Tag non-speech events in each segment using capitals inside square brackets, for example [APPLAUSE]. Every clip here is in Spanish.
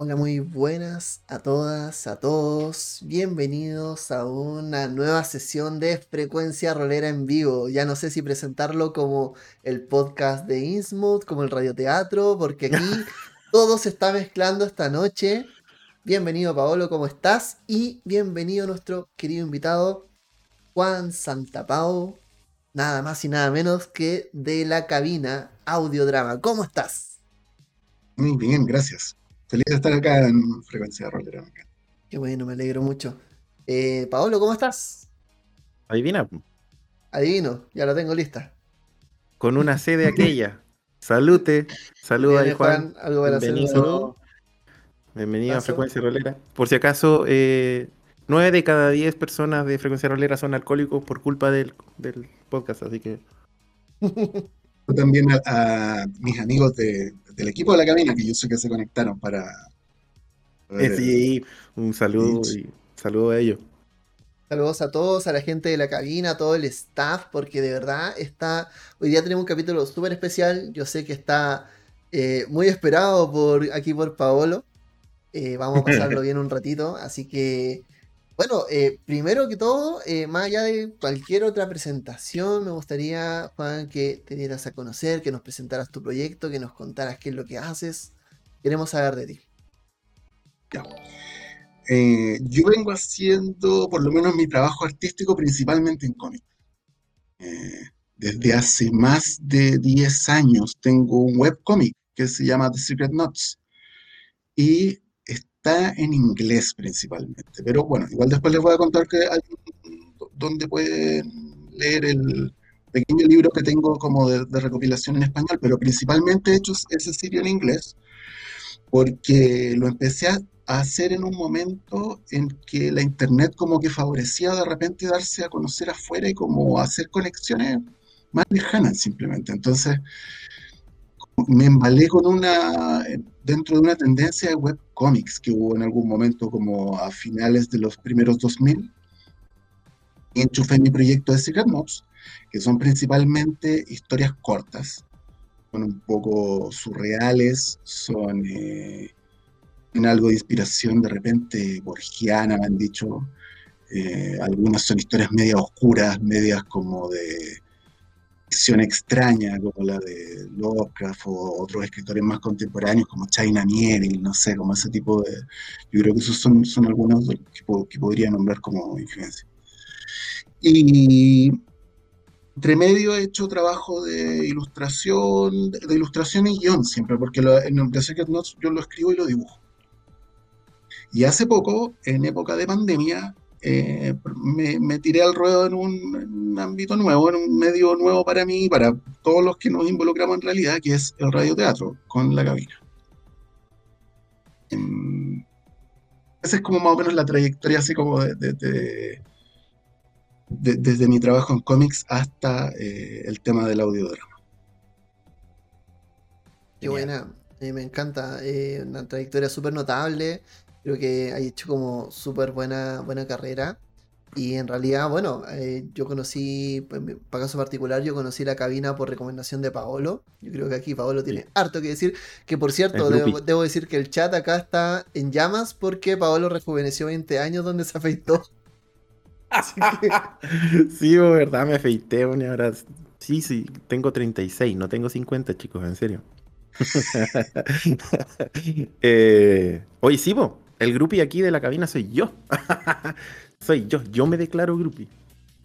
Hola, muy buenas a todas, a todos. Bienvenidos a una nueva sesión de Frecuencia Rolera en vivo. Ya no sé si presentarlo como el podcast de Innsmouth, como el radioteatro, porque aquí [LAUGHS] todo se está mezclando esta noche. Bienvenido, Paolo, ¿cómo estás? Y bienvenido nuestro querido invitado, Juan Santapau, nada más y nada menos que de la cabina Audiodrama. ¿Cómo estás? Muy bien, gracias. Feliz de estar acá en Frecuencia Rolera. Qué bueno, me alegro mucho. Eh, Paolo, ¿cómo estás? Adivina. Adivino, ya lo tengo lista. Con una C de aquella. Salute. Saluda ahí, Juan. Algo para Bienvenido. Bienvenido a Frecuencia Rolera. Por si acaso, eh, 9 de cada 10 personas de Frecuencia Rolera son alcohólicos por culpa del, del podcast, así que. [LAUGHS] también a, mis amigos del equipo de la cabina, que yo sé que se conectaron para... Eh, sí, un saludo y saludo a ellos. Saludos a todos, a la gente de la cabina, a todo el staff, porque de verdad está. Hoy día tenemos un capítulo súper especial. Yo sé que está eh, muy esperado por aquí por Paolo. Eh, vamos a pasarlo [LAUGHS] bien un ratito. Así que bueno, eh, primero que todo, eh, más allá de cualquier otra presentación, me gustaría, Juan, que te dieras a conocer, que nos presentaras tu proyecto, que nos contaras qué es lo que haces. Queremos saber de ti. Eh, yo vengo haciendo, por lo menos, mi trabajo artístico principalmente en cómic. desde hace más de 10 años tengo un webcómic que se llama The Secret Notes. Y está en inglés principalmente, pero bueno, igual después les voy a contar que hay donde pueden leer el pequeño libro que tengo como de, recopilación en español, pero principalmente he hecho ese sitio en inglés, porque lo empecé a hacer en un momento en que la internet como que favorecía de repente darse a conocer afuera y como hacer conexiones más lejanas simplemente. Entonces, me embalé con una, dentro de una tendencia de webcomics que hubo en algún momento como a finales de los primeros 2000 y enchufé mi proyecto de Secret Mobs, que son principalmente historias cortas, son un poco surreales, son eh, algo de inspiración de repente borgiana, me han dicho, eh, algunas son historias medias oscuras, medias como de extraña como la de Lovecraft o otros escritores más contemporáneos como China Mieri, no sé, como ese tipo de... Yo creo que esos son, son algunos que, podría nombrar como influencia. Y entre medio he hecho trabajo de ilustración, de, ilustración y guion siempre, porque en The Secret Notes yo lo escribo y lo dibujo. Y hace poco, en época de pandemia, eh, me, tiré al ruedo en un, ámbito nuevo, en un medio nuevo para mí y para todos los que nos involucramos en realidad, que es el radioteatro con la cabina. Em, esa es como más o menos la trayectoria así como de, desde mi trabajo en cómics hasta eh, el tema del audiodrama. Qué buena, me encanta, eh, una trayectoria súper notable. Creo que ha hecho como súper buena, buena carrera. Y en realidad, bueno, eh, yo conocí, para caso particular, yo conocí la cabina por recomendación de Paolo. Yo creo que aquí Paolo tiene harto que decir. Que por cierto, debo, decir que el chat acá está en llamas porque Paolo rejuveneció 20 años donde se afeitó. [LAUGHS] sí, verdad, me afeité, bueno, ahora sí, sí, tengo 36, no tengo 50, chicos, en serio. [LAUGHS] eh, oye, sí, el grupi aquí de la cabina soy yo. [LAUGHS] soy yo, yo me declaro grupi.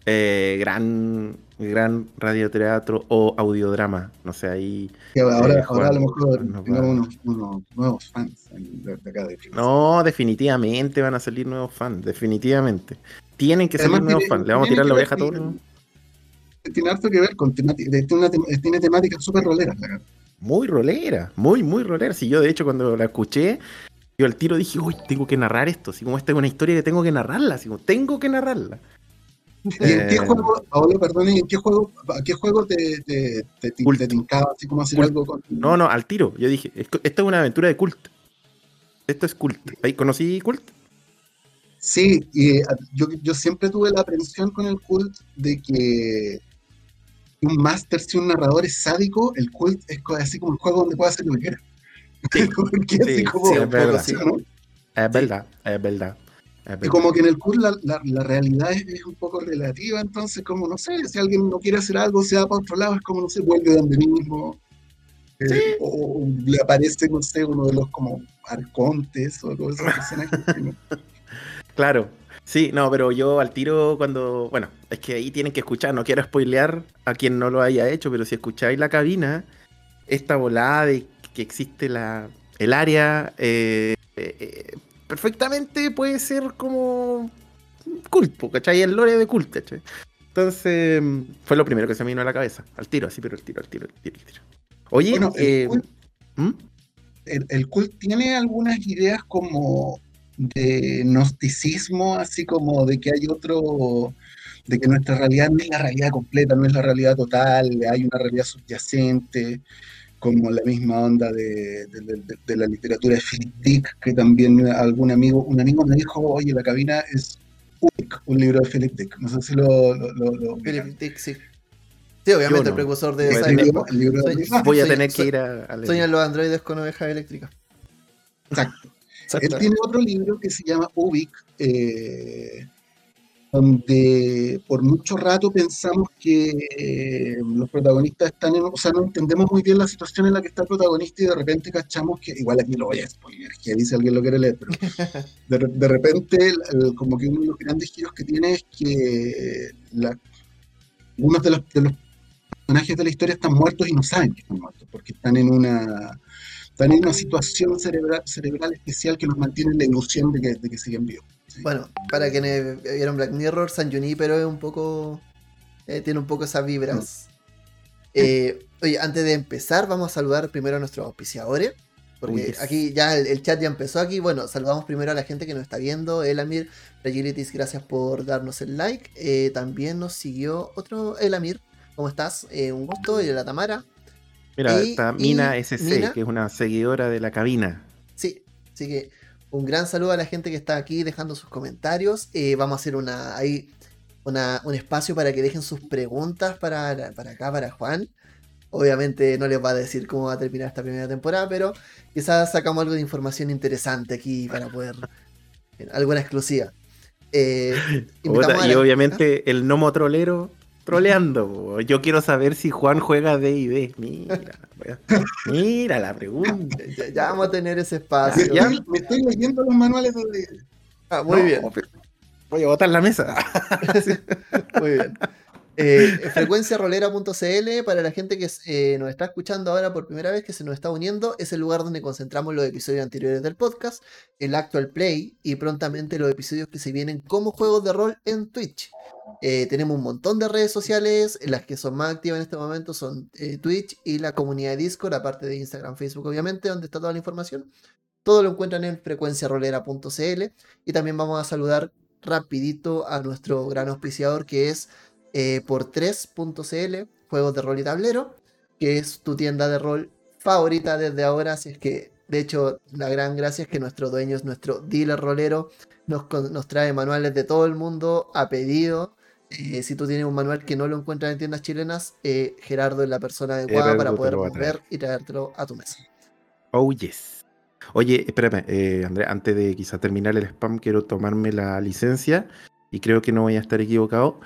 Eh, gran, gran radioteatro o audiodrama. No sé, ahí. ahora, eh, a lo mejor unos, nuevos fans de, acá de No, definitivamente van a salir nuevos fans, definitivamente. Tienen que salir nuevos fans. Le vamos a tirar la oreja a todos. Tiene harto que ver con temática, tiene temática súper rolera. Muy rolera, muy, muy rolera. Si yo, de hecho, cuando la escuché, yo al tiro dije, uy, tengo que narrar esto, así como esta es una historia que tengo que narrarla, así como tengo que narrarla. ¿Y en qué eh, juego, Paolo, perdón, en qué juego, a qué juego te, te, te, te tincaba así como hacer algo con... No, no, al tiro. Yo dije, esto es una aventura de cult. Esto es cult. ¿Ahí conocí cult? Sí, y eh, yo, yo siempre tuve la aprensión con el cult de que un máster, si un narrador es sádico, el cult es así como el juego donde puede hacer lo que quiera. Sí, [LAUGHS] Porque así sí, como- sí, es verdad. Es verdad, es verdad. Y como que en el CUR la, la- la realidad es, es un poco relativa, entonces como no sé, si alguien no quiere hacer algo, se va para otro lado, es como no sé, vuelve donde mismo. eh, o, o le aparece, no sé, uno de los como arcontes o todos esos personajes. no- [LAUGHS] Claro. Sí, no, pero yo al tiro cuando. Bueno, es que ahí tienen que escuchar. No quiero spoilear a quien no lo haya hecho, pero si escucháis la cabina, esta volada de que existe la, el área, eh, eh, perfectamente puede ser como. Culto, ¿cachai? El lore de cult, ¿cachai? Entonces, mm, fue lo primero que se me vino a la cabeza. Al tiro, así, pero al tiro, al tiro, al tiro. al tiro. Oye, Bueno, el eh, cult- ¿hmm? el, el cult tiene algunas ideas como de gnosticismo, así como de que hay otro, de que nuestra realidad no es la realidad completa, no es la realidad total, hay una realidad subyacente, como la misma onda de, de- de- de la literatura de Philip Dick, que también algún amigo, un amigo me dijo, oye, la cabina es Ubik, un libro de Philip Dick. No sé si lo, lo, lo- lo ubican. Philip Dick, sí. Sí, obviamente no. el precursor de Voy a Ese tener- Cyberpunk. libro- el libro de- Soy- voy a soy- tener soy- que ir a, a leer. Sueñan los androides con ovejas eléctricas. exacto. Él Exacto. tiene otro libro que se llama Ubik, eh, donde por mucho rato pensamos que eh, los protagonistas están en, o sea, no entendemos muy bien la situación en la que está el protagonista y de repente cachamos que, igual aquí lo voy a spoiler, que dice alguien lo quiere leer, pero [LAUGHS] de, re- de repente el- el- como que uno de los grandes giros que tiene es que la, algunos de los, de los personajes de la historia están muertos y no saben que están muertos, porque están en una están en una situación cerebral, cerebral especial que nos mantiene en la ilusión de que, de que siguen vivos. Bueno, para quienes vieron Black Mirror, San Junipero es un poco. eh, tiene un poco esas vibras. Eh, oye, antes de empezar, vamos a saludar primero a nuestros auspiciadores. Porque Uy, yes. aquí ya el, el chat ya empezó aquí. Bueno, saludamos primero a la gente que nos está viendo. Elamir, Fragilities, gracias por darnos el like. Eh, también nos siguió otro Elamir. ¿Cómo estás? Eh, un gusto. Y la Tamara. Mira, Y- está y Mina SC, Mina. que es una seguidora de la cabina. Sí, así que un gran saludo a la gente que está aquí dejando sus comentarios. Eh, vamos a hacer una ahí una, un espacio para que dejen sus preguntas para, para acá, para Juan. Obviamente no les va a decir cómo va a terminar esta primera temporada, pero quizás sacamos algo de información interesante aquí para poder. alguna exclusiva. Eh, [LAUGHS] y obviamente el gnomo trolero troleando. Yo quiero saber si Juan juega D&D. Mira, wea. mira la pregunta. [LAUGHS] Ya, ya vamos a tener ese espacio. ya. estoy, me estoy leyendo los manuales de... Ah, muy No, bien. Voy a botar la mesa. [LAUGHS] Muy bien. Eh, [LAUGHS] frecuenciarolera.cl para la gente que eh, nos está escuchando ahora por primera vez, que se nos está uniendo, es el lugar donde concentramos los episodios anteriores del podcast, el actual play y prontamente los episodios que se vienen como juegos de rol en Twitch. Eh, tenemos un montón de redes sociales, las que son más activas en este momento son Twitch y la comunidad de Discord, aparte de Instagram, Facebook, obviamente, donde está toda la información. Todo lo encuentran en frecuenciarolera.cl y también vamos a saludar rapidito a nuestro gran auspiciador que es eh, por 3.cl, juegos de rol y tablero, que es tu tienda de rol favorita desde ahora. Así es que, de hecho, la gran gracia es que nuestro dueño es nuestro dealer rolero, nos, nos trae manuales de todo el mundo a pedido. Eh, si tú tienes un manual que no lo encuentras en tiendas chilenas, eh, Gerardo es la persona adecuada para poder mover y traértelo a tu mesa. Oh, yes. Oye, espérame, eh, Andrea, antes de quizá terminar el spam, quiero tomarme la licencia y creo que no voy a estar equivocado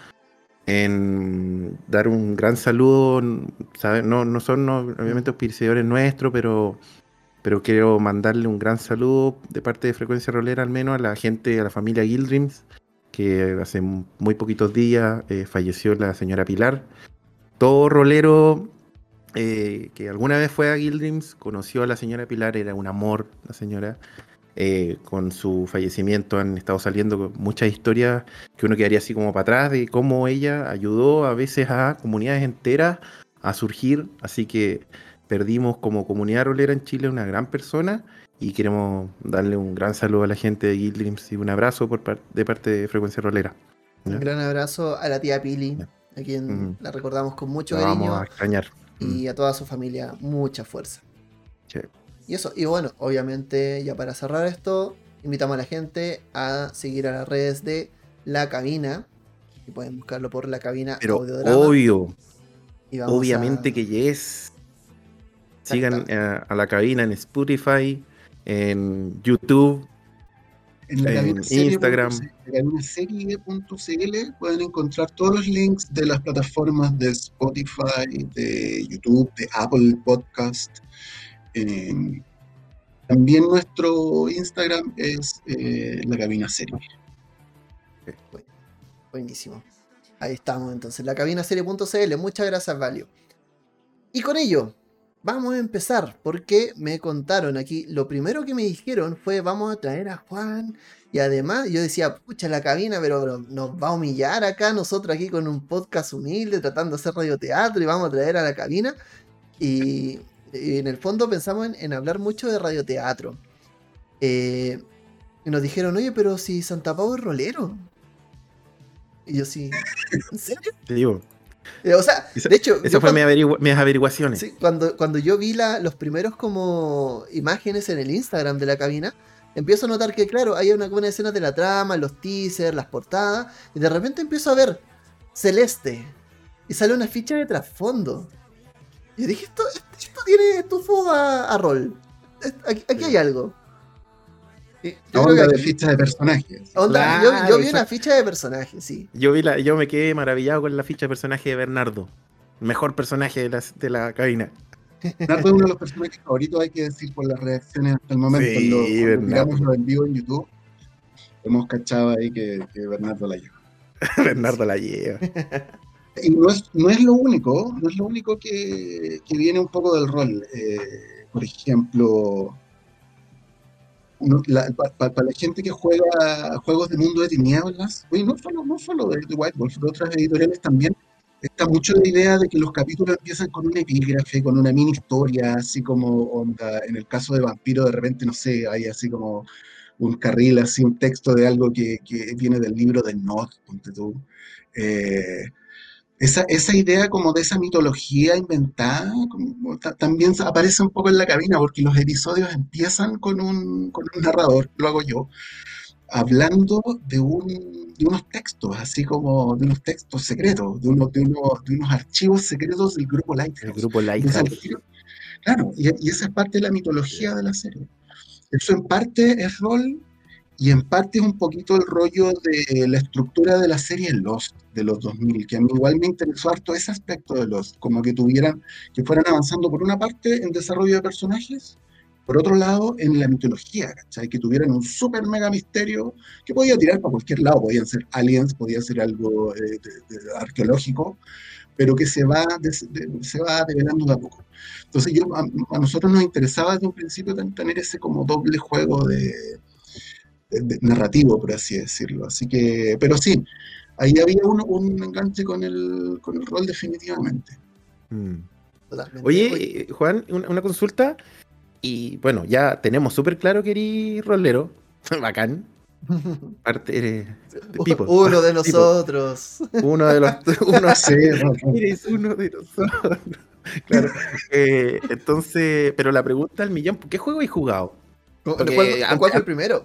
en dar un gran saludo. ¿sabes? No, no son no, obviamente auspiciadores nuestros, pero, pero quiero mandarle un gran saludo de parte de Frecuencia Rolera, al menos a la gente, a la familia Gildreams, que hace muy poquitos días eh, falleció la señora Pilar. Todo rolero eh, que alguna vez fue a Gildreams, conoció a la señora Pilar, era un amor la señora. Eh, con su fallecimiento han estado saliendo muchas historias que uno quedaría así como para atrás de cómo ella ayudó a veces a comunidades enteras a surgir. Así que perdimos como comunidad rolera en Chile una gran persona y queremos darle un gran saludo a la gente de Gildreams y un abrazo por par- de parte de Frecuencia Rolera. Un gran abrazo a la tía Pili, a quien la recordamos con mucho La cariño. vamos a extrañar. y a toda su familia mucha fuerza. Sí. Y eso, y bueno, obviamente ya para cerrar esto, invitamos a la gente a seguir a las redes de La Cabina, y pueden buscarlo por La Cabina Pero Audiodrama, obvio, y vamos obviamente a- que yes. Sigan eh, a la cabina en Spotify, en YouTube, En la En Instagram. serie.cl pueden encontrar todos los links de las plataformas de Spotify, de YouTube, de Apple Podcast. Eh, también nuestro Instagram es eh, la cabina serie. Buenísimo. Ahí estamos entonces, la cabinaserie.cl. Muchas gracias, Valio. Y con ello, vamos a empezar, porque me contaron aquí, lo primero que me dijeron fue, vamos a traer a Juan, y además yo decía, pucha, la cabina, pero, nos va a humillar acá, nosotros aquí con un podcast humilde, tratando de hacer radioteatro, y vamos a traer a la cabina. Y en el fondo pensamos en, en hablar mucho de radioteatro. Eh, y nos dijeron, oye, pero si Santa Pau es rolero. Y yo sí, [LAUGHS] ¿en serio? te digo. Eh, O sea, Esa- de hecho, Esas yo fueron mis, averiguaciones. sí, cuando, cuando yo vi la, los primeros como imágenes en el Instagram de la cabina, empiezo a notar que, claro, hay una buena escena de la trama, los teasers, las portadas, y de repente empiezo a ver Celeste, y sale una ficha de trasfondo. Y dije, esto, esto tiene tufo a, a rol. Aquí, aquí hay algo. Y yo que onda de ficha de personajes. onda, yo- yo, vi una ficha de personaje, sí. Yo vi la, yo me quedé maravillado con la ficha de personaje de Bernardo. Mejor personaje de la, de la cabina. Bernardo es uno de los personajes favoritos, hay que decir, por las reacciones hasta el momento. Sí, Lo- cuando miramos lo en vivo en YouTube, hemos cachado ahí que, que Bernardo la lleva. [LAUGHS] Bernardo la lleva. Y no es, no es lo único, no es lo único que, que viene un poco del rol. Eh, por ejemplo, para la gente que juega juegos de mundo de tinieblas, oye, no solo, no solo de, de White Wolf, de otras editoriales también, está mucho la idea de que los capítulos empiezan con un epígrafe, con una mini historia, así como en el caso de Vampiro, de repente, no sé, hay así como un carril, así un texto de algo que, que viene del libro de Nod, ponte tú. Eh, esa, esa idea como de esa mitología inventada como ta- también aparece un poco en la cabina porque los episodios empiezan con un, con un narrador, lo hago yo, hablando de, un, de unos textos, así como de unos textos secretos, de unos, de unos, de unos archivos secretos del grupo El Lighthouse. grupo Entonces, Lighthouse. claro, y, y esa es parte de la mitología de la serie. Eso en parte es rol y en parte es un poquito el rollo de la estructura de la serie Lost de los 2000, que a mí igual me interesó harto ese aspecto de Lost, como que tuvieran, que fueran avanzando por una parte en desarrollo de personajes, por otro lado en la mitología, ¿cachai? Que tuvieran un super mega misterio que podía tirar para cualquier lado, podían ser aliens, podía ser algo eh, de- de- arqueológico, pero que se va, de- se va develando de a poco. Entonces yo, a, a nosotros nos interesaba desde un principio ten- tener ese como doble juego de, de- de narrativo, por así decirlo. Así que, pero sí, ahí había un, un enganche con el, con el rol definitivamente. Mm. Totalmente. Oye, eh, Juan, una, una consulta. Y bueno, ya tenemos súper claro que eres rolero. [LAUGHS] Bacán. [LAUGHS] Parte, eres. Uno de nosotros. uno de los. Uno, Sí, eres uno de nosotros. Claro. Eh, entonces, pero la pregunta al millón: ¿qué juego has jugado? ¿Con- Porque ¿Cuál, cuál fue el primero?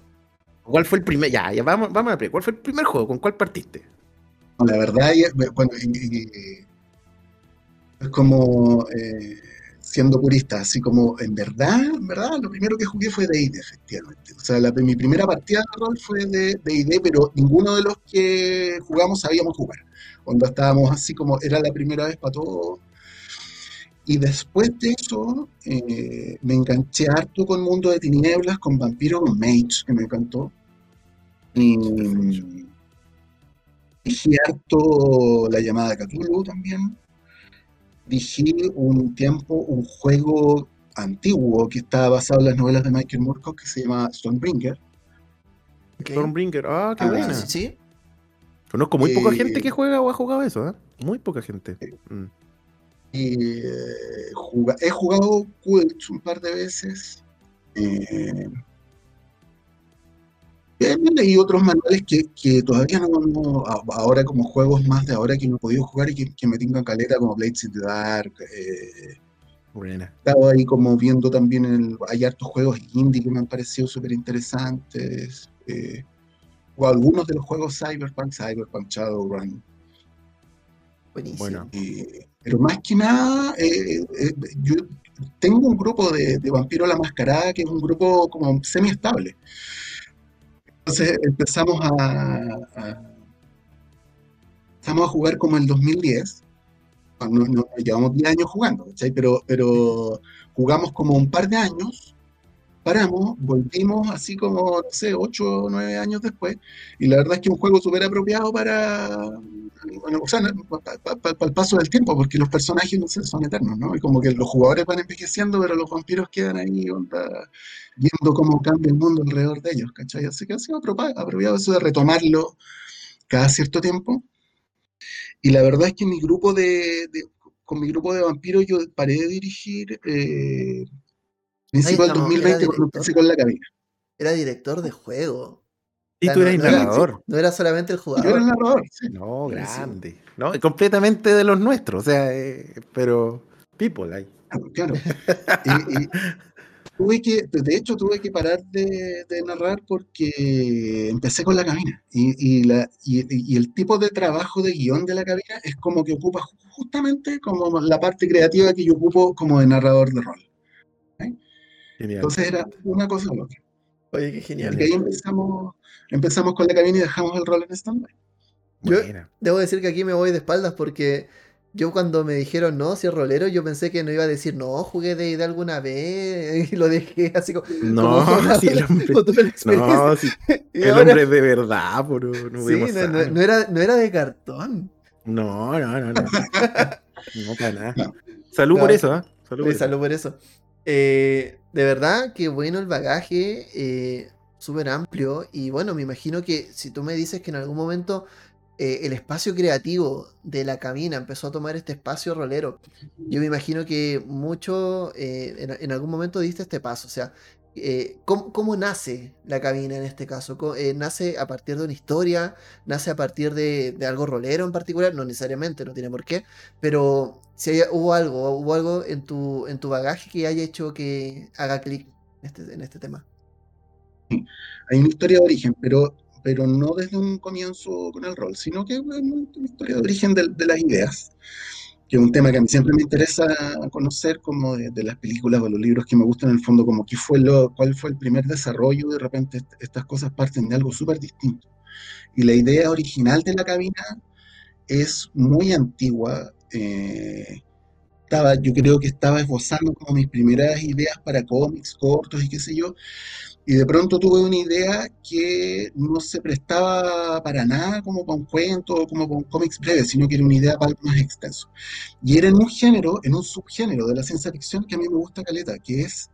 ¿Cuál fue el primer? Ya, vamos, vamos a ver. ¿Cuál fue el primer juego? ¿Con cuál partiste? La verdad, y- es como eh, siendo purista, así como en verdad, en verdad, lo primero que jugué fue D&D, efectivamente. O sea, mi primera partida de rol fue de D&D, pero ninguno de los que jugamos sabíamos jugar. Cuando estábamos así como, era la primera vez para todos. Y después de eso, eh, me enganché harto con Mundo de Tinieblas, con Vampiro, con Mage, que me encantó. Y dije harto la llamada de Cthulhu también. Dije un tiempo un juego antiguo que estaba basado en las novelas de Michael Moorcock que se llama Stormbringer. Ok. Stormbringer. Ah, qué Ah, buena. Sí, sí. Conozco muy poca Eh, gente que juega o ha jugado eso, ¿eh? Muy poca gente. Mm. Y eh, he jugado Quilt un par de veces. Eh, leí otros manuales que, que todavía no, ahora como juegos más de ahora que no he podido jugar y que, que me tengan caleta como Blades in the Dark. eh, Buena. estaba ahí como viendo también, el, hay hartos juegos indie que me han parecido súper interesantes. eh, o algunos de los juegos Cyberpunk, Cyberpunk Shadowrun. Buenísimo. Bueno. Eh, pero más que nada, eh, eh, yo tengo un grupo de, de Vampiro la Mascarada que es un grupo como semi-estable. Entonces empezamos a, empezamos a jugar como en el 2010. No, no, llevamos 10 años jugando, ¿cachai? Pero, pero jugamos como un par de años, paramos, volvimos así como, no sé, 8 o 9 años después, y la verdad es que es un juego súper apropiado para, bueno, o sea, para, el paso del tiempo, porque los personajes no sé, son eternos, ¿no? Y como que los jugadores van envejeciendo, pero los vampiros quedan ahí viendo cómo cambia el mundo alrededor de ellos, ¿cachai? Así que ha sido apropiado eso de retomarlo cada cierto tiempo. Y la verdad es que mi grupo de, con mi grupo de vampiros yo paré de dirigir eh, principio del 2020 cuando empecé con la cabina. Era director de juego. Y tú eres narrador. No era solamente el jugador. Yo era el narrador, sí. No, grande. No, completamente de los nuestros. O sea, eh, pero people ahí. Claro. y, tuve que, de hecho, tuve que parar de, narrar porque empecé con la cabina. Y, la, y, el tipo de trabajo de guion de la cabina es como que ocupa justamente como la parte creativa que yo ocupo como de narrador de rol. Entonces era una cosa otra. Oye, qué genial. Y ahí empezamos, empezamos con la cabina y dejamos el rol en stand Yo debo decir que aquí me voy de espaldas porque yo cuando me dijeron no, si es rolero, yo pensé que no iba a decir no, jugué de, de alguna vez [LAUGHS] y lo dejé así como. No, [LAUGHS] si el hombre, no, si [LAUGHS] el hombre de verdad, por no, sí, no, no, era, no era de cartón. No, no, no, no. no para nada. Salud por eso, ¿eh? Salud, por, salud por eso. Eh, de verdad, que bueno el bagaje, eh, súper amplio. Y bueno, me imagino que si tú me dices que en algún momento eh, el espacio creativo de la cabina empezó a tomar este espacio rolero, yo me imagino que mucho en, algún momento diste este paso. O sea, eh, ¿cómo, nace la cabina en este caso? Eh, ¿Nace a partir de una historia? ¿Nace a partir de, algo rolero en particular? No necesariamente, no tiene por qué, pero si hubo algo, hubo algo en tu, en tu bagaje que haya hecho que haga clic en este, en este tema. Hay una historia de origen, pero, pero no desde un comienzo con el rol, sino que es una historia de origen de las ideas que es un tema que a mí siempre me interesa conocer como de, las películas o los libros que me gustan en el fondo, como qué fue lo, cuál fue el primer desarrollo, de repente estas cosas parten de algo súper distinto. Y la idea original de la cabina es muy antigua. Eh, estaba, yo creo que estaba esbozando como mis primeras ideas para cómics cortos y qué sé yo, y de pronto tuve una idea que no se prestaba para nada como con cuentos o como con cómics breves, sino que era una idea para algo más extenso. Y era en un género, en un subgénero de la ciencia ficción que a mí me gusta caleta, que es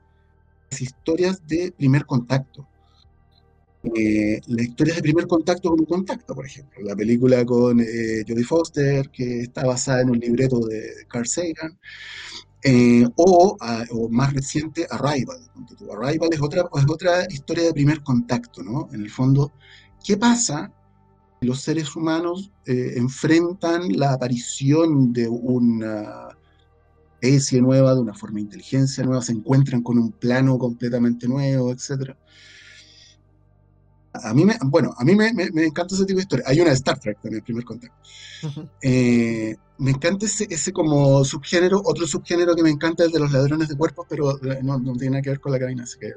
las historias de primer contacto. Eh, las historias de primer contacto con un contacto, por ejemplo. La película con eh, Jodie Foster, que está basada en un libreto de Carl Sagan. Eh, o, más reciente, Arrival. Arrival es otra, es otra historia de primer contacto, ¿no? En el fondo, ¿qué pasa? Los seres humanos eh, enfrentan la aparición de una especie nueva, de una forma de inteligencia nueva, se encuentran con un plano completamente nuevo, etc. A mí me, bueno, a mí me, me, encanta ese tipo de historia. Hay una de Star Trek también, el primer contacto me encanta ese, ese, como subgénero. Otro subgénero que me encanta es el de los ladrones de cuerpos, pero no, no tiene nada que ver con la cabina, así que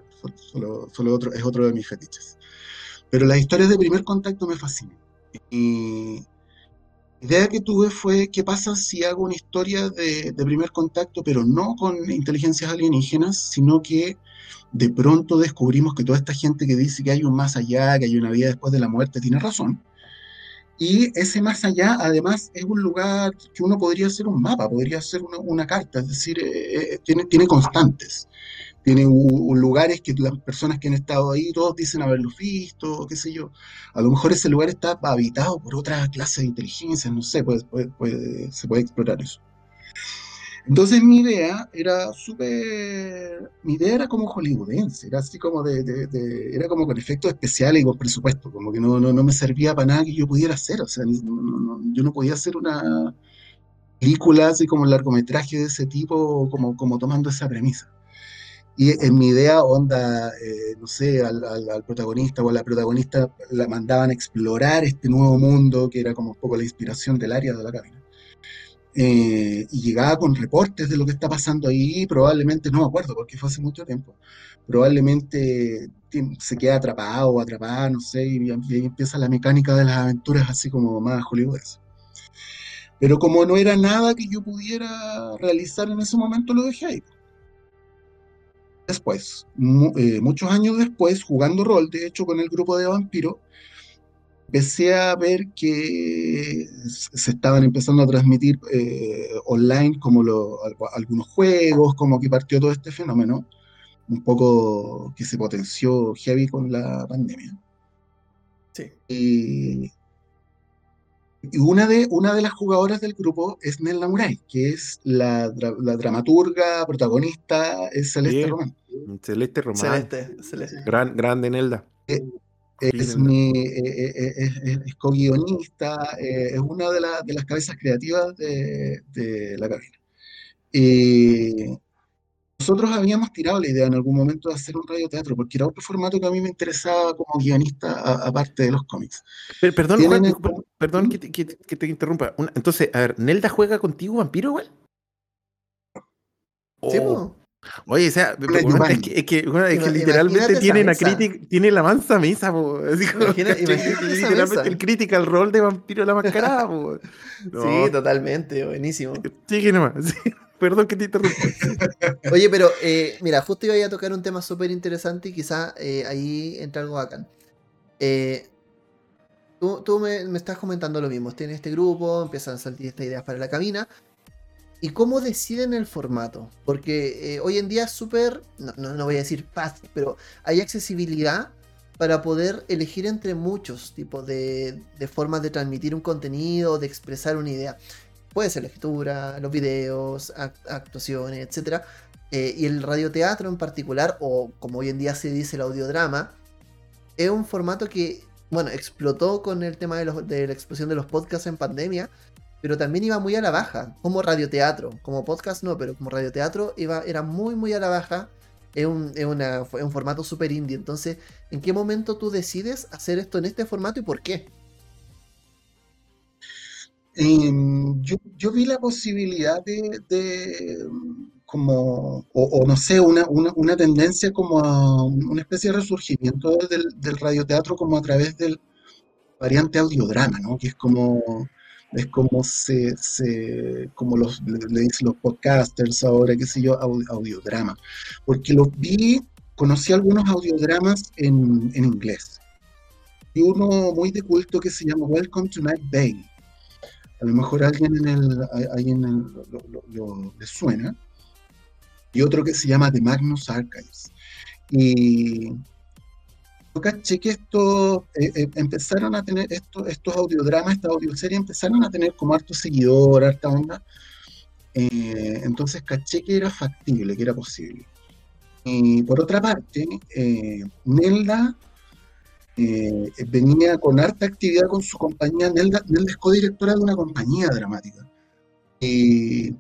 solo, solo otro, es otro de mis fetiches. Pero las historias de primer contacto me fascinan. Y la idea que tuve fue, ¿qué pasa si hago una historia de, de primer contacto, pero no con inteligencias alienígenas, sino que de pronto descubrimos que toda esta gente que dice que hay un más allá, que hay una vida después de la muerte, tiene razón? Y ese más allá, además, es un lugar que uno podría hacer un mapa, podría hacer una, carta, es decir, eh, eh, tiene, constantes, tiene lugares que las personas que han estado ahí, todos dicen haberlos visto, qué sé yo. A lo mejor ese lugar está habitado por otra clase de inteligencia, no sé, se puede explorar eso. Entonces mi idea era súper, mi idea era como hollywoodense, era así como de, era como con efectos especiales y con presupuesto, como que no, no, no me servía para nada que yo pudiera hacer, o sea, yo no podía hacer una película así como un largometraje de ese tipo, como, como tomando esa premisa. Y en mi idea, onda, eh, no sé, al, al, protagonista o a la protagonista la mandaban a explorar este nuevo mundo que era como un poco la inspiración del área de la cabina eh, y llegaba con reportes de lo que está pasando ahí, probablemente, no me acuerdo porque fue hace mucho tiempo, probablemente se queda atrapado o atrapada, no sé, y, ahí empieza la mecánica de las aventuras así como más hollywoodesco. Pero como no era nada que yo pudiera realizar en ese momento, lo dejé ahí. Después, eh, muchos años después, jugando rol, de hecho, con el grupo de vampiro, empecé a ver que se estaban empezando a transmitir eh, online como algunos juegos, como que partió todo este fenómeno, un poco que se potenció heavy con la pandemia. Sí. Y, una, de, una de las jugadoras del grupo es Nella Muray, que es la, dramaturga, protagonista, es Celeste Román. Celeste Román. Celeste, Celeste. Gran, grande Nelda. Eh, es, mi, eh, eh, eh, es, co-guionista, es una de, de, las cabezas creativas de, de la cabina. nosotros habíamos tirado la idea en algún momento de hacer un radioteatro, porque era otro formato que a mí me interesaba como guionista, aparte de los cómics. perdón, perdón que te, interrumpa. entonces, a ver, ¿Nelda juega contigo, vampiro, igual? Sí, oh. Oye, o sea, es que, es que, literalmente tienen a Critic, tiene la mansa mesa, literalmente el Critical Role de Vampiro de la Mascarada, [LAUGHS] Sí, totalmente, buenísimo. [LAUGHS] Sí, que nomás. Perdón que te interrumpa. Oye, pero eh, mira, justo iba a tocar un tema súper interesante y quizá eh, ahí entra algo bacán. Eh, tú, tú me, me, estás comentando lo mismo. Tienes este grupo, empiezan a salir estas ideas para la cabina. ¿Y cómo deciden el formato? Porque eh, hoy en día es súper, no, no, voy a decir fácil, pero hay accesibilidad para poder elegir entre muchos tipos de, formas de transmitir un contenido, de expresar una idea. Puede ser la escritura, los videos, actuaciones, etc. Eh, y el radioteatro en particular, o como hoy en día se dice el audiodrama, es un formato que, bueno, explotó con el tema de, de la explosión de los podcasts en pandemia, pero también iba muy a la baja, como radioteatro, como podcast no, pero como radioteatro iba, era muy, muy a la baja. Es un, un formato súper indie. Entonces, ¿en qué momento tú decides hacer esto en este formato y por qué? Em, yo, vi la posibilidad de, como, o, no sé, una, una, tendencia como a una especie de resurgimiento del, del radioteatro como a través del variante audiodrama, ¿no? Que es como es como se, como los, le, dicen los podcasters ahora, qué sé yo, audiodrama. Porque los vi, conocí algunos audiodramas en, en inglés. Y uno muy de culto que se llama Welcome to Night Bay. A lo mejor alguien en el, ahí en el, lo, le suena. Y otro que se llama The Magnus Archives. Y yo caché que esto, eh, eh, empezaron a tener esto, estos audiodramas, esta audioserie, empezaron a tener como harto seguidor, harta onda. Eh, entonces caché que era factible, que era posible. Y por otra parte, Nelda venía con harta actividad con su compañía. Nelda, Nelda es codirectora de una compañía dramática. Y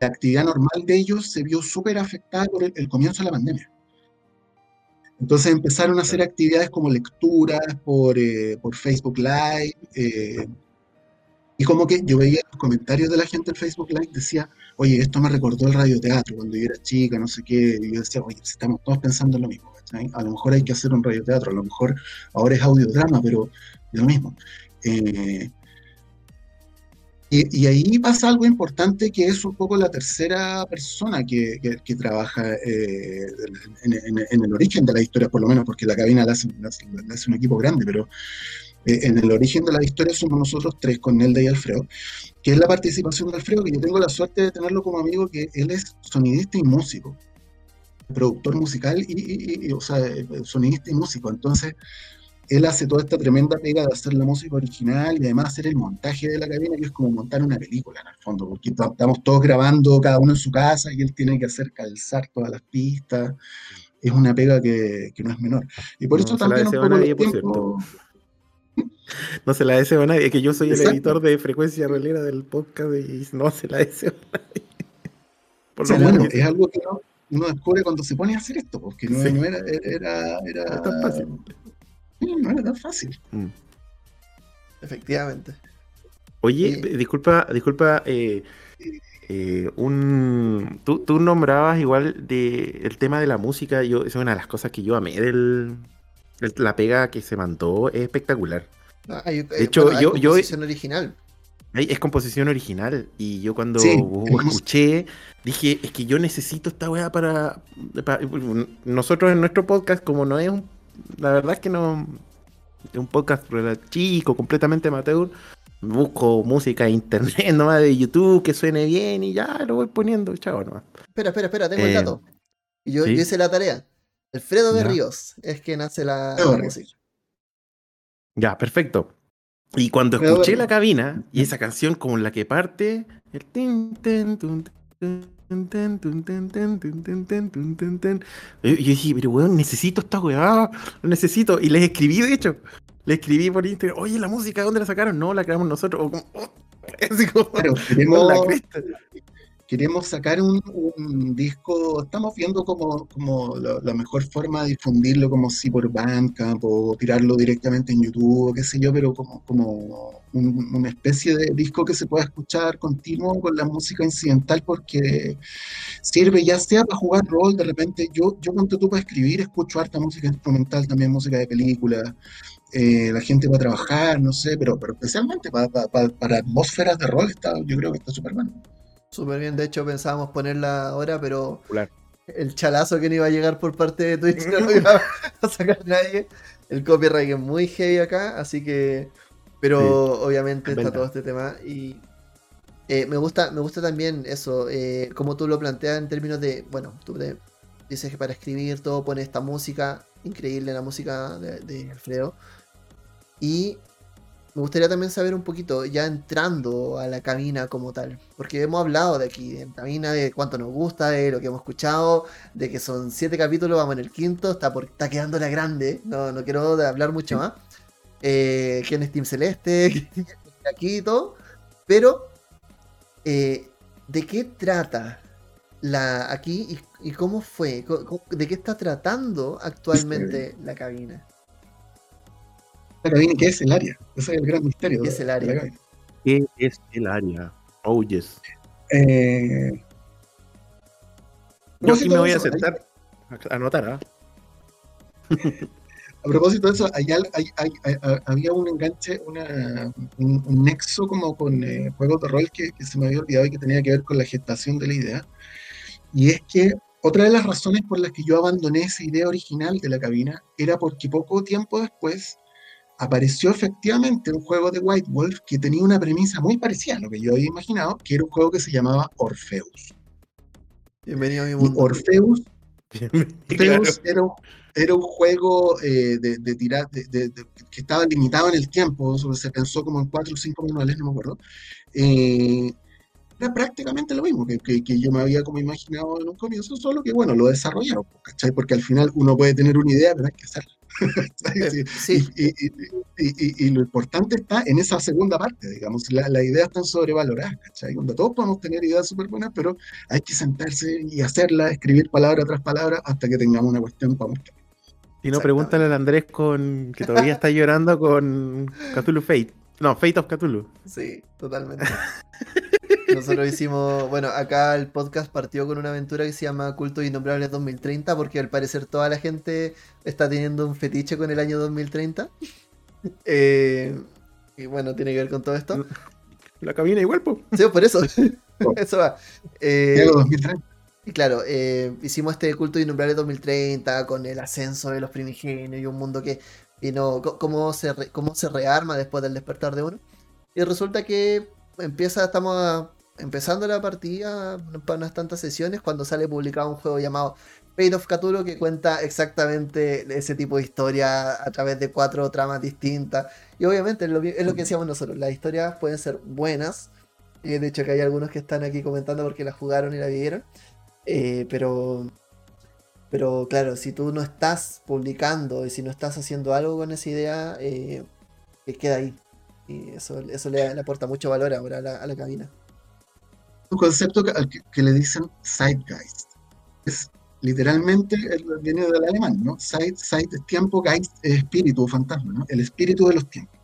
la actividad normal de ellos se vio súper afectada por el comienzo de la pandemia. Entonces empezaron a hacer actividades como lecturas por, eh, por Facebook Live. Eh, y como que yo veía los comentarios de la gente en Facebook Live, decía, oye, esto me recordó el radioteatro cuando yo era chica, no sé qué. Y yo decía, oye, estamos todos pensando en lo mismo. A lo mejor hay que hacer un radioteatro, a lo mejor ahora es audiodrama, pero es lo mismo. Eh, y, ahí pasa algo importante que es un poco la tercera persona que, trabaja eh, en, el origen de la historia, por lo menos, porque la cabina la hace, un equipo grande, pero eh, en el origen de la historia somos nosotros tres, con Nelda y Alfredo, que es la participación de Alfredo, que yo tengo la suerte de tenerlo como amigo, que él es sonidista y músico, productor musical y, y o sea, eh, sonidista y músico. Entonces, él hace toda esta tremenda pega de hacer la música original y además hacer el montaje de la cabina, que es como montar una película en el fondo, porque estamos todos grabando cada uno en su casa y él tiene que hacer calzar todas las pistas. Es una pega que, no es menor. Y por eso también un poco nadie, tiempo... No se la deseo a nadie, es que yo soy el editor de frecuencia rolera del podcast y no se la deseo a nadie. Por bueno, es algo que uno, descubre cuando se pone a hacer esto, porque no, era, era, era, tan fácil no era tan fácil. Mm. Efectivamente. Oye, disculpa, disculpa, eh, eh, un, tú, tú, nombrabas igual de el tema de la música, yo, es una de las cosas que yo amé del, la pega que se mandó, es espectacular. De hecho, yo, yo, composición original. Es composición original. Y yo cuando escuché, dije, es que yo necesito esta weá para, Nosotros en nuestro podcast, como no es un. La verdad es que no. Es un podcast chico, completamente amateur. Busco música en internet [LAUGHS] nomás de YouTube que suene bien y ya lo voy poniendo, chao nomás. Espera, espera, espera, tengo el eh, dato. Y yo, hice la tarea. Alfredo Berríos es quien hace la música. Ya, perfecto. Y cuando escuché la cabina y esa canción como la que parte, el yo, dije, pero weón, necesito esta weá, lo necesito. Y les escribí, de hecho, le escribí por Instagram, oye, la música, ¿dónde la sacaron? No, la creamos nosotros. O como, [LAUGHS] queremos sacar un, disco, estamos viendo como, como la, mejor forma de difundirlo, como si por Bandcamp o tirarlo directamente en YouTube qué sé yo, pero como, como una especie de disco que se pueda escuchar continuo con la música incidental porque sirve ya sea para jugar rol, de repente yo, yo cuando tú para escribir escucho harta música instrumental, también música de película, eh, la gente va a trabajar, no sé, pero, pero especialmente para, para, para atmósferas de rol está, yo creo que está súper bueno. Súper bien, de hecho pensábamos ponerla ahora, pero el chalazo que no iba a llegar por parte de Twitch [LAUGHS] no lo iba a sacar nadie. El copyright es muy heavy acá, así que. Pero obviamente está todo este tema. Y eh, me gusta, me gusta también eso, eh, como tú lo planteas en términos de. Bueno, tú dices que para escribir todo pone esta música, increíble la música de, de Alfredo. Y me gustaría también saber un poquito, ya entrando a la cabina como tal, porque hemos hablado de aquí, de cabina, de cuánto nos gusta, de lo que hemos escuchado, de que son siete capítulos, vamos en el quinto, está, por, está quedando la grande, no, no quiero hablar mucho más. Eh, ¿Quién es Team Celeste? [LAUGHS] aquí y todo, pero eh, ¿de qué trata la aquí y, cómo fue? ¿De qué está tratando actualmente la cabina? ¿Qué es el área? Ese es el gran misterio. ¿Qué es el área? ¿Qué es el área? Oh, yes. Eh, Yo sí me voy a sentar a anotar. ¿ah? [LAUGHS] a propósito de eso, había un enganche, un, nexo como con eh, juegos de rol que, que, se me había olvidado y que tenía que ver con la gestación de la idea. Y es que otra de las razones por las que yo abandoné esa idea original de la cabina era porque poco tiempo después apareció efectivamente un juego de White Wolf que tenía una premisa muy parecida a lo que yo había imaginado, que era un juego que se llamaba Orpheus. Bienvenido a mi mundo. Orpheus, Orpheus era, un juego eh, de, tirar, de, que estaba limitado en el tiempo, se pensó como en cuatro o cinco manuales, no me acuerdo. Eh, era prácticamente lo mismo que, que, yo me había como imaginado en un comienzo, solo que bueno, lo desarrollaron, ¿cachai? Porque al final uno puede tener una idea, pero hay que hacerla. [LAUGHS] Y, lo importante está en esa segunda parte, digamos, la, la idea está sobrevalorada, ¿cachai? Donde todos podemos tener ideas súper buenas, pero hay que sentarse y hacerla, escribir palabra tras palabra hasta que tengamos una cuestión para mostrar. Si no, pregúntale al Andrés con que todavía está llorando con Cthulhu Fate. No, Fate of Cthulhu. Sí, totalmente. [LAUGHS] Nosotros hicimos, bueno, acá el podcast partió con una aventura que se llama Cultos Innombrables 2030, porque al parecer toda la gente está teniendo un fetiche con el año 2030. [LAUGHS] Eh, y bueno, tiene que ver con todo esto. La cabina igual, pues. Sí, por eso. [LAUGHS] eso va. Eh, y claro, eh, hicimos este culto innombrables 2030 con el ascenso de los primigenios y un mundo que vino, cómo se, cómo se rearma después del despertar de uno. Y resulta que empieza, estamos empezando la partida para unas tantas sesiones cuando sale publicado un juego llamado Fate of Cthulhu que cuenta exactamente ese tipo de historia a través de cuatro tramas distintas. Y obviamente es lo, que decíamos nosotros, las historias pueden ser buenas. y de hecho que hay algunos que están aquí comentando porque la jugaron y la vieron. Eh, pero, pero claro, si tú no estás publicando y si no estás haciendo algo con esa idea, eh, queda ahí. Y eso, eso le, aporta mucho valor ahora a la, a la cabina. Un concepto que, le dicen Zeitgeist. Es literalmente, viene del alemán, ¿no? Zeit, Zeit es tiempo, Geist es espíritu o fantasma, ¿no? El espíritu de los tiempos.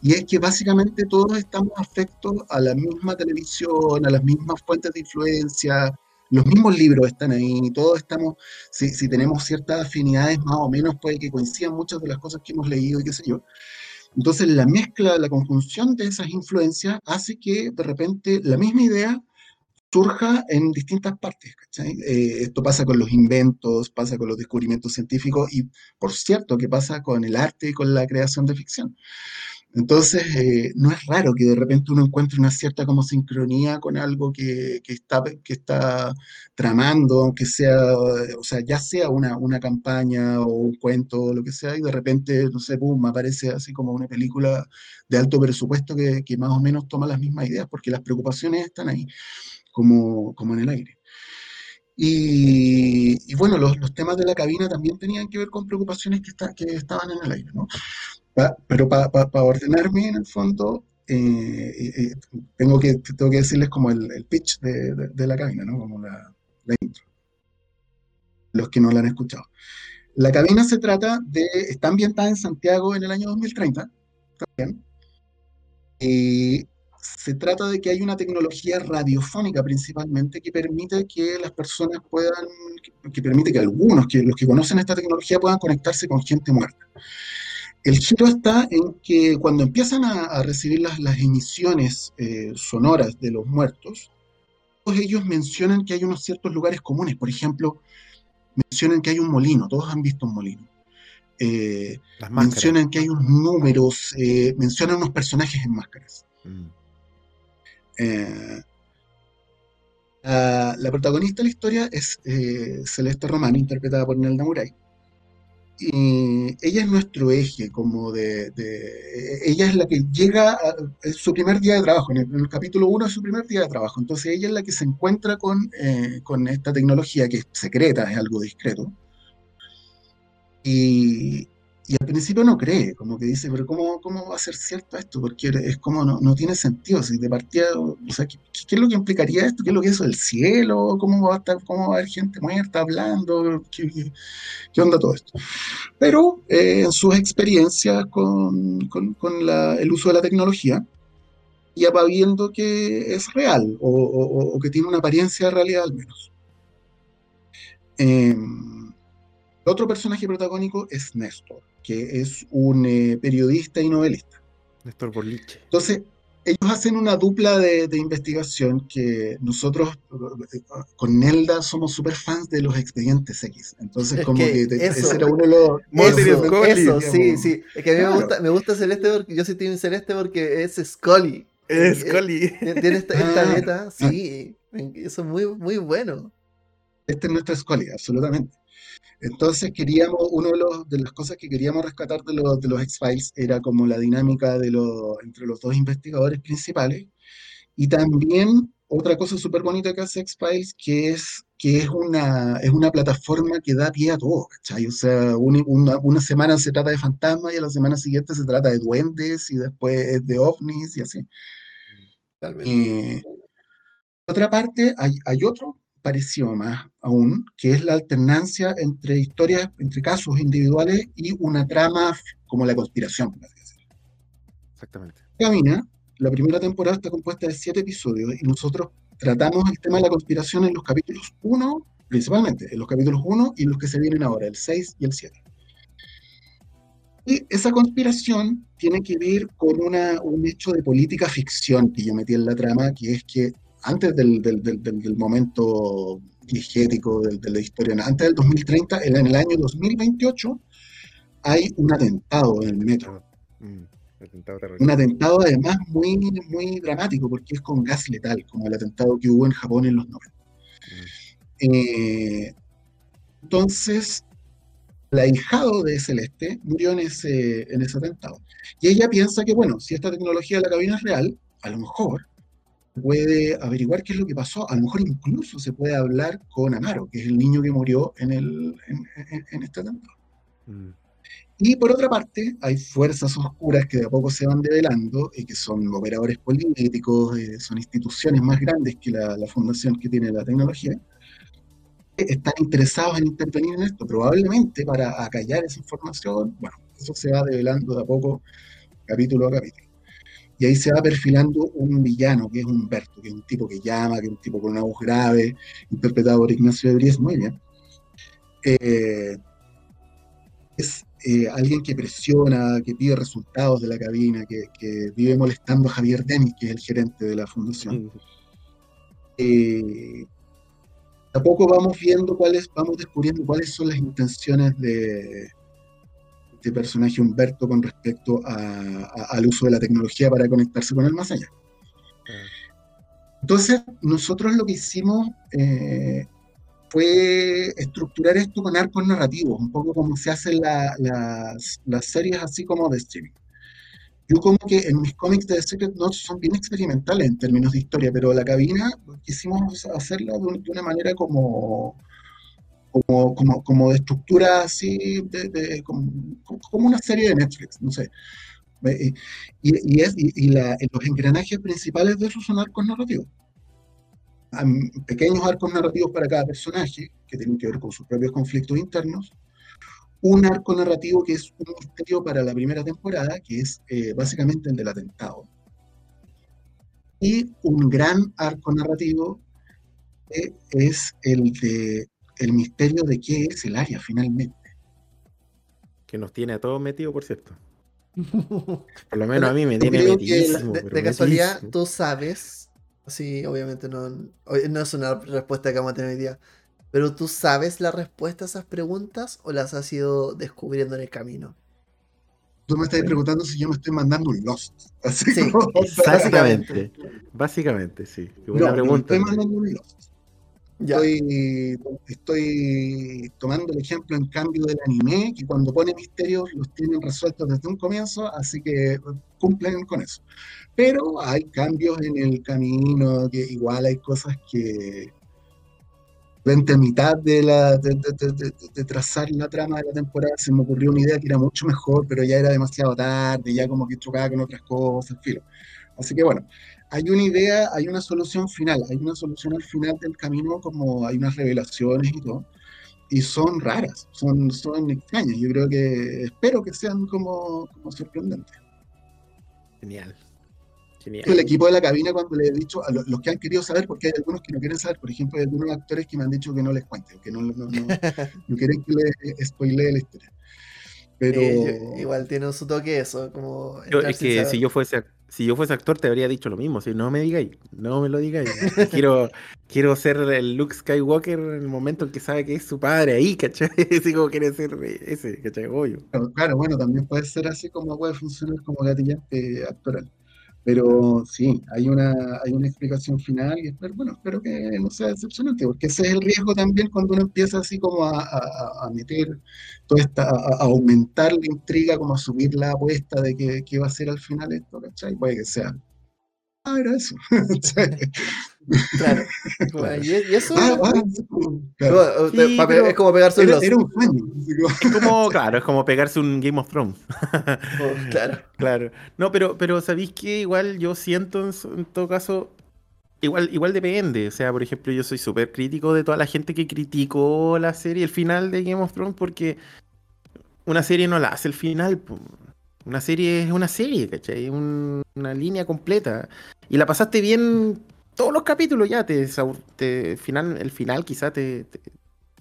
y es que básicamente todos estamos afectos a la misma televisión, a las mismas fuentes de influencia, los mismos libros están ahí, todos estamos, si, si tenemos ciertas afinidades más o menos, puede que coincidan muchas de las cosas que hemos leído y qué sé yo. Entonces la mezcla, la conjunción de esas influencias hace que de repente la misma idea surja en distintas partes. Eh, esto pasa con los inventos, pasa con los descubrimientos científicos y, por cierto, que pasa con el arte y con la creación de ficción. Entonces, eh, no es raro que de repente uno encuentre una cierta como sincronía con algo que, está, que está tramando, aunque sea, o sea, ya sea una, una campaña o un cuento o lo que sea, y de repente, no sé, boom, aparece así como una película de alto presupuesto que, que más o menos toma las mismas ideas, porque las preocupaciones están ahí, como, como en el aire. Y, bueno, los, los, temas de la cabina también tenían que ver con preocupaciones que, está, que estaban en el aire, ¿no? Pero para ordenarme en el fondo, eh, eh, tengo, que, tengo que decirles como el, pitch de, la cabina, ¿no? Como la, intro. Los que no la han escuchado. La cabina se trata de, está ambientada en Santiago en el año 2030, también. Y se trata de que hay una tecnología radiofónica principalmente que permite que las personas puedan, que permite que algunos, que los que conocen esta tecnología puedan conectarse con gente muerta. El giro está en que cuando empiezan a, recibir las, las emisiones eh, sonoras de los muertos, todos ellos mencionan que hay unos ciertos lugares comunes. Por ejemplo, mencionan que hay un molino, todos han visto un molino. Eh, mencionan que hay unos números, eh, mencionan unos personajes en máscaras. Mm. la, protagonista de la historia es Celeste Román, interpretada por Nelda Muray y ella es nuestro eje, como de, ella es la que llega, a, su primer día de trabajo, en el, capítulo 1 es su primer día de trabajo, entonces ella es la que se encuentra con, eh, con esta tecnología que es secreta, es algo discreto, y, y al principio no cree, como que dice, pero ¿cómo, cómo va a ser cierto esto? Porque es como no, no tiene sentido. Si de partida, o sea, ¿qué, ¿qué, es lo que implicaría esto? ¿Qué es lo que es eso del cielo? ¿Cómo va a, estar, cómo va a haber gente muerta hablando? ¿Qué, onda todo esto? Pero eh, en sus experiencias con, con, con la, el uso de la tecnología, ya va viendo que es real o, o, que tiene una apariencia de realidad al menos. Eh, otro personaje protagónico es Néstor, que es un eh, periodista y novelista. Néstor Borliche. Entonces, ellos hacen una dupla de, investigación que nosotros eh, con Nelda somos súper fans de los expedientes X. Entonces, como que, ese era uno de los... Eso, sí, sí. Es que a mí me, gusta, me gusta Celeste porque yo soy Team Celeste porque es Scully. Es Scully. Tiene esta, esta ah, neta, ah. sí. Eso es muy, muy bueno. Este es nuestro Scully, absolutamente. Entonces queríamos, una de, los, de las cosas que queríamos rescatar de los, de los X-Files era como la dinámica de los, entre los dos investigadores principales y también otra cosa súper bonita que hace X-Files que es que es una, es una plataforma que da pie a todo, ¿cachai? O sea, una, una, semana se trata de fantasmas y a la semana siguiente se trata de duendes y después de ovnis y así. Eh, otra parte, hay, hay otro pareció más aún, que es la alternancia entre historias, entre casos individuales y una trama como la conspiración. Exactamente. Camina, la primera temporada está compuesta de siete episodios y nosotros tratamos el tema de la conspiración en los capítulos 1, principalmente, en los capítulos 1 y los que se vienen ahora, el 6 y el 7. Y esa conspiración tiene que ver con una, un hecho de política ficción que yo metí en la trama, que es que antes del, del, del, del momento digético de, la historia, antes del 2030, en el año 2028, hay un atentado en el metro. Mm, un atentado además muy, muy dramático porque es con gas letal, como el atentado que hubo en Japón en los 90. Mm. Eh, entonces, la hijado de Celeste murió en ese, en ese atentado. Y ella piensa que, bueno, si esta tecnología de la cabina es real, a lo mejor puede averiguar qué es lo que pasó. A lo mejor incluso se puede hablar con Amaro, que es el niño que murió en, el, en, este atentado. Mm. Y por otra parte, hay fuerzas oscuras que de a poco se van develando y que son operadores políticos, eh, son instituciones más grandes que la, la, fundación que tiene la tecnología, que están interesados en intervenir en esto, probablemente para acallar esa información. Bueno, eso se va develando de a poco, capítulo a capítulo. Y ahí se va perfilando un villano, que es Humberto, que es un tipo que llama, que es un tipo con una voz grave, interpretado por Ignacio de Bries, muy bien. Eh, es eh, alguien que presiona, que pide resultados de la cabina, que, vive molestando a Javier Denis, que es el gerente de la fundación. Eh, a poco vamos viendo cuáles, vamos descubriendo cuáles son las intenciones de, este personaje Humberto con respecto al uso de la tecnología para conectarse con el más allá. Entonces, nosotros lo que hicimos eh, fue estructurar esto con arcos narrativos, un poco como se hacen las, las series así como de streaming. Yo como que en mis cómics de Secret Notes son bien experimentales en términos de historia, pero la cabina quisimos hacerla de, una manera como, como, como, como de estructura así, de, como, una serie de Netflix, no sé. Eh, y, y, es, y, los engranajes principales de eso son arcos narrativos. pequeños arcos narrativos para cada personaje, que tienen que ver con sus propios conflictos internos, un arco narrativo que es un misterio para la primera temporada, que es eh, básicamente el del atentado. Y un gran arco narrativo que es el de el misterio de qué es el área finalmente. Que nos tiene a todos metidos, por cierto. [LAUGHS] Por lo menos a mí me tiene metido. De, casualidad, tú sabes, sí, obviamente no, no es una respuesta que vamos a tener hoy día, pero tú sabes la respuesta a esas preguntas o las has ido descubriendo en el camino. Tú me estás preguntando si yo me estoy mandando un Lost. sí, básicamente. Básicamente, sí. Qué buena pregunta. estoy mandando un Lost. Estoy, estoy, tomando el ejemplo en cambio del anime, que cuando pone misterios los tienen resueltos desde un comienzo, así que cumplen con eso. Pero hay cambios en el camino, que igual hay cosas que, frente a mitad de, la, de, trazar la trama de la temporada, se me ocurrió una idea que era mucho mejor, pero ya era demasiado tarde, ya como que chocaba con otras cosas, filo. Así que bueno, hay una idea, hay una solución final, hay una solución al final del camino, como hay unas revelaciones y todo, y son raras, son, son extrañas. Yo creo que, espero que sean como, como sorprendentes. Genial. El equipo de la cabina, cuando le he dicho a los, que han querido saber, porque hay algunos que no quieren saber, por ejemplo, hay algunos actores que me han dicho que no les cuente, que no, no, no, [LAUGHS] quieren que les spoilee la historia. Pero... igual tiene su toque eso, como... es que si yo fuese si yo fuese actor te habría dicho lo mismo, si no me digáis, no me lo digáis. quiero, [LAUGHS] quiero ser el Luke Skywalker en el momento en que sabe que es su padre ahí, ¿cachai? [LAUGHS] Así como quiere ser ese, ¿cachai? Obvio. Claro, bueno, también puede ser así como puede funcionar como gatillante actoral. Pero sí, hay una, hay una explicación final y espero, bueno, espero que no sea decepcionante, porque ese es el riesgo también cuando uno empieza así como a, a, meter toda esta, a, aumentar la intriga, como a subir la apuesta de que, que va a ser al final esto, ¿cachai? Puede que sea Ah, era eso. [LAUGHS] [LAUGHS] [LAUGHS] claro. y, eso. Ah, es como pegarse un era, un sueño. Es como, claro, es como pegarse un Game of Thrones. Oh, claro. [LAUGHS] Claro. No, pero, pero sabéis que igual yo siento en, todo caso. Igual, igual depende. O sea, por ejemplo, yo soy súper crítico de toda la gente que criticó la serie, el final de Game of Thrones, porque una serie no la hace el final. Una serie es una serie, ¿cachai? una línea completa. Y la pasaste bien todos los capítulos ya. Te, final, el final quizá te,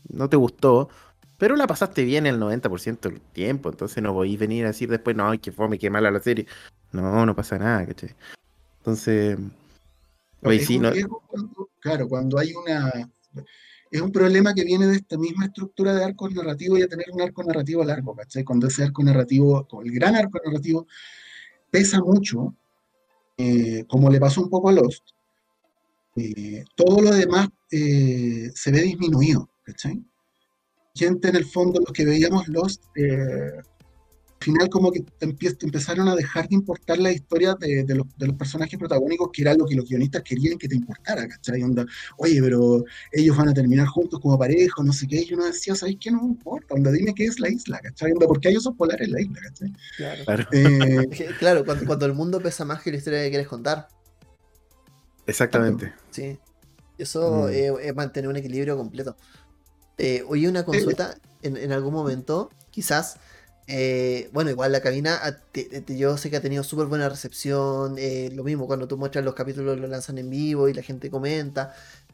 no te gustó. Pero la pasaste bien el 90% del tiempo. Entonces no podéis venir a decir después, no, que fome, que mala la serie. No, no pasa nada, ¿cachai? Entonces. Oye, sí, no... claro, cuando hay una es un problema que viene de esta misma estructura de arcos narrativos y a tener un arco narrativo largo, ¿cachai? Cuando ese arco narrativo, el gran arco narrativo, pesa mucho, eh, como le pasó un poco a Lost, eh, todo lo demás eh, se ve disminuido, ¿cachai? Gente en el fondo, los que veíamos Lost, final como que te, empezaron a dejar de importar la historia de, los, personajes protagónicos, que era lo que los guionistas querían que te importara, ¿cachai? Onda, oye, pero ellos van a terminar juntos como pareja, no sé qué, y uno decía, ¿sabes qué? No me importa, onda, dime qué es la isla, ¿cachai? Onda, porque ellos son polares en la isla, ¿cachai? Claro, claro. Eh, [LAUGHS] claro cuando, el mundo pesa más que la historia que quieres contar. Exactamente. Sí. Eso mm. es mantener un equilibrio completo. Eh, oye, una consulta, [LAUGHS] en, en algún momento, quizás Eh, bueno, igual la cabina, a- te- te- yo sé que ha tenido súper buena recepción. eh, lo mismo, cuando tú muestras los capítulos, lo lanzan en vivo y la gente comenta.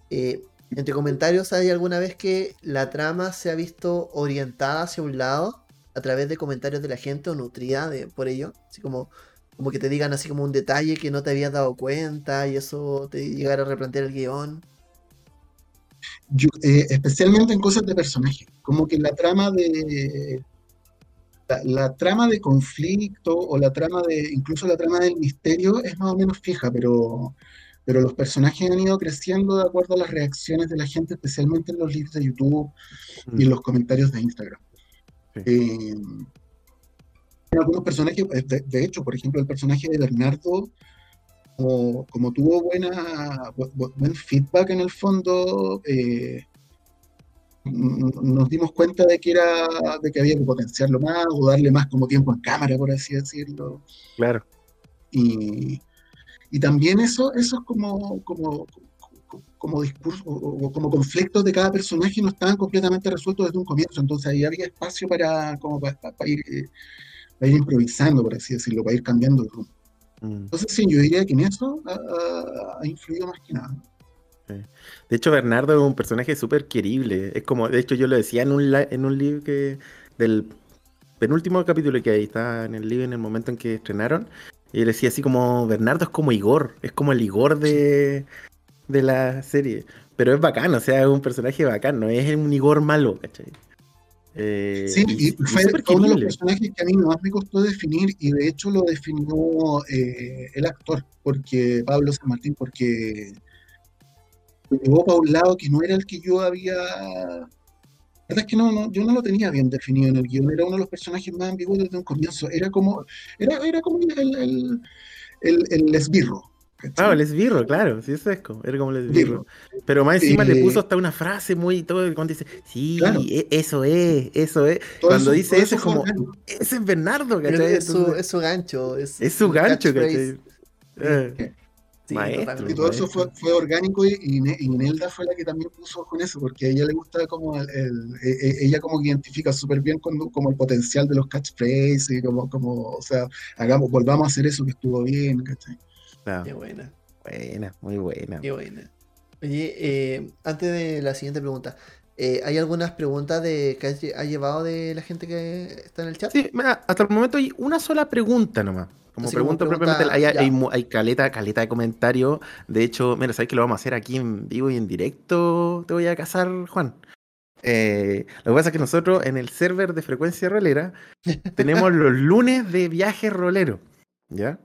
Eh, entre comentarios, ¿hay alguna vez que la trama se ha visto orientada hacia un lado a través de comentarios de la gente o nutrida de, por ello? Así como, como que te digan así como un detalle que no te habías dado cuenta y eso te llegara a replantear el guion. Yo, eh, especialmente en cosas de personaje, como que la trama de la, la trama de conflicto o la trama de incluso la trama del misterio es más o menos fija, pero pero los personajes han ido creciendo de acuerdo a las reacciones de la gente, especialmente en los lives de YouTube y en los comentarios de Instagram. Sí. Eh, algunos personajes, eh, de, de hecho, por ejemplo, el personaje de Bernardo, como, como tuvo buena, bu- bu- buen feedback en el fondo, eh, nos dimos cuenta de que era, de que había que potenciarlo más o darle más como tiempo en cámara, por así decirlo. Claro. Y, y también eso, eso es como, como, como discurso o, o como conflictos de cada personaje no estaban completamente resueltos desde un comienzo, entonces ahí había espacio para, como para, para ir, eh, para ir improvisando, por así decirlo, para ir cambiando el rumbo. Mm. Entonces sí, yo diría que en eso ha, ha- ha influido más que nada. De hecho, Bernardo es un personaje súper querible. Es como, de hecho, yo lo decía en un, en un libro que. del penúltimo capítulo que ahí está en el libro en el momento en que estrenaron. Y yo decía así como: Bernardo es como Igor. Es como el Igor de, de la serie. Pero es bacán, o sea, es un personaje bacán, no es un Igor malo, ¿cachai? Eh, Sí, y fue, uno de los personajes que a mí más me costó definir y de hecho lo definió eh, el actor, porque Pablo San Martín, porque me llevó para un lado que no era el que yo había... La verdad es que no, no, yo no lo tenía bien definido en el guion, era uno de los personajes más ambiguos desde un comienzo, era como, era, era como el, el, el, el esbirro. ¿Cachai? Ah, el esbirro, claro, sí, eso es como, era como el esbirro. Pero más encima Eh, le puso hasta una frase muy todo cuando dice, sí, Claro. e- eso es, eso es. Todo cuando eso- dice eso es como, ese es Bernardo, ¿cachai? es, su, es su gancho. Es, es su gancho. ¿cachai? Eh, Sí, Maestro. Y todo eso fue, fue orgánico y, y Ne- y Nelda fue la que también puso con eso, porque a ella le gusta como el, el- e- e- ella como que identifica súper bien con- como el potencial de los catchphrases y como, como, o sea, hagamos, volvamos a hacer eso que estuvo bien, ¿cachai? Qué buena, buena, muy buena. qué buena. Oye, eh, antes de la siguiente pregunta, eh, ¿hay algunas preguntas de que has lle- ha llevado de la gente que está en el chat? Sí, mira, hasta el momento hay una sola pregunta nomás. Como Así como pregunta pregunta, propiamente, hay caleta, caleta de comentarios. De hecho, mira, ¿sabes que lo vamos a hacer aquí en vivo y en directo? Te voy a casar, Juan. Eh, lo que pasa es que nosotros en el server de frecuencia rolera [LAUGHS] tenemos los lunes de viaje rolero. ¿Ya?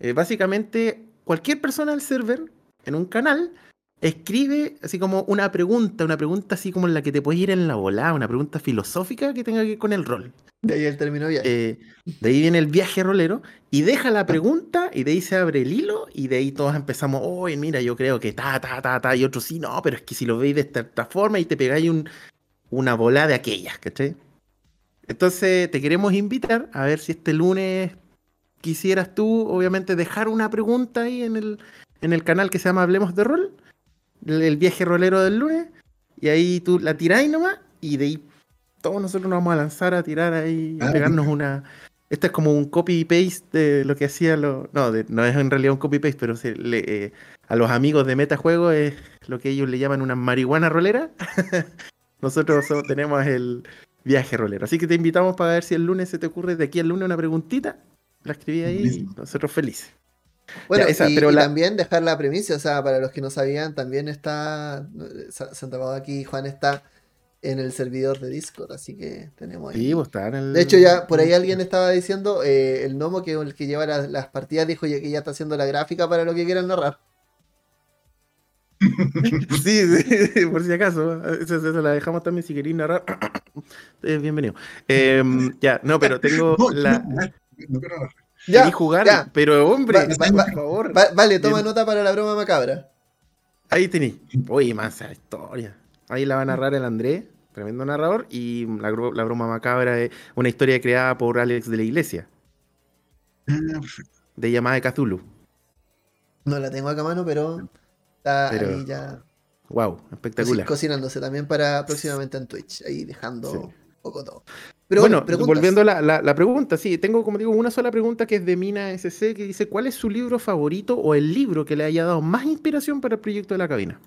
Eh, básicamente, cualquier persona del server, en un canal, escribe así como una pregunta, una pregunta así como en la que te puedes ir en la volada, una pregunta filosófica que tenga que ver con el rol. De ahí el término viaje. Eh, de ahí viene el viaje rolero y deja la pregunta y de ahí se abre el hilo y de ahí todos empezamos, oye, mira, yo creo que ta, ta, ta, ta, y otros sí, no, pero es que si lo veis de esta, esta forma y te pegáis un, una bola de aquellas, ¿cachai? Entonces te queremos invitar a ver si este lunes quisieras tú, obviamente, dejar una pregunta ahí en el, en el canal que se llama Hablemos de Rol, el, viaje rolero del lunes, y ahí tú la tiráis nomás y de ahí todos nosotros nos vamos a lanzar a tirar ahí, a Ah, pegarnos una... Este es como un copy-paste de lo que hacía lo No, de- no es en realidad un copy-paste, pero se le- eh, a los amigos de Metajuego es lo que ellos le llaman una marihuana rolera. [LAUGHS] Nosotros so- tenemos el viaje rolero. Así que te invitamos para ver si el lunes se te ocurre de aquí al lunes una preguntita. La escribí ahí y nosotros felices. Bueno, ya, esa, y, pero y la- también dejar la premisa, o sea, para los que no sabían, también está eh, Sa- Santa Pau aquí, Juan está en el servidor de Discord, así que tenemos ahí. Sí, vos estás en el... De hecho, ya por ahí alguien estaba diciendo, eh, el Nomo, que el que lleva las, las partidas, dijo ya que ya está haciendo la gráfica para lo que quieran narrar. [LAUGHS] Sí, sí, por si acaso. Esa, esa la dejamos también si queréis narrar. [COUGHS] Eh, bienvenido. Em, ya, no, pero tengo [LAUGHS] No, la... no, no, quiero. Ya, jugar, ya. pero hombre, Va- va- va- por favor. Va- vale, toma Bien. nota para la broma macabra. Ahí tení. Oye, mansa historia. Ahí la va a narrar el Andrés, tremendo narrador, y la, broma macabra es una historia creada por Alex de la Iglesia, Ah, perfecto. de llamada de Cthulhu. No la tengo acá a mano, pero está Pero- ahí ya Wow, espectacular. cocinándose también para próximamente en Twitch, ahí dejando Sí. Poco todo. Pero bueno, volviendo a la, la- la pregunta, sí, tengo como digo una sola pregunta que es de Mina SC que dice, ¿cuál es su libro favorito o el libro que le haya dado más inspiración para el proyecto de la cabina?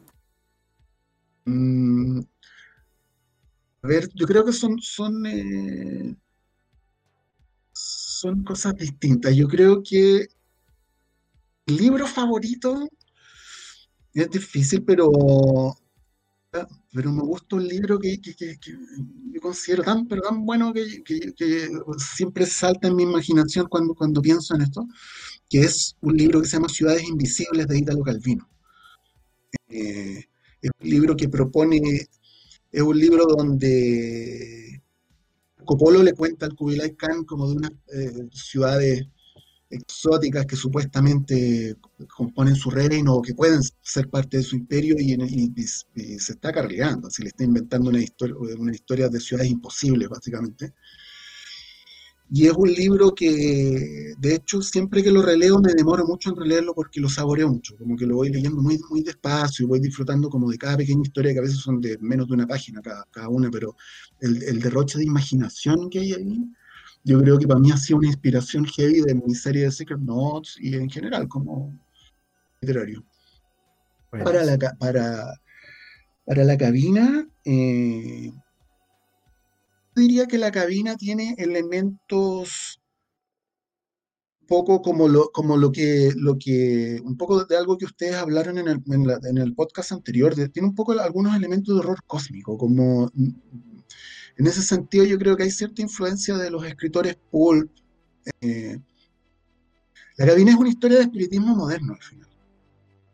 Mm, a ver, yo creo que son, son, eh, son cosas distintas. Yo creo que libro favorito es difícil, pero, pero me gusta un libro que, que- que- que yo considero tan, pero tan bueno que, siempre salta en mi imaginación cuando, cuando pienso en esto, que es un libro que se llama Ciudades Invisibles de Italo Calvino. Eh, es un libro que propone, es un libro donde Coppola le cuenta al Kublai Khan como de unas eh, ciudades exóticas que supuestamente componen su reino o que pueden ser parte de su imperio y, en- y- y- se está cargando, se le está inventando una historia, una historia de ciudades imposibles, básicamente. Y es un libro que, de hecho, siempre que lo releo me demoro mucho en releerlo porque lo saboreo mucho, como que lo voy leyendo muy, muy despacio y voy disfrutando como de cada pequeña historia que a veces son de menos de una página cada, cada una, pero el, el derroche de imaginación que hay ahí, yo creo que para mí ha sido una inspiración heavy de mi serie de Secret Notes y en general como literario. Para la, para, para la cabina, eh, diría que la cabina tiene elementos poco como lo, como lo que, lo que, un poco de algo que ustedes hablaron en el, en la- en el podcast anterior, de- tiene un poco algunos elementos de horror cósmico, como en ese sentido yo creo que hay cierta influencia de los escritores pulp. eh, la cabina es una historia de espiritismo moderno al final.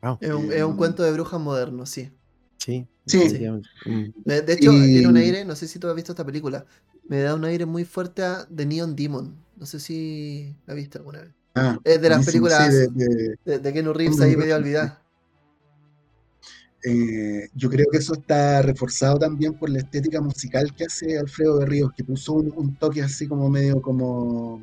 Wow, Es un, es un cuento de brujas moderno, sí. sí, Sí. definitivamente. Mm. De, hecho, Y- tiene un aire, no sé si tú has visto esta película, me da un aire muy fuerte a The Neon Demon. No sé si la viste alguna vez. Ah, Es de las sí, películas de- de- de, de Keanu Reeves ahí medio sí. olvidada. Eh, yo creo que eso está reforzado también por la estética musical que hace Alfredo de Ríos, que puso un, un toque así como medio como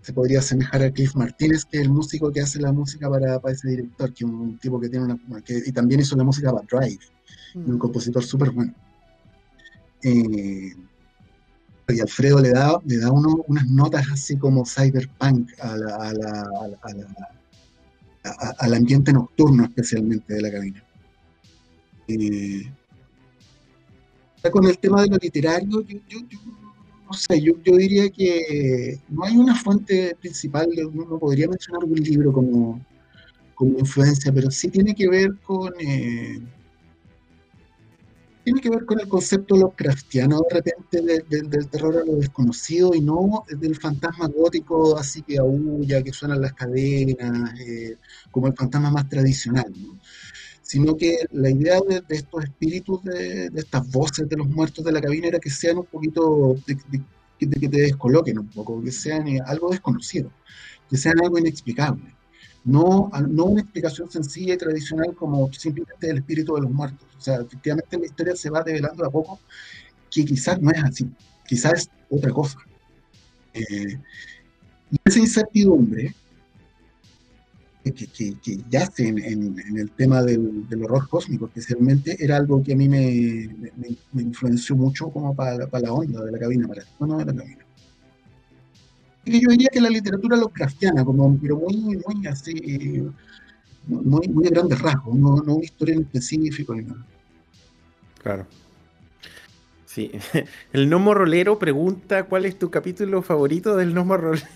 se podría asemejar a Cliff Martínez, que es el músico que hace la música para, para ese director, que es un, un tipo que tiene una que, y también hizo la música para Drive, un Mm. compositor súper bueno. Eh, y Alfredo le da, le da uno- unas notas así como cyberpunk a la- a la- a la- a la- al ambiente nocturno especialmente de la cabina. Eh, con el tema de lo literario, yo, no sé, yo, yo diría que no hay una fuente principal, uno no podría mencionar un libro como, como influencia, pero sí tiene que ver con... eh, tiene que ver con el concepto Lovecraftiano de repente de- de- del terror a lo desconocido y no del fantasma gótico así que aúlla, que suenan las cadenas, eh, como el fantasma más tradicional, ¿no? Sino que la idea de, de estos espíritus, de, estas voces de los muertos de la cabina era que sean un poquito, que te descoloquen un poco, que sean eh, algo desconocido, que sean algo inexplicable. No, no una explicación sencilla y tradicional como simplemente el espíritu de los muertos. O sea, efectivamente la historia se va develando de a poco que quizás no es así, quizás es otra cosa. Eh, y esa incertidumbre que, que- que- que yace en, en- en el tema del, del horror cósmico, especialmente, era algo que a mí me, me- influenció mucho como para, para la onda de la cabina, para el tono de la cabina. Y yo diría que la literatura Lovecraftiana, como, pero muy, muy así, muy, muy de grandes rasgos, no, no una historia en específico ni nada. Claro. Sí. [LAUGHS] El Nomo Rolero pregunta cuál es tu capítulo favorito del Nomo Rolero.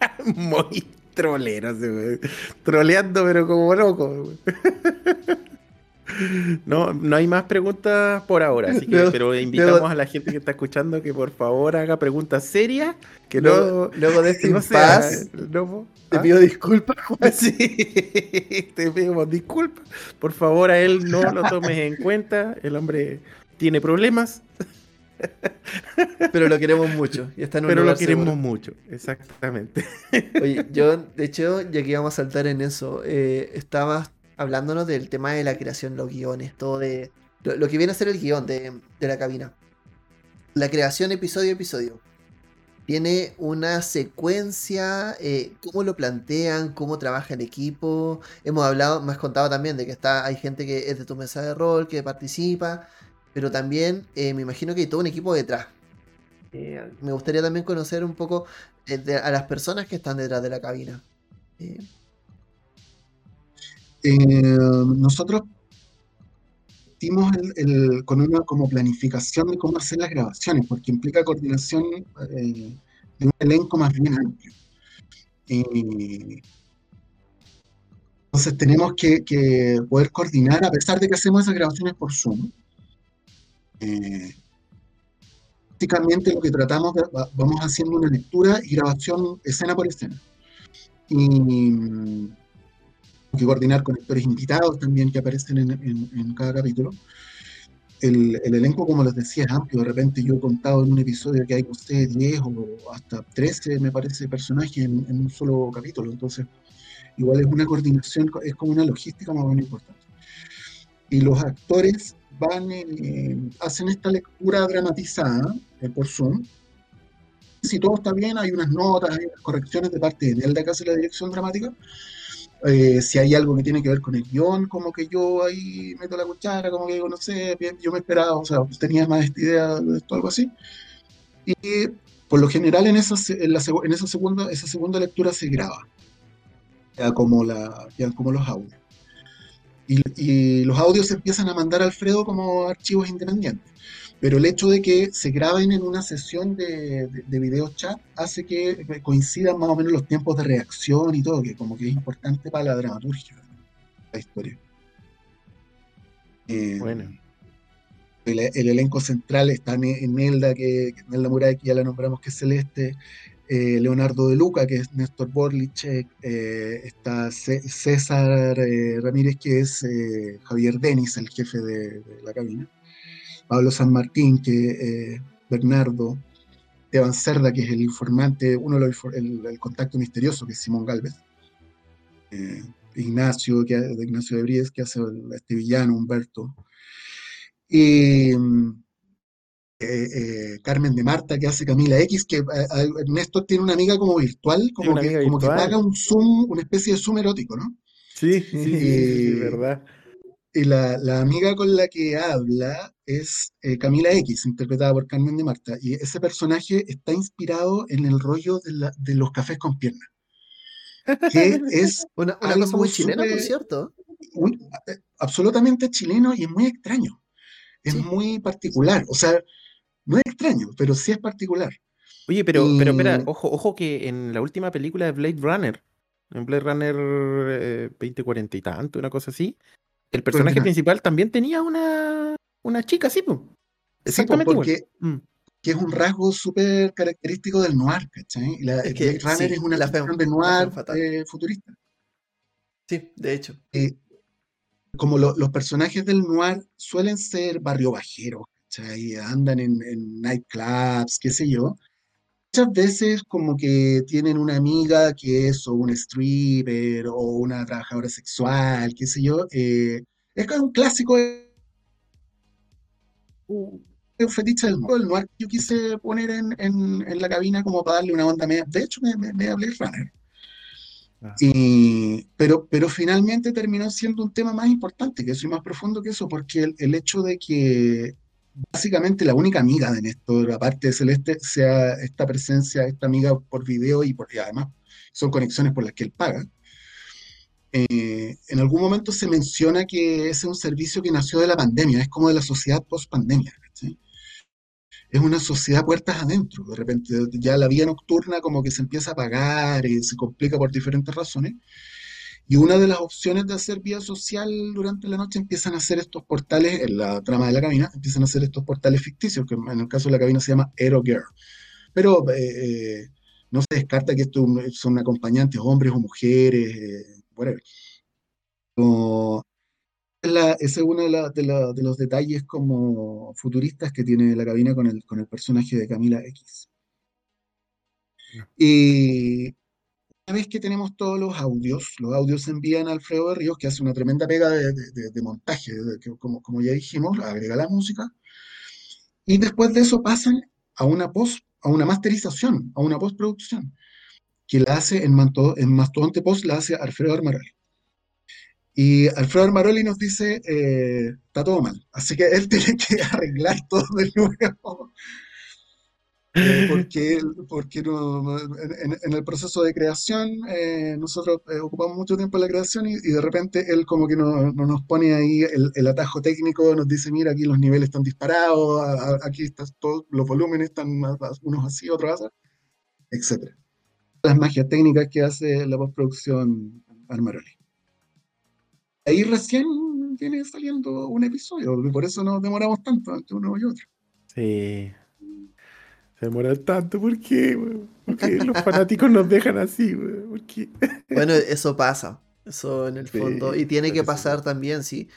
[LAUGHS] Muy trolero, güey. troleando, pero como loco. [LAUGHS] No, no hay más preguntas por ahora, así que, [LAUGHS] Luego- pero invitamos luego- a la gente que está escuchando que por favor haga preguntas serias, que no, Luego, luego de este [LAUGHS] no Nomo. te ¿Ah? pido disculpas, [LAUGHS] Juan. Sí, te pedimos disculpas. Por favor, a él no lo tomes en cuenta. El hombre tiene problemas, pero lo queremos mucho. Y está en un pero lo queremos seguro. mucho. Exactamente. Oye, yo, de hecho, ya que íbamos a saltar en eso, eh, estabas hablándonos del tema de la creación, los guiones, todo de. Lo, lo que viene a ser el guion de, de la cabina. La creación episodio a episodio. Tiene una secuencia, eh, cómo lo plantean, cómo trabaja el equipo. Hemos hablado, me has contado también de que está, hay gente que es de tu mesa de rol, que participa, pero también eh, me imagino que hay todo un equipo detrás. Eh, me gustaría también conocer un poco a las personas que están detrás de la cabina. Nosotros hicimos con una como planificación de cómo hacer las grabaciones, porque implica coordinación de un elenco más bien amplio. entonces tenemos que, poder coordinar, a pesar de que hacemos esas grabaciones por Zoom, eh, básicamente lo que tratamos, vamos haciendo una lectura y grabación escena por escena. Y que coordinar con actores invitados también que aparecen en, cada capítulo. El, elenco, como les decía, es amplio. De repente yo he contado en un episodio que hay, no 10 o hasta 13, me parece, personajes en, un solo capítulo. Entonces, igual es una coordinación, es como una logística más o menos importante. Y los actores van, eh, hacen esta lectura dramatizada eh, por Zoom. Si todo está bien, hay unas notas, hay unas correcciones de parte de Nelda que hace la dirección dramática. Eh, si hay algo que tiene que ver con el guion, como que yo ahí meto la cuchara, como que digo, no sé, yo me esperaba, o sea, tenía más esta idea de esto, algo así. Y por lo general en esa, en, la, en esa, segunda, esa segunda lectura se graba, ya como, la, ya como los audios. Y, los audios se empiezan a mandar a Alfredo como archivos independientes. Pero el hecho de que se graben en una sesión de, de, video chat hace que coincidan más o menos los tiempos de reacción y todo, que como que es importante para la dramaturgia, la historia. Eh, bueno. El, elenco central está en Nelda, que, Nelda Muray, que ya la nombramos, que es Celeste, eh, Leonardo de Luca, que es Néstor Borlicek, eh, está César eh, Ramírez, que es Javier Denis, el jefe de, la cabina, Pablo San Martín, que Bernardo, Esteban Cerda, que es el informante, uno de los, el, contacto misterioso, que es Simón Galvez, Ignacio, que, de Ignacio de Bries, que hace este villano, Humberto. Y eh, eh, Carmen de Marta que hace Camila X, que eh, Ernesto tiene una amiga como virtual, como, que, como que paga un Zoom, una especie de Zoom erótico, ¿no? Sí, sí, sí, verdad. Y la, la, amiga con la que habla es Camila X, interpretada por Carmen de Marta. Y ese personaje está inspirado en el rollo de, la, de los cafés con piernas. Que [LAUGHS] es una, cosa muy chilena, por cierto. absolutamente chileno y es muy extraño. Es muy particular. O sea, no es extraño, pero sí es particular. Oye, pero, pero espera, ojo, ojo que en la última película de Blade Runner, en Blade Runner 2040 eh, y tanto, una cosa así, el personaje principal también tenía una, una chica, sí, pues. Exactamente. porque mm. que es un rasgo súper característico del noir, ¿cachai? es que, Blade Runner es una ficción de noir eh, futurista. Sí, de hecho. Eh, como los personajes del noir suelen ser barrio bajero, y Andan en, nightclubs, qué sé yo. Muchas veces como que tienen una amiga que es o un stripper o una trabajadora sexual, qué sé yo. Eh, es un clásico, un fetiche del noir. Yo quise poner en, la cabina como para darle una onda media. De hecho, me, me, runner. Ah. pero, pero finalmente terminó siendo un tema más importante que eso y más profundo que eso, porque el hecho de que básicamente la única amiga de Néstor, aparte de Celeste, sea esta presencia, esta amiga por video y, por, además son conexiones por las que él paga. Eh, en algún momento se menciona que ese es un servicio que nació de la pandemia, es como de la sociedad post-pandemia. Es una sociedad puertas adentro, de repente ya la vida nocturna como que se empieza a apagar y se complica por diferentes razones. Y una de las opciones de hacer vida social durante la noche empiezan a hacer estos portales, en la trama de la cabina, empiezan a hacer estos portales ficticios, que en el caso de la cabina se llama Aero Girl. Pero eh, eh, no se descarta que estos son acompañantes, hombres o mujeres, eh, whatever. ese es uno de, de, los detalles como futuristas que tiene la cabina con el, con el personaje de Camila X. Y vez que tenemos todos los audios, los audios se envían a Alfredo de Ríos, que hace una tremenda pega de, montaje, como, como ya dijimos, agrega la música, y después de eso pasan a una post, a una masterización, a una postproducción, que la hace en, en Mastodonte Post, la hace Alfredo Armaroli. Y Alfredo Armaroli nos dice, eh, está todo mal, así que él [LAUGHS] tiene que arreglar todo de nuevo. Eh, [LAUGHS] porque porque en, el proceso de creación eh, nosotros eh, ocupamos mucho tiempo en la creación y, de repente él como que no, nos pone ahí el, atajo técnico, nos dice, mira, aquí los niveles están disparados, aquí están todos los volúmenes están unos así, otros así, etc. Las magias técnicas que hace la postproducción Armaroli. Ahí recién viene saliendo un episodio, y por eso nos demoramos tanto entre uno y otro. Sí, demorar tanto? ¿Por qué, Porque los fanáticos nos dejan así, Bueno, eso pasa. Eso en el fondo. y tiene que pasar también, sí.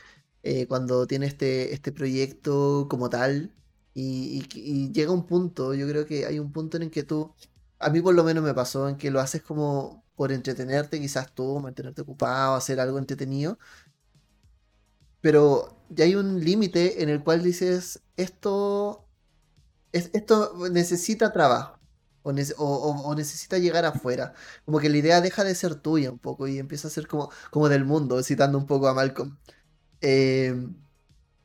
Eh, cuando tiene este, este proyecto como tal. Y, llega un punto, yo creo que hay un punto en el que tú. A mí por lo menos me pasó en que lo haces como por entretenerte, quizás tú, mantenerte ocupado, hacer algo entretenido. Pero ya hay un límite en el cual dices, esto esto necesita trabajo o, necesita llegar afuera. Como que la idea deja de ser tuya un poco y empieza a ser como, como del mundo, citando un poco a Malcolm. Em,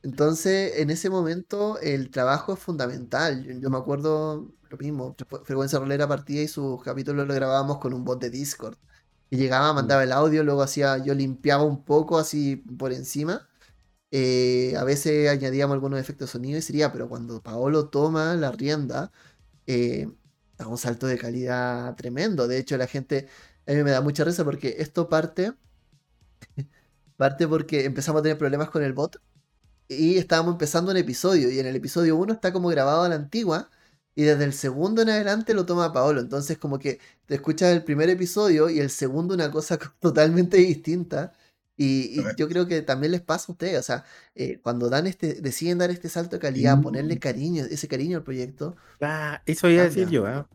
entonces, en ese momento, el trabajo es fundamental. Yo, me acuerdo lo mismo, Frecuencia Rolera partía y sus capítulos lo grabábamos con un bot de Discord. Y llegaba, mandaba mm. el audio, luego hacía, yo limpiaba un poco así por encima eh, a veces añadíamos algunos efectos de sonido y sería, pero cuando Paolo toma la rienda, eh, da un salto de calidad tremendo. De hecho, la gente, a mí me da mucha risa porque esto parte, [LAUGHS] parte porque empezamos a tener problemas con el bot y estábamos empezando un episodio y en el episodio 1 está como grabado a la antigua y desde el segundo en adelante lo toma Paolo. Entonces como que te escuchas el primer episodio y el segundo una cosa [LAUGHS] totalmente distinta. Y, yo creo que también les pasa a ustedes, o sea, eh, cuando dan este, deciden dar este salto de calidad, ponerle cariño, ese cariño al proyecto. Ah, eso iba a decir yo. ¿ah?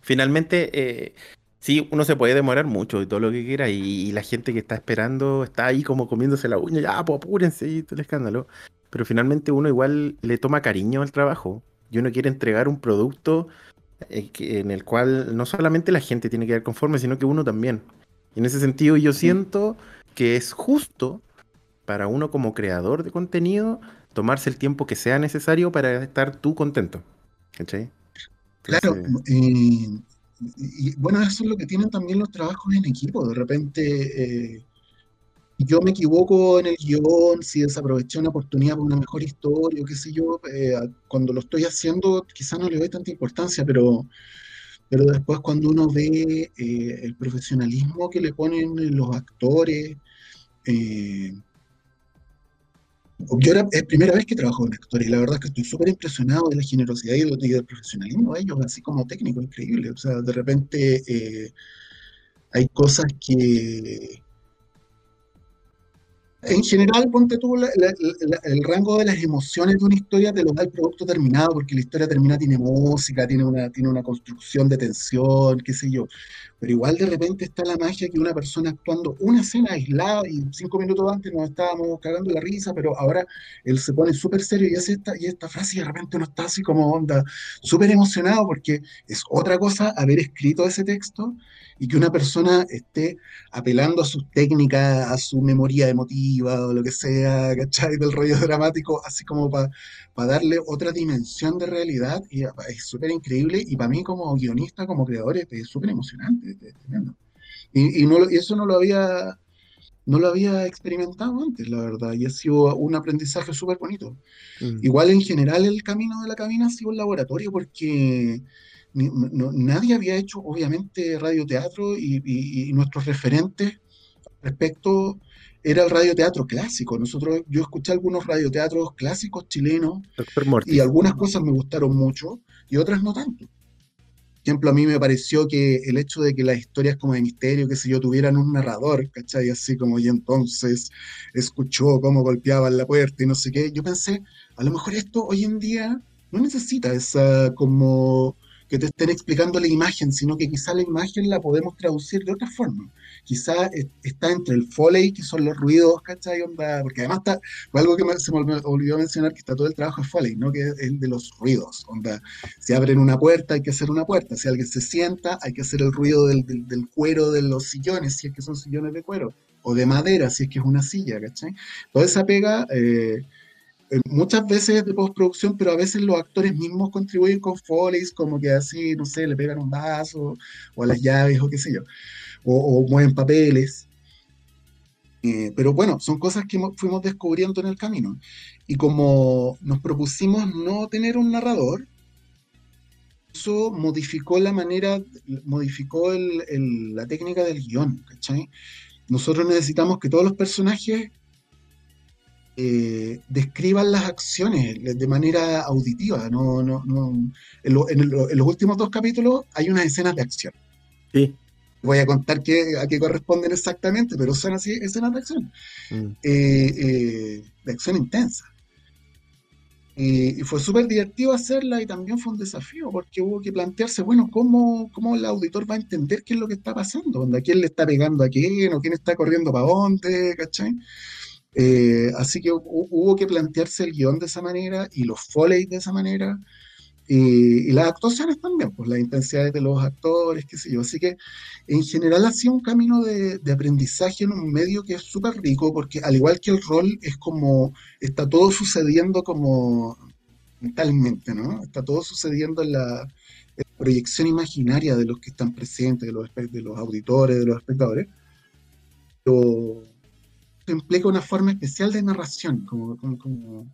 Finalmente, eh, sí, uno se puede demorar mucho y todo lo que quiera, y, la gente que está esperando está ahí como comiéndose la uña, ya, pues apúrense y todo el escándalo. Pero finalmente uno igual le toma cariño al trabajo y uno quiere entregar un producto eh, en el cual no solamente la gente tiene que quedar conforme, sino que uno también. Y en ese sentido, yo siento que es justo para uno como creador de contenido tomarse el tiempo que sea necesario para estar tú contento. ¿Cachai? Claro, y bueno, eso es lo que tienen también los trabajos en equipo. De repente, eh, yo me equivoco en el guion, si desaproveché una oportunidad por una mejor historia, o qué sé yo, eh, cuando lo estoy haciendo quizás no le doy tanta importancia, pero pero después cuando uno ve eh, el profesionalismo que le ponen los actores, eh, yo era, es primera vez que trabajo con actores y la verdad es que estoy súper impresionado de la generosidad y, del profesionalismo de ellos, así como técnico, increíble. O sea, de repente eh, hay cosas que, en general, ponte tú el rango de las emociones de una historia te lo da el producto terminado, porque la historia terminada tiene música, tiene una, tiene una construcción de tensión, qué sé yo. Pero igual de repente está la magia que una persona actuando una escena aislada y cinco minutos antes nos estábamos cagando la risa, pero ahora él se pone súper serio y hace esta, y esta frase y de repente uno está así como onda, súper emocionado porque es otra cosa haber escrito ese texto y que una persona esté apelando a sus técnicas, a su memoria emotiva o lo que sea, ¿cachai? Del rollo dramático, así como para darle otra dimensión de realidad, y es súper increíble, y para mí como guionista, como creador, es súper emocionante, Y, y, no, y eso no lo había no lo había experimentado antes, la verdad, y ha sido un aprendizaje súper bonito. Mm. Igual en general el camino de la cabina ha sido un laboratorio porque nadie había hecho, obviamente, radioteatro y, y, nuestros referentes respecto era el radioteatro clásico. Nosotros, yo escuché algunos radioteatros clásicos chilenos y algunas cosas me gustaron mucho y otras no tanto. Por ejemplo, a mí me pareció que el hecho de que las historias como de misterio, que sé yo, tuvieran un narrador, ¿cachai? Así como, y entonces escuchó cómo golpeaban la puerta y no sé qué. Yo pensé, a lo mejor esto hoy en día no necesita esa como que te estén explicando la imagen, sino que quizá la imagen la podemos traducir de otra forma. Quizá está entre el foley, que son los ruidos, ¿cachai? Onda, porque además está, fue algo que se me olvidó mencionar, que está todo el trabajo de foley, ¿no? Que es el de los ruidos. Onda, si abren una puerta, hay que hacer una puerta. Si alguien se sienta, hay que hacer el ruido del, cuero de los sillones, si es que son sillones de cuero, o de madera, si es que es una silla, ¿cachai? Toda esa pega... Eh, muchas veces de postproducción, pero a veces los actores mismos contribuyen con folies, como que así, no sé, le pegan un vaso, o a las llaves, o qué sé yo, o, mueven papeles. Eh, pero bueno, son cosas que fuimos descubriendo en el camino. Y como nos propusimos no tener un narrador, eso modificó la manera, modificó la técnica del guion, ¿cachai? Nosotros necesitamos que todos los personajes eh, describan las acciones de manera auditiva. No, no, no. En, los últimos dos capítulos hay unas escenas de acción. Sí. Voy a contar qué, a qué corresponden exactamente, pero son así escenas de acción. Mm. Eh, eh, de acción intensa. Y, fue súper divertido hacerla y también fue un desafío porque hubo que plantearse, bueno, ¿cómo, cómo el auditor va a entender qué es lo que está pasando? ¿A quién le está pegando a quién? ¿O quién está corriendo para dónde? ¿Cachai? Eh, así que hubo que plantearse el guion de esa manera y los foley de esa manera. Y, las actuaciones también, pues las intensidades de los actores, qué sé yo. Así que en general ha sido un camino de, aprendizaje en un medio que es súper rico, porque al igual que el rol, es como, está todo sucediendo como mentalmente, ¿no? Está todo sucediendo en la, proyección imaginaria de los que están presentes, de los, de los auditores, de los espectadores. Pero, implica una forma especial de narración, como, como,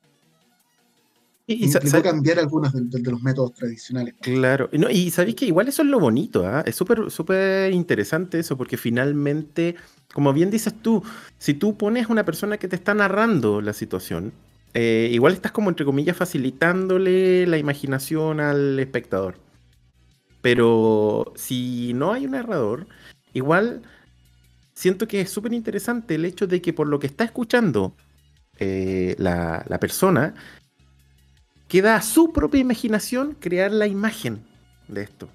y, cambiar algunos de, los métodos tradicionales. Claro, no, y sabéis que igual eso es lo bonito, ¿ah? es súper súper interesante eso, porque finalmente, como bien dices tú, si tú pones a una persona que te está narrando la situación, eh, igual estás como entre comillas facilitándole la imaginación al espectador. Pero si no hay un narrador, igual siento que es súper interesante el hecho de que por lo que está escuchando eh, la, persona, queda a su propia imaginación crear la imagen de esto.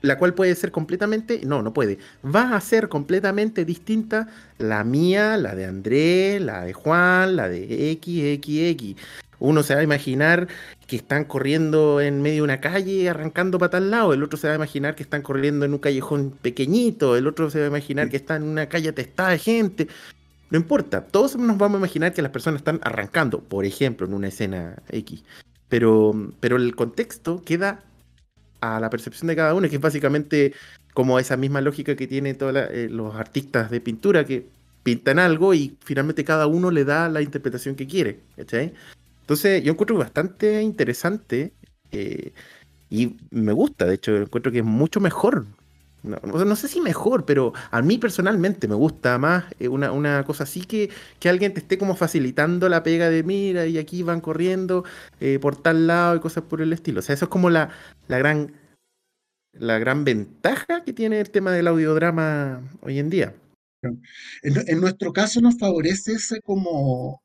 La cual puede ser completamente, no, no puede, va a ser completamente distinta la mía, la de Andrés, la de Juan, la de XXX. Uno se va a imaginar que están corriendo en medio de una calle arrancando para tal lado, el otro se va a imaginar que están corriendo en un callejón pequeñito, el otro se va a imaginar que están en una calle atestada de gente. No importa, todos nos vamos a imaginar que las personas están arrancando, por ejemplo, en una escena X. Pero, pero el contexto queda a la percepción de cada uno, que es básicamente como esa misma lógica que tienen todos eh, los artistas de pintura que pintan algo y finalmente cada uno le da la interpretación que quiere. ¿cachai? Entonces, yo encuentro bastante interesante eh, y me gusta, de hecho, encuentro que es mucho mejor. No, sé si mejor, pero a mí personalmente me gusta más eh, una, cosa así que, que alguien te esté como facilitando la pega de mira y aquí van corriendo eh, por tal lado y cosas por el estilo. O sea, eso es como la, la gran la gran ventaja que tiene el tema del audiodrama hoy en día. en nuestro caso nos favorece ese como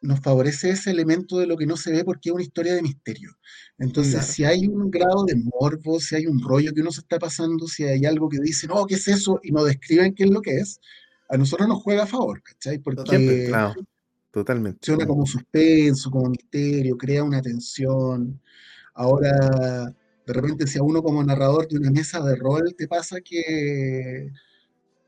nos favorece ese elemento de lo que no se ve porque es una historia de misterio. Entonces, si hay un grado de morbo, si hay un rollo que uno se está pasando, si hay algo que dice, no, ¿qué es eso? Y no describen qué es lo que es, a nosotros nos juega a favor, ¿cachai? Porque claro, totalmente. Funciona como suspenso, como misterio, crea una tensión. Ahora, de repente, si a uno como narrador de una mesa de rol te pasa que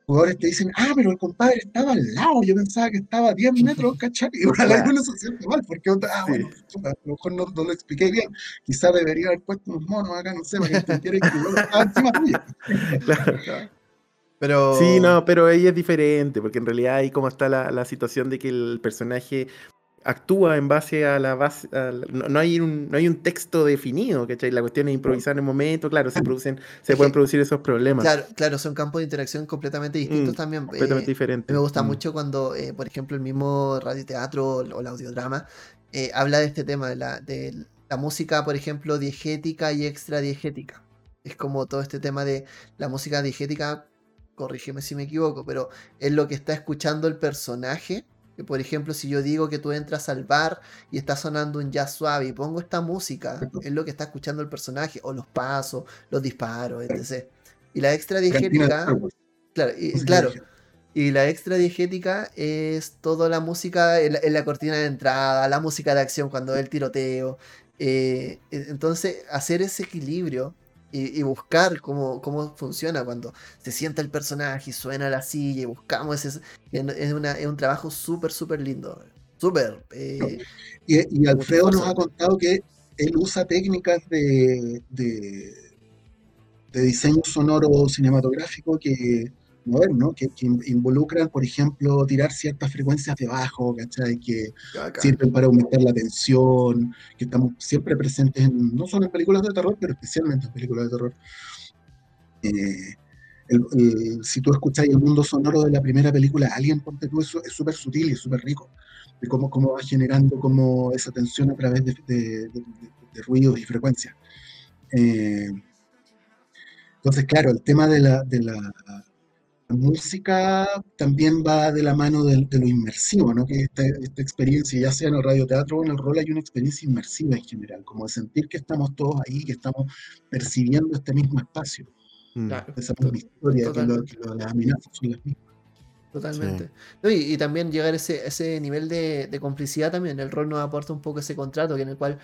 jugadores te dicen, ah, pero el compadre estaba al lado, yo pensaba que estaba a 10 metros, [LAUGHS] ¿cachai? Y uno se siente mal, porque ah, bueno, a lo mejor no, lo expliqué bien, quizás debería haber puesto unos monos acá, no sé, para que entendiera que yo estaba encima tuyo. [LAUGHS] Claro. Pero... Sí, no, pero ahí es diferente, porque en realidad ahí como está la, la situación de que el personaje actúa en base a la base. no, hay un, no hay un texto definido, ¿cachai? La cuestión es improvisar en el momento, claro, se producen, se pueden producir esos problemas. Claro, claro, son campos de interacción completamente distintos mm, también. Completamente eh, diferentes. Me gusta mm. mucho cuando, eh, por ejemplo, el mismo radioteatro o el audiodrama eh, habla de este tema, de la, de la música, por ejemplo, diegética y extradiegética. Es como todo este tema de la música diegética, corrígeme si me equivoco, pero es lo que está escuchando el personaje por ejemplo, si yo digo que tú entras al bar y está sonando un jazz suave y pongo esta música, es lo que está escuchando el personaje, o los pasos, los disparos, etc. Y la extra diegética, claro, y, claro, y la extra diegética es toda la música en la, cortina de entrada, la música de acción cuando el tiroteo. Eh, entonces, hacer ese equilibrio y, buscar cómo, cómo, funciona cuando se sienta el personaje y suena la silla y buscamos ese. Es, una, es un trabajo súper, súper lindo. súper. Eh, y, Alfredo nos ha contado que él usa técnicas de, de, diseño sonoro cinematográfico que moderno, que, que, involucran, por ejemplo, tirar ciertas frecuencias de bajo, ¿cachai? Que sirven para aumentar la tensión, que estamos siempre presentes en, no solo en películas de terror, pero especialmente en películas de terror. Eh, si tú escuchas el mundo sonoro de la primera película Alien, ponte tú, eso es súper sutil y súper rico, de cómo, cómo va generando como esa tensión a través de, de, ruidos y frecuencias. Eh, entonces, claro, el tema de la, de la, música también va de la mano de, lo inmersivo, ¿no? Que esta, esta, experiencia, ya sea en el radioteatro o en el rol, hay una experiencia inmersiva en general, como de sentir que estamos todos ahí, que estamos percibiendo este mismo espacio. Mm. Esa misma historia, que, las amenazas son las mismas. Totalmente. y, también llegar a ese, ese nivel de, de, complicidad también. El rol nos aporta un poco ese contrato en el cual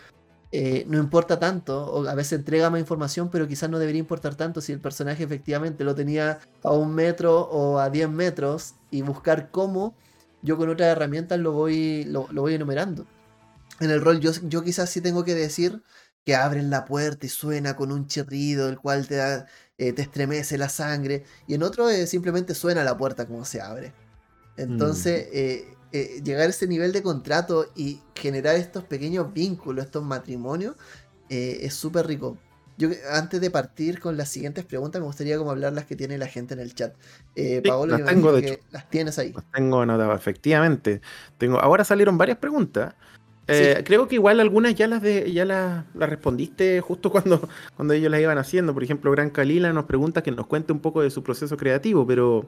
eh, no importa tanto, o a veces entrega más información, pero quizás no debería importar tanto si el personaje efectivamente lo tenía a un metro o a 10 metros y buscar cómo yo con otras herramientas lo voy, lo, voy enumerando. En el rol yo, yo quizás sí tengo que decir que abren la puerta y suena con un chirrido, el cual te, eh, te estremece la sangre, y en otro eh, simplemente suena la puerta como se abre. Entonces, mm. Eh, llegar a ese nivel de contrato y generar estos pequeños vínculos, estos matrimonios, eh, es súper rico. Yo antes de partir con las siguientes preguntas, me gustaría como hablar las que tiene la gente en el chat. Eh, Paolo, las tengo, de hecho. las tienes ahí. Las tengo anotadas, efectivamente. Tengo, ahora salieron varias preguntas. Creo que igual algunas ya las de, ya las, respondiste justo [LAUGHS] cuando, cuando ellos las iban haciendo. Por ejemplo, Gran Kalila nos pregunta que nos cuente un poco de su proceso creativo, pero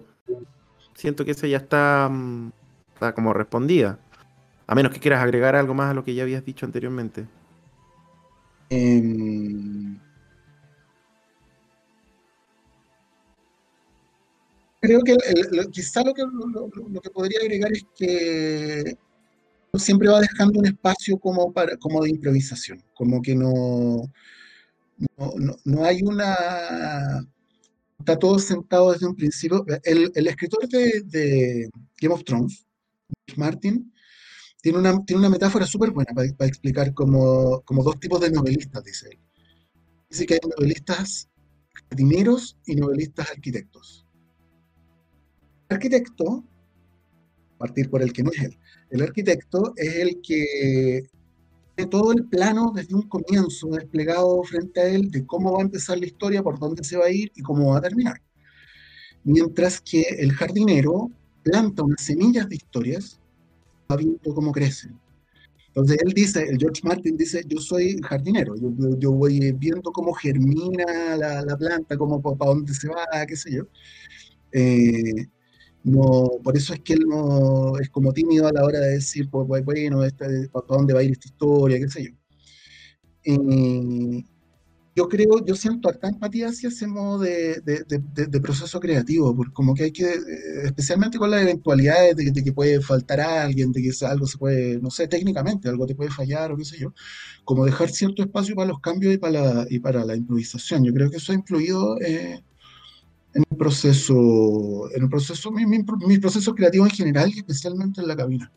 siento que esa ya está, mm, está como respondida. A menos que quieras agregar algo más a lo que ya habías dicho anteriormente. Em, creo que quizá lo que, lo, que podría agregar es que siempre va dejando un espacio como, para, como de improvisación, como que no, no, hay una... Está todo sentado desde un principio. El, escritor de, de Game of Thrones, Martin, tiene una, tiene una metáfora súper buena para, explicar como, como, dos tipos de novelistas, dice él. Dice que hay novelistas jardineros y novelistas arquitectos. El arquitecto, partir por el que no es él, el arquitecto es el que tiene todo el plano desde un comienzo desplegado frente a él de cómo va a empezar la historia, por dónde se va a ir y cómo va a terminar. Mientras que el jardinero planta unas semillas de historias, va viendo cómo crecen. Entonces él dice, el George Martin dice, yo soy jardinero, yo, voy viendo cómo germina la, planta, cómo para dónde se va, qué sé yo. Eh, no, por eso es que él no es como tímido a la hora de decir, pues, bueno, este, para dónde va a ir esta historia, qué sé yo. Eh, yo creo, yo siento harta empatía hacia ese modo de, proceso creativo, porque como que hay que, eh, especialmente con las eventualidades de, que puede faltar a alguien, de que algo se puede, no sé, técnicamente, algo te puede fallar o qué sé yo, como dejar cierto espacio para los cambios y para la, y para la improvisación. Yo creo que eso ha influido eh, en el proceso, en el proceso, mi, mi, proceso creativo en general y especialmente en la cabina.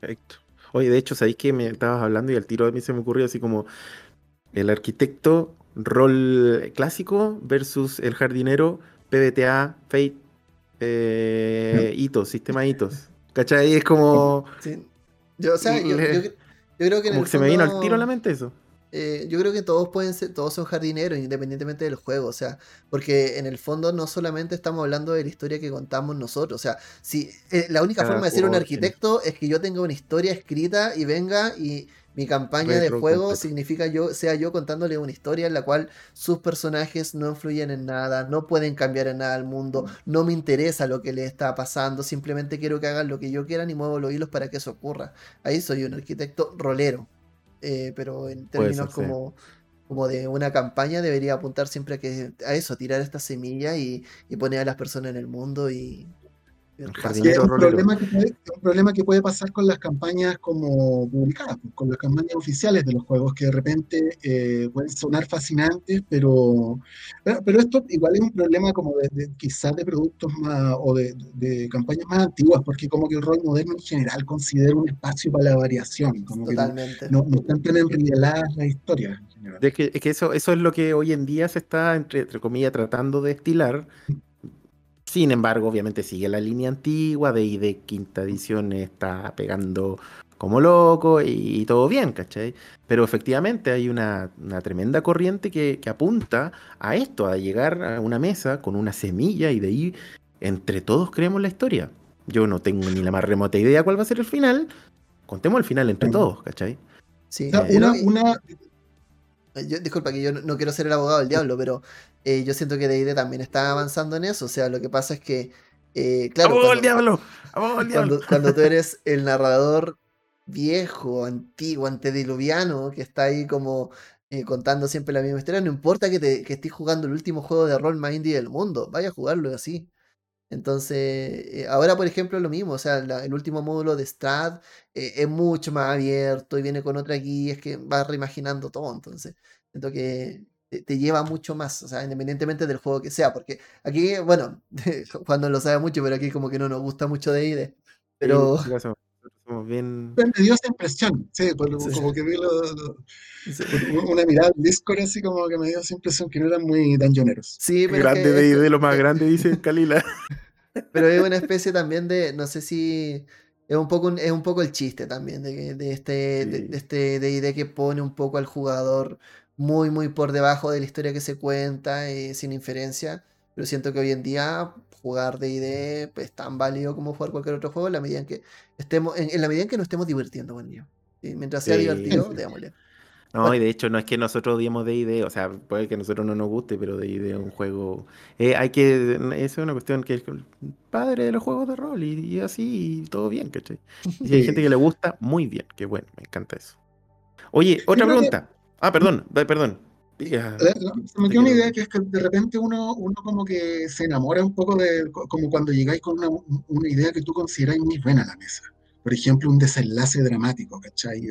Perfecto. Oye, de hecho, sabéis que me estabas hablando y al tiro de mí se me ocurrió así como el arquitecto, rol clásico versus el jardinero, PBTA, Fate, eh, [LAUGHS] hitos, sistema hitos. ¿Cachai? Es como. Yo, o sea, yo, creo que. como que se me vino al tiro a la mente eso. Eh, yo creo que todos pueden ser, todos son jardineros, independientemente del juego, o sea, porque en el fondo no solamente estamos hablando de la historia que contamos nosotros, o sea, si eh, la única forma de ser un arquitecto es que yo tenga una historia escrita y venga y mi campaña de juego significa yo, sea yo contándole una historia en la cual sus personajes no influyen en nada, no pueden cambiar en nada al mundo, no me interesa lo que le está pasando, simplemente quiero que hagan lo que yo quiera y muevo los hilos para que eso ocurra. Ahí soy un arquitecto rolero, eh, pero en términos como, como de una campaña debería apuntar siempre a, que, a eso, tirar esta semilla y, poner a las personas en el mundo y, es un problema, que puede, un problema que puede pasar con las campañas como publicadas, pues, con las campañas oficiales de los juegos, que de repente eh, pueden sonar fascinantes, pero, pero, esto igual es un problema como de, quizás de productos más o de, campañas más antiguas, porque como que el rol moderno en general considera un espacio para la variación, como Totalmente. que no, no, están tan enrieladas las historias. Es que, es que, eso, eso es lo que hoy en día se está, entre, entre comillas, tratando de estilar sin embargo, obviamente sigue la línea antigua de de quinta edición está pegando como loco y, todo bien, ¿cachai? Pero efectivamente hay una, tremenda corriente que, apunta a esto, a llegar a una mesa con una semilla y de ahí entre todos creemos la historia. Yo no tengo ni la más remota idea cuál va a ser el final. Contemos el final entre todos, ¿cachai? Sí, una, una, disculpa que yo no, quiero ser el abogado del diablo, pero eh, yo siento que D&D también está avanzando en eso. O sea, lo que pasa es que, eh, claro, cuando, el diablo! Cuando, tú eres [LAUGHS] el narrador viejo, antiguo, antediluviano, que está ahí como eh, contando siempre la misma historia, no importa que, te, que estés jugando el último juego de rol más indie del mundo, vaya a jugarlo así. Entonces, eh, ahora por ejemplo es lo mismo, o sea, el último módulo de Strat eh, es mucho más abierto y viene con otra guía, es que va reimaginando todo, entonces, siento que te, lleva mucho más, o sea, independientemente del juego que sea, porque aquí, bueno, [LAUGHS] cuando lo sabe mucho, pero aquí como que no nos gusta mucho de ID, pero... bien... Me dio esa impresión, sí, como que vi una mirada al Discord así como que me dio esa impresión que no eran muy dungeoneros. Sí, pero grande de, de, lo más [LAUGHS] grande, dice Kalila. pero es una especie también de, no sé si es un poco, es un poco el chiste también de, de este, de, este de que pone un poco al jugador muy, muy por debajo de la historia que se cuenta, eh, sin inferencia. Pero siento que hoy en día jugar D&D pues, es tan válido como jugar cualquier otro juego en la medida en que estemos, en, la medida en que nos estemos divirtiendo con ello. Mientras sea divertido, [LAUGHS] démosle. No, y de hecho no es que nosotros odiemos D&D, o sea, puede que a nosotros no nos guste, pero D&D es un juego... Eh, hay que... Es una cuestión que es padre de los juegos de rol y, así, y todo bien, ¿cachai? Y hay gente que le gusta, muy bien, qué bueno, me encanta eso. Oye, otra pregunta. Ah, perdón, perdón. Se me queda una idea que es que de repente uno, uno como que se enamora un poco de, como cuando llegáis con una, una idea que tú consideráis muy buena a la mesa. Por ejemplo, un desenlace dramático, ¿cachai?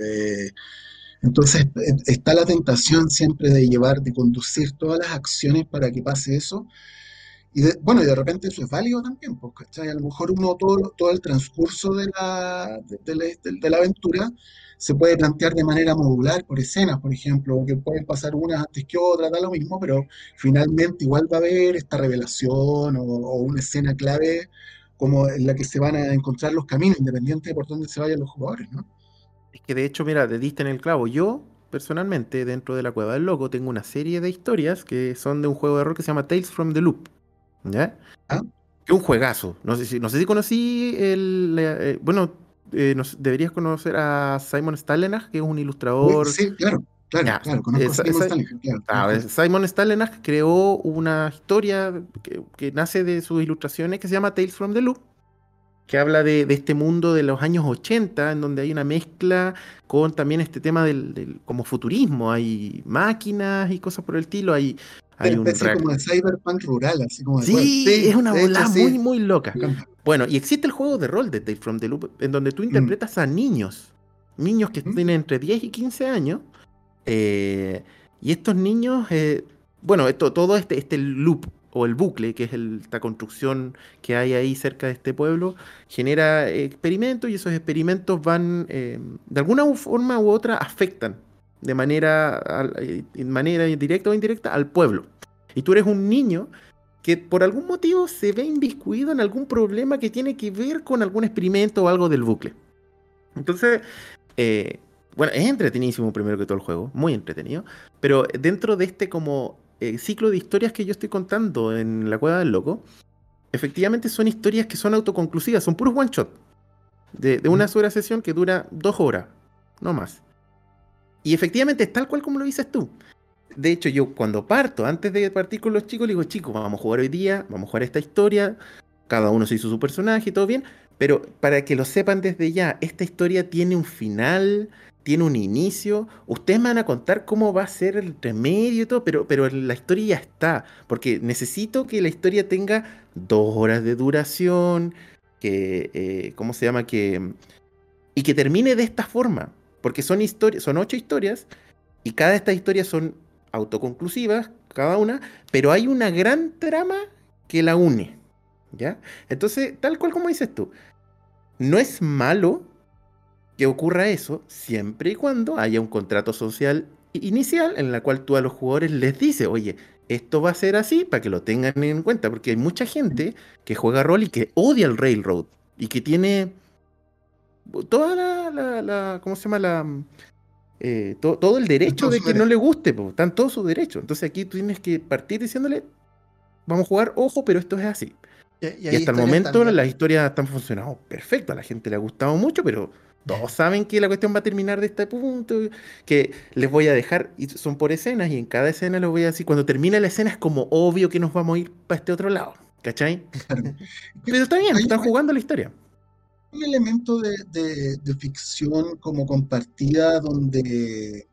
entonces e, está la tentación siempre de llevar, de conducir todas las acciones para que pase eso. Y bueno, y de repente eso es válido también, pues, ¿cachai? A lo mejor uno todo, todo el transcurso de la, de, la, de la aventura se puede plantear de manera modular por escenas, por ejemplo, que pueden pasar unas antes que otras, da lo mismo, pero finalmente igual va a haber esta revelación o, una escena clave como en la que se van a encontrar los caminos, independiente de por dónde se vayan los jugadores, ¿no? Es que de hecho, mira, te diste en el clavo. Yo, personalmente, dentro de la Cueva del Loco, tengo una serie de historias que son de un juego de rol que se llama Tales from the Loop. ¿Ya? ¿Ah? Que un juegazo. No sé si, no sé si conocí el. Eh, bueno, eh, deberías conocer a Simon Stalenach, que es un ilustrador. Sí, claro. Claro, claro, conozco a Simon Simon Stalenach creó una historia que, nace de sus ilustraciones que se llama Tales from the Loop, que habla de, este mundo de los años 80, en donde hay una mezcla con también este tema del, como futurismo, hay máquinas y cosas por el estilo, hay, hay un como de cyberpunk rural, así como Sí, es una bola muy, muy loca. Bueno, y existe el juego de rol de Tale from the Loop, en donde tú mm. interpretas a niños, niños que tienen entre 10 y 15 años, eh, y estos niños, eh, bueno, esto, todo este, este loop o el bucle, que es esta construcción que hay ahí cerca de este pueblo, genera experimentos y esos experimentos van, eh, de alguna forma u otra, afectan de manera, manera directa o indirecta al pueblo. Y tú eres un niño que por algún motivo se ve inviscuido en algún problema que tiene que ver con algún experimento o algo del bucle. Entonces, eh, bueno, es entretenidísimo primero que todo el juego, muy entretenido, pero dentro de este como eh, ciclo de historias que yo estoy contando en la Cueva del Loco, efectivamente son historias que son autoconclusivas, son puros one shot, de, una sola sesión que dura dos horas, no más. Y efectivamente es tal cual como lo dices tú. De hecho, yo cuando parto, antes de partir con los chicos, le digo, chicos, vamos a jugar hoy día, vamos a jugar esta historia, cada uno se hizo su personaje y todo bien, pero para que lo sepan desde ya, esta historia tiene un final, tiene un inicio, ustedes me van a contar cómo va a ser el remedio y todo, pero, pero la historia ya está, porque necesito que la historia tenga dos horas de duración, que eh, ¿cómo se llama? Que, y que termine de esta forma, porque son son ocho historias, y cada de estas historias son autoconclusivas, cada una, pero hay una gran trama que la une, ¿ya? Entonces, tal cual como dices tú, no es malo que ocurra eso siempre y cuando haya un contrato social inicial en la cual tú a los jugadores les dices, oye, esto va a ser así para que lo tengan en cuenta, porque hay mucha gente que juega rol y que odia el Railroad y que tiene toda la, la, ¿cómo se llama? La, eh, todo el derecho de que no le guste, pues, están todos sus derechos. Entonces aquí tú tienes que partir diciéndole, vamos a jugar, ojo, pero esto es así. Y, hasta el momento las historias están funcionando perfecto, a la gente le ha gustado mucho, pero todos saben que la cuestión va a terminar de este punto, que les voy a dejar, y son por escenas, y en cada escena les voy a decir, cuando termina la escena es como obvio que nos vamos a ir para este otro lado, ¿cachai? [LAUGHS] Pero está bien, están jugando la historia. Un elemento de, ficción como compartida donde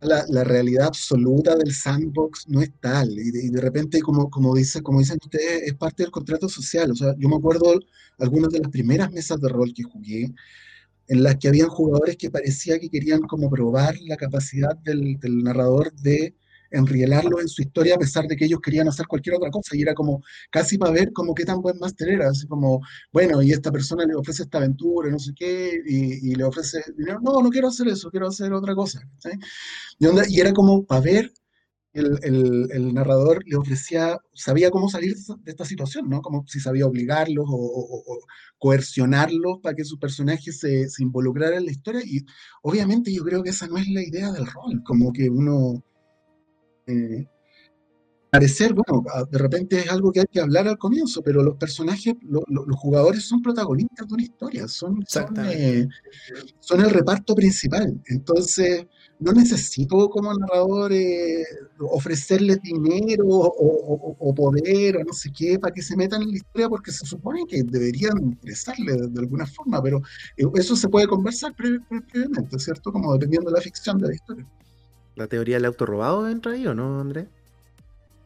la, realidad absoluta del sandbox no es tal, y de, repente, como, como, dice, como dicen ustedes, es parte del contrato social. O sea, yo me acuerdo algunas de las primeras mesas de rol que jugué, en las que habían jugadores que parecía que querían como probar la capacidad del narrador de enrielarlo en su historia a pesar de que ellos querían hacer cualquier otra cosa y era como casi para ver como qué tan buen máster era, así como, bueno, y esta persona le ofrece esta aventura, no sé qué, y, le ofrece dinero, no, no quiero hacer eso, quiero hacer otra cosa. Y, era como para ver el, el, narrador le ofrecía, sabía cómo salir de esta situación, ¿no? Como si sabía obligarlos o, coercionarlos para que su personaje se, se, involucrara en la historia. Y obviamente yo creo que esa no es la idea del rol, como que uno eh, parecer, bueno, de repente es algo que hay que hablar al comienzo, pero los personajes, los jugadores son protagonistas de una historia, son, eh, son, el reparto principal. Entonces, no necesito como narrador eh, ofrecerles dinero o, poder o no sé qué para que se metan en la historia porque se supone que deberían interesarle de, alguna forma, pero eh, eso se puede conversar previamente, ¿cierto? Como dependiendo de la ficción de la historia. ¿La teoría del auto robado entra ahí o no, Andrés?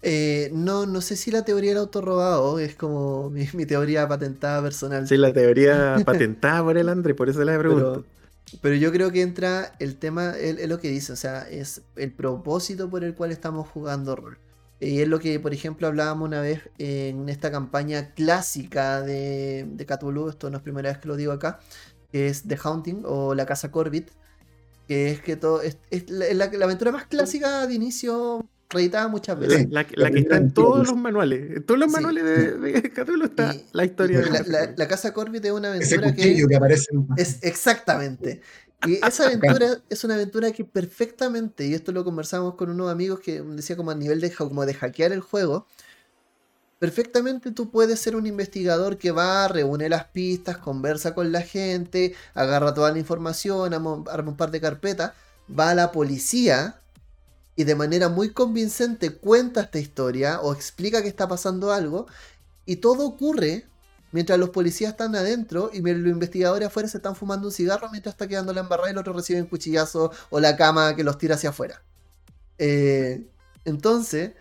Eh, no, no sé si la teoría del auto robado es como [LAUGHS] mi, teoría patentada personal. Sí, la teoría [LAUGHS] patentada por el Andrés, por eso la pregunto. Pero, pero yo creo que entra el tema, es, lo que dice, o sea, es el propósito por el cual estamos jugando rol. Y es lo que, por ejemplo, hablábamos una vez en esta campaña clásica de, de Cthulhu, esto no es primera vez que lo digo acá, que es The Haunting o La Casa Corbett, que es que todo es, la, aventura más clásica de inicio reeditada muchas veces. La, que está en todos los manuales. En todos los manuales de, de [LAUGHS] está la historia de la, Casa Corbett es una aventura que, aparece es exactamente. Y [LAUGHS] esa aventura es una aventura que perfectamente, y esto lo conversamos con unos amigos que decía como a nivel de, como de hackear el juego, Perfectamente tú puedes ser un investigador que va, reúne las pistas, conversa con la gente, agarra toda la información, arma un par de carpetas, va a la policía y de manera muy convincente cuenta esta historia o explica que está pasando algo y todo ocurre mientras los policías están adentro y los investigadores afuera se están fumando un cigarro mientras está quedando la embarrada y el otro recibe un cuchillazo o la cama que los tira hacia afuera. Eh, entonces,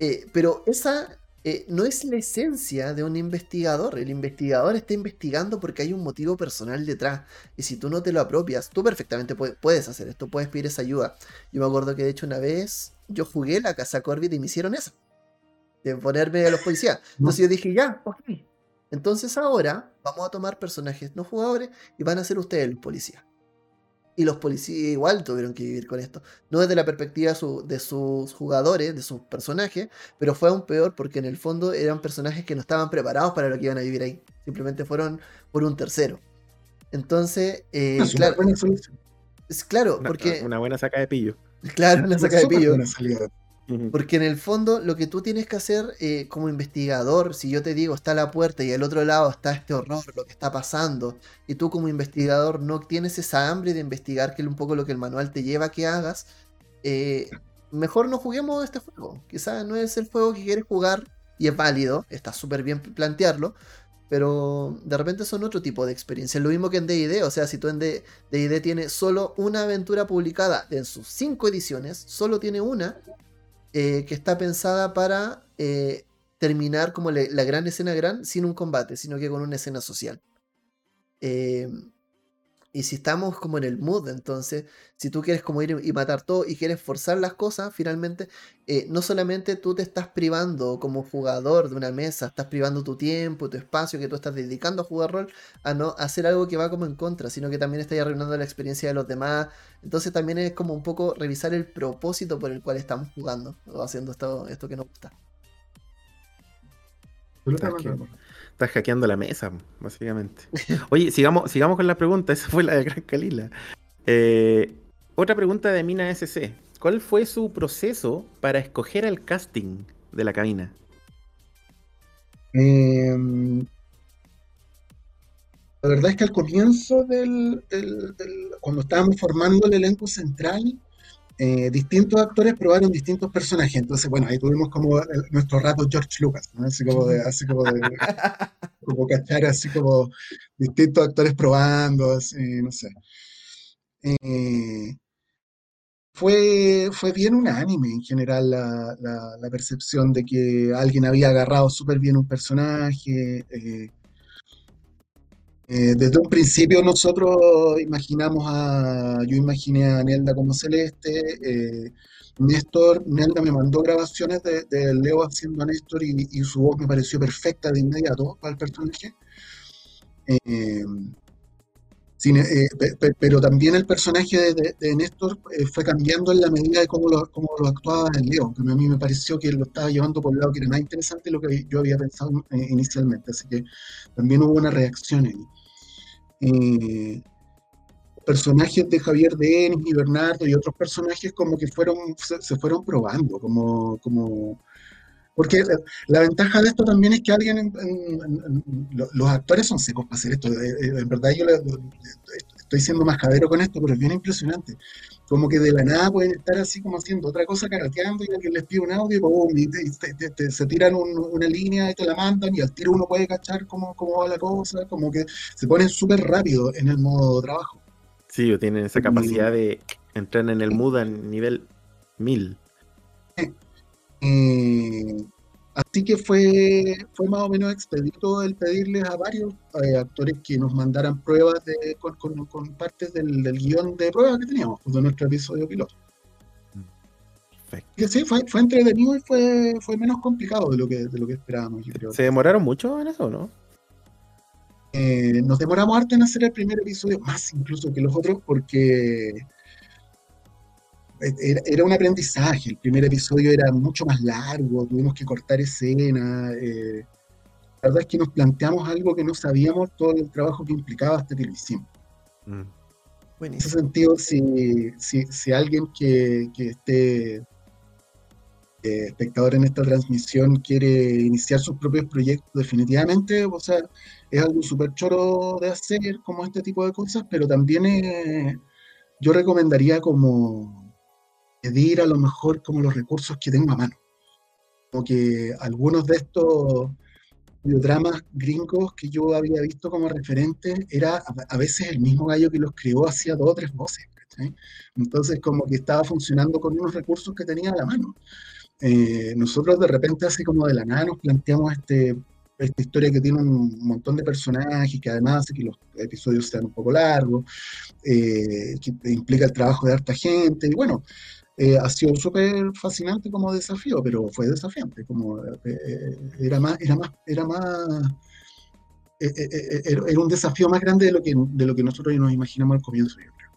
eh, pero esa eh, no es la esencia de un investigador. El investigador está investigando porque hay un motivo personal detrás. Y si tú no te lo apropias, tú perfectamente puedes hacer esto, puedes pedir esa ayuda. Yo me acuerdo que de hecho una vez yo jugué la casa Corbett y me hicieron eso. De ponerme a los policías. [LAUGHS] Entonces yo dije, ya, ok. Entonces ahora vamos a tomar personajes no jugadores y van a ser ustedes los policías. Y los policías igual tuvieron que vivir con esto. No desde la perspectiva de sus jugadores, de sus personajes, pero fue aún peor porque en el fondo eran personajes que no estaban preparados para lo que iban a vivir ahí. Simplemente fueron por un tercero. Entonces, eh, claro, es claro, porque... Una buena saca de pillo. Claro, una saca de pillo. Porque en el fondo lo que tú tienes que hacer eh, como investigador, si yo te digo está la puerta y al otro lado está este horror, lo que está pasando, y tú como investigador no tienes esa hambre de investigar, que es un poco lo que el manual te lleva a que hagas, eh, mejor no juguemos este juego. Quizás no es el juego que quieres jugar y es válido, está súper bien plantearlo, pero de repente son otro tipo de experiencias. Lo mismo que en DD, o sea, si tú en DD tiene solo una aventura publicada en sus cinco ediciones, solo tiene una, eh, que está pensada para eh, terminar como la, gran escena gran sin un combate, sino que con una escena social. Eh, y si estamos como en el mood, entonces, si tú quieres como ir y matar todo y quieres forzar las cosas, finalmente, eh, no solamente tú te estás privando como jugador de una mesa, estás privando tu tiempo, tu espacio que tú estás dedicando a jugar rol, a no hacer algo que va como en contra, sino que también estás arruinando la experiencia de los demás. Entonces también es como un poco revisar el propósito por el cual estamos jugando o haciendo esto, esto que nos gusta. Estás hackeando la mesa, básicamente. Oye, sigamos, sigamos con la pregunta. Esa fue la de Gran Calila. Eh, otra pregunta de Mina SC. ¿Cuál fue su proceso para escoger el casting de la cabina? Em, la verdad es que al comienzo del, cuando estábamos formando el elenco central, eh, distintos actores probaron distintos personajes. Entonces, bueno, ahí tuvimos como nuestro rato George Lucas, ¿no? Así como de, así como de, [LAUGHS] como cachar así como distintos actores probando, así, no sé. Eh, fue, fue bien unánime en general la, la, percepción de que alguien había agarrado súper bien un personaje. Eh, eh, desde un principio nosotros imaginamos a, yo imaginé a Nelda como Celeste, eh, Néstor, Nelda me mandó grabaciones de, Leo haciendo a Néstor y, su voz me pareció perfecta de inmediato para el personaje. Eh, pero también el personaje de, Néstor fue cambiando en la medida de cómo lo, cómo lo actuaba en Leo, que a mí me pareció que lo estaba llevando por el lado que era más interesante de lo que yo había pensado inicialmente, así que también hubo una reacción ahí. Eh, personajes de Javier Denis y Bernardo y otros personajes como que fueron, se, fueron probando, como, como, porque la ventaja de esto también es que alguien, los actores son secos para hacer esto, eh, eh, en verdad yo estoy siendo más majadero con esto, pero es bien impresionante como que de la nada pueden estar así como haciendo otra cosa, karateando, y alguien les pide un audio y, se tiran una línea y te la mandan, y al tiro uno puede cachar cómo, cómo va la cosa, como que se ponen súper rápido en el modo de trabajo. Sí, tienen esa capacidad de entrar en el mood a nivel mil. Eh, Así que fue, fue más o menos expedito el pedirles a varios eh, actores que nos mandaran pruebas de, con, con, partes del, guion de pruebas que teníamos pues, de nuestro episodio piloto. Y sí, fue, fue entretenido y fue, fue menos complicado de lo que, de lo que esperábamos, yo creo. ¿Se demoraron mucho en eso, no? Eh, nos demoramos harto en hacer el primer episodio, más incluso que los otros, porque era, un aprendizaje. El primer episodio era mucho más largo, tuvimos que cortar escenas. Eh, la verdad es que nos planteamos algo que no sabíamos, todo el trabajo que implicaba hasta que lo hicimos. Mm. En ese sentido, si, si, alguien que, que esté eh, espectador en esta transmisión quiere iniciar sus propios proyectos, definitivamente, o sea, es algo súper choro de hacer como este tipo de cosas, pero también yo recomendaría como medir a lo mejor como los recursos que tengo a mano. Como que algunos de estos dramas gringos que yo había visto como referente era a, veces el mismo gallo que los creó hacía dos o tres voces. Entonces como que estaba funcionando con unos recursos que tenía a la mano. Eh, nosotros de repente así como de la nada nos planteamos este, esta historia que tiene un montón de personajes, que además hace que los episodios sean un poco largos, eh, que implica el trabajo de harta gente, y bueno, eh, ha sido súper fascinante como desafío, pero fue desafiante, como eh, eh, era más, era más, era más, era un desafío más grande de lo que, de lo que nosotros nos imaginamos al comienzo, yo creo.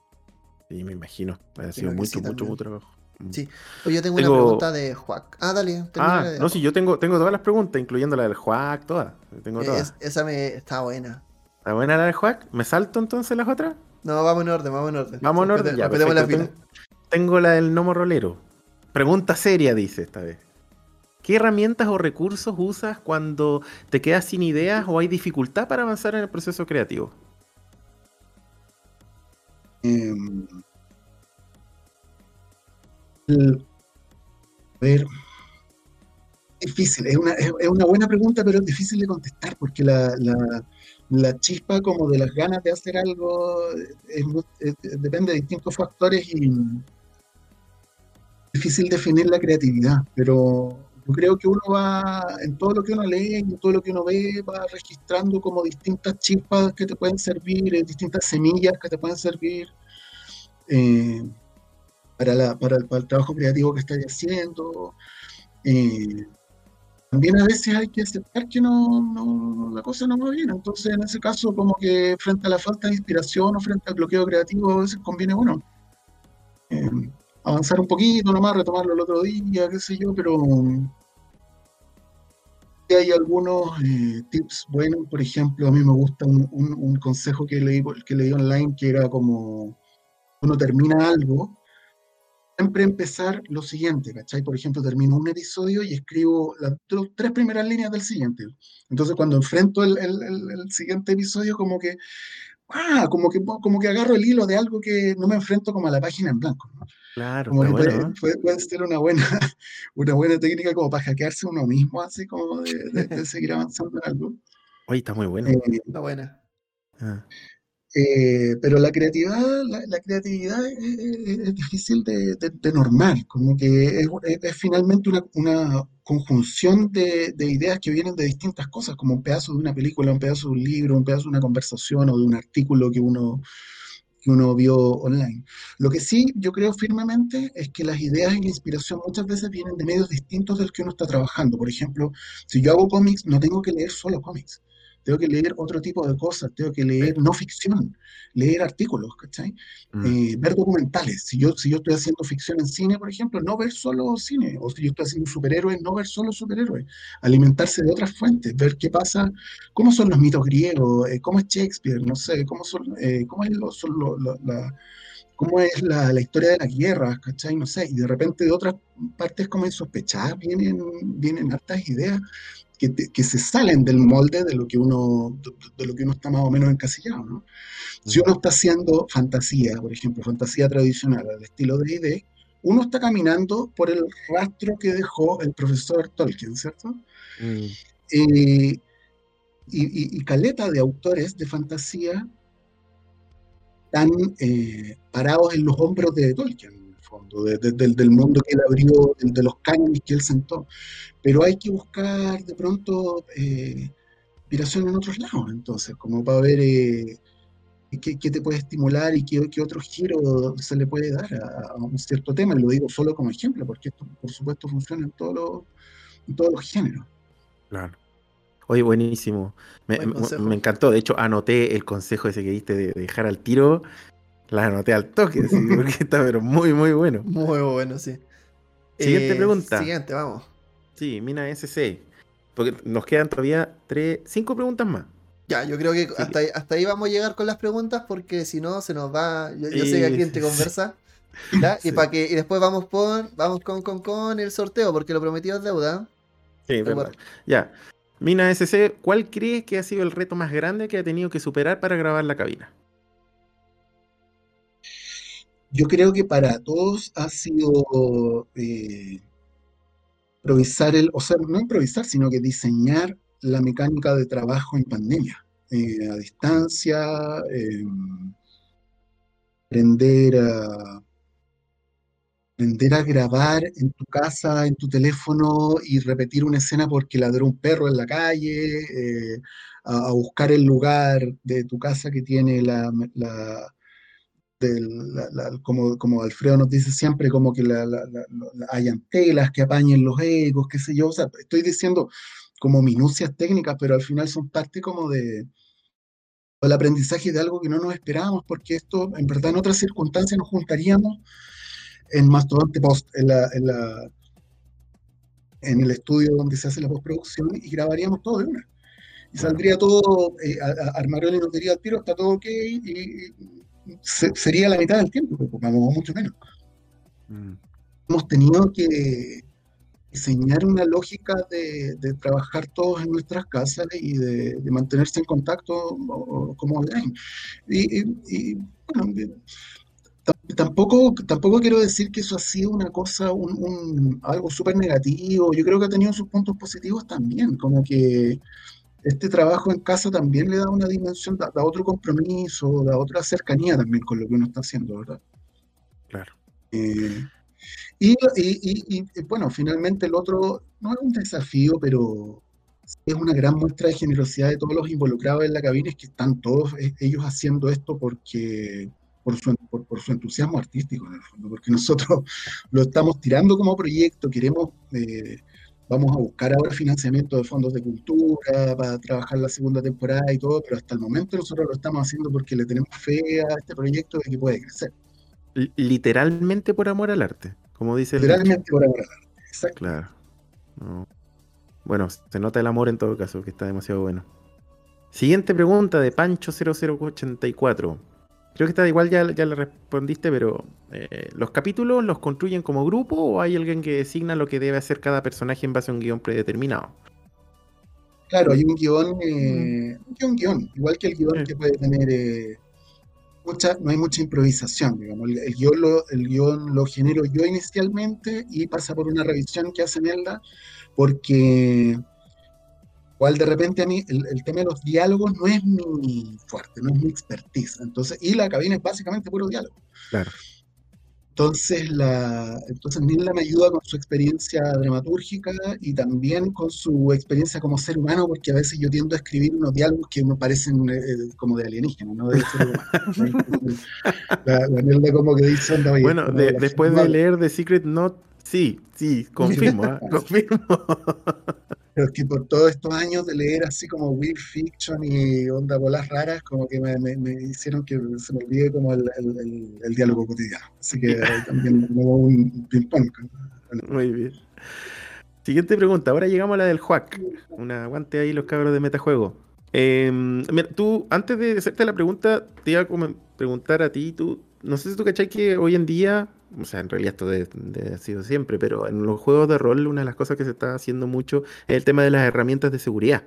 Sí, me imagino, ha sido mucho, mucho, mucho trabajo. Mm. Sí. yo tengo, una pregunta de Juac. Ah, dale. Ah, no, sí, yo tengo, tengo todas las preguntas, incluyendo la del Juac, todas. Tengo todas. esa me está buena. ¿Está buena la del Juac? ¿Me salto entonces las otras? No, vamos en orden, vamos en orden. Vamos en orden, ya. La tengo la del gnomo rolero. Pregunta seria, dice esta vez. ¿Qué herramientas o recursos usas cuando te quedas sin ideas o hay dificultad para avanzar en el proceso creativo? Em, a ver, difícil, es una, es, una, buena pregunta, pero es difícil de contestar porque la, la, chispa como de las ganas de hacer algo depende de distintos factores y difícil definir la creatividad, pero Yo creo que uno va, en todo lo que uno lee, en todo lo que uno ve, va registrando como distintas chispas que te pueden servir, eh, distintas semillas que te pueden servir eh, para, la, para, el, para, el, trabajo creativo que estás haciendo. Eh, también a veces hay que aceptar que no, no, la cosa no va bien. Entonces, en ese caso, como que frente a la falta de inspiración o frente al bloqueo creativo, a veces conviene, bueno, eh, avanzar un poquito nomás, retomarlo el otro día, qué sé yo, pero hay algunos eh, tips buenos, por ejemplo, a mí me gusta un, un, un, consejo que leí, que leí online que era como, uno termina algo, siempre empezar lo siguiente, ¿cachai? Por ejemplo, termino un episodio y escribo las tres primeras líneas del siguiente. Entonces, cuando enfrento el, el, el, el siguiente episodio, como que, ah, como que, como que agarro el hilo de algo que no me enfrento como a la página en blanco, ¿no? Claro, como que bueno, puede, puede, puede, ser una buena, [LAUGHS] una buena técnica como para hackearse uno mismo, así como de, de, de [LAUGHS] seguir avanzando en algo. Oye, está muy bueno. Eh, Está buena. Ah, eh, pero la creatividad, la, la creatividad es, es- es difícil de, de- de normar, como que es, es- es finalmente una, una conjunción de, de ideas que vienen de distintas cosas, como un pedazo de una película, un pedazo de un libro, un pedazo de una conversación o de un artículo que uno, que uno vio online. Lo que sí yo creo firmemente es que las ideas y la inspiración muchas veces vienen de medios distintos del que uno está trabajando. Por ejemplo, si yo hago cómics, no tengo que leer solo cómics. Tengo que leer otro tipo de cosas, tengo que leer no ficción, leer artículos, ¿cachai? mm, Eh, ver documentales. Si yo, si yo estoy haciendo ficción en cine, por ejemplo, no ver solo cine. O si yo estoy haciendo superhéroes, no ver solo superhéroes. Alimentarse de otras fuentes, ver qué pasa, cómo son los mitos griegos, eh, cómo es Shakespeare, no sé, cómo, son, eh, cómo es, lo, son lo- lo- la, cómo es la, la historia de las guerras, ¿cachai? No sé. Y de repente de otras partes como insospechadas vienen, vienen hartas ideas que, te- que se salen del molde de lo que uno, de, de lo que uno está más o menos encasillado, ¿no? Si uno está haciendo fantasía, por ejemplo, fantasía tradicional al estilo de ID, uno está caminando por el rastro que dejó el profesor Tolkien, ¿cierto? mm, Eh, y, y- y caleta de autores de fantasía están eh, parados en los hombros de Tolkien, fondo, de- de- del, del mundo que él abrió, del- de los cánones que él sentó. Pero hay que buscar de pronto eh, inspiración en otros lados, entonces, como para ver eh, qué, qué te puede estimular y qué, qué otro giro se le puede dar a, a un cierto tema. Lo digo solo como ejemplo, porque esto, por supuesto, funciona en todos los, en todos los géneros. claro. Oye, buenísimo. Me, Buen me- encantó. De hecho, anoté el consejo ese que diste de dejar al tiro. La anoté al toque, sí, porque está pero muy, muy bueno. Muy bueno, sí. Siguiente pregunta. Siguiente, vamos. Sí, Mina SC. Porque nos quedan todavía tres, cinco preguntas más. Ya, yo creo que Sí. hasta ahí, hasta ahí vamos a llegar con las preguntas porque si no se nos va. Yo, yo sé que aquí entre [LAUGHS] sí, conversa. Y para que y después vamos con vamos con, con, con el sorteo porque lo prometido es deuda. Sí. Recuerda. Ya. Mina SC, ¿cuál crees que ha sido el reto más grande que ha tenido que superar para grabar la cabina? Yo creo que para todos ha sido eh, improvisar el, o sea, no improvisar, sino que diseñar la mecánica de trabajo en pandemia, eh, a distancia, eh, aprender a, aprender a grabar en tu casa, en tu teléfono y repetir una escena porque ladró un perro en la calle, eh, a, buscar el lugar de tu casa que tiene la- como, como Alfredo nos dice siempre, como que la, hayan telas que apañen los ecos, qué sé yo. O sea, estoy diciendo como minucias técnicas, pero al final son parte como de del aprendizaje de algo que no nos esperábamos, porque esto, en verdad, en otras circunstancias nos juntaríamos en Mastodonte Post, en la, en el estudio donde se hace la postproducción y grabaríamos todo de una. Y saldría todo, eh, a- a- Armaroli nos diría al tiro, está todo ok, y, y se- sería la mitad del tiempo, porque ocupamos mucho menos. Mm, Hemos tenido que diseñar una lógica de, de trabajar todos en nuestras casas y de, de mantenerse en contacto como online. Y, y- y, bueno, tampoco, tampoco quiero decir que eso ha sido una cosa, un, un- algo súper negativo. Yo creo que ha tenido sus puntos positivos también, como que este trabajo en casa también le da una dimensión, da, da otro compromiso, da otra cercanía también con lo que uno está haciendo, ¿verdad? claro. Eh, Y, y, y, bueno, finalmente el otro no es un desafío, pero es una gran muestra de generosidad de todos los involucrados en la cabina, es que están todos eh, ellos haciendo esto porque por su, por, su entusiasmo artístico, en el fondo, porque [LAUGHS] nosotros lo estamos tirando como proyecto, queremos, eh, vamos a buscar ahora financiamiento de fondos de cultura para trabajar la segunda temporada y todo, pero hasta el momento nosotros lo estamos haciendo porque le tenemos fe a este proyecto de que puede crecer. Literalmente por amor al arte, como dice el Literalmente por amor al arte, exacto. Claro. Bueno, se nota el amor en todo caso, que está demasiado bueno. Siguiente pregunta de Pancho0084. Creo que está igual, ya, ya le respondiste, pero eh, ¿los capítulos los construyen como grupo o hay alguien que designa lo que debe hacer cada personaje en base a un guion predeterminado? Claro, hay un guion, eh, un guion, igual que el guion que puede tener eh, mucha, no hay mucha improvisación, digamos. El, guion lo, el guion lo genero yo inicialmente y pasa por una revisión que hace Nelda, porque Igual de repente a mí el, tema de los diálogos no es mi fuerte, no es mi expertise. Entonces, y la cabina es básicamente puro diálogo. Claro. Entonces, la, entonces Nila me ayuda con su experiencia dramatúrgica y también con su experiencia como ser humano, porque a veces yo tiendo a escribir unos diálogos que me parecen eh, como de alienígena, no de ser humano. [LAUGHS] la, la como que dice, bueno, después de leer The Secret Note, sí, sí, confirmo, ¿eh? [LAUGHS] confirmo. Pero es que por todos estos años de leer así como weird fiction y onda bolas raras, como que me, hicieron que se me olvide como el, diálogo cotidiano. Así que también me un ping-pong. Muy bien. Siguiente pregunta. Ahora llegamos a la del Juac. Un aguante ahí los cabros de metajuego. Eh, tú, antes de hacerte la pregunta, te iba a preguntar a ti, tú, no sé si tú cachai que hoy en día o sea, en realidad esto ha sido siempre, pero en los juegos de rol una de las cosas que se está haciendo mucho es el tema de las herramientas de seguridad.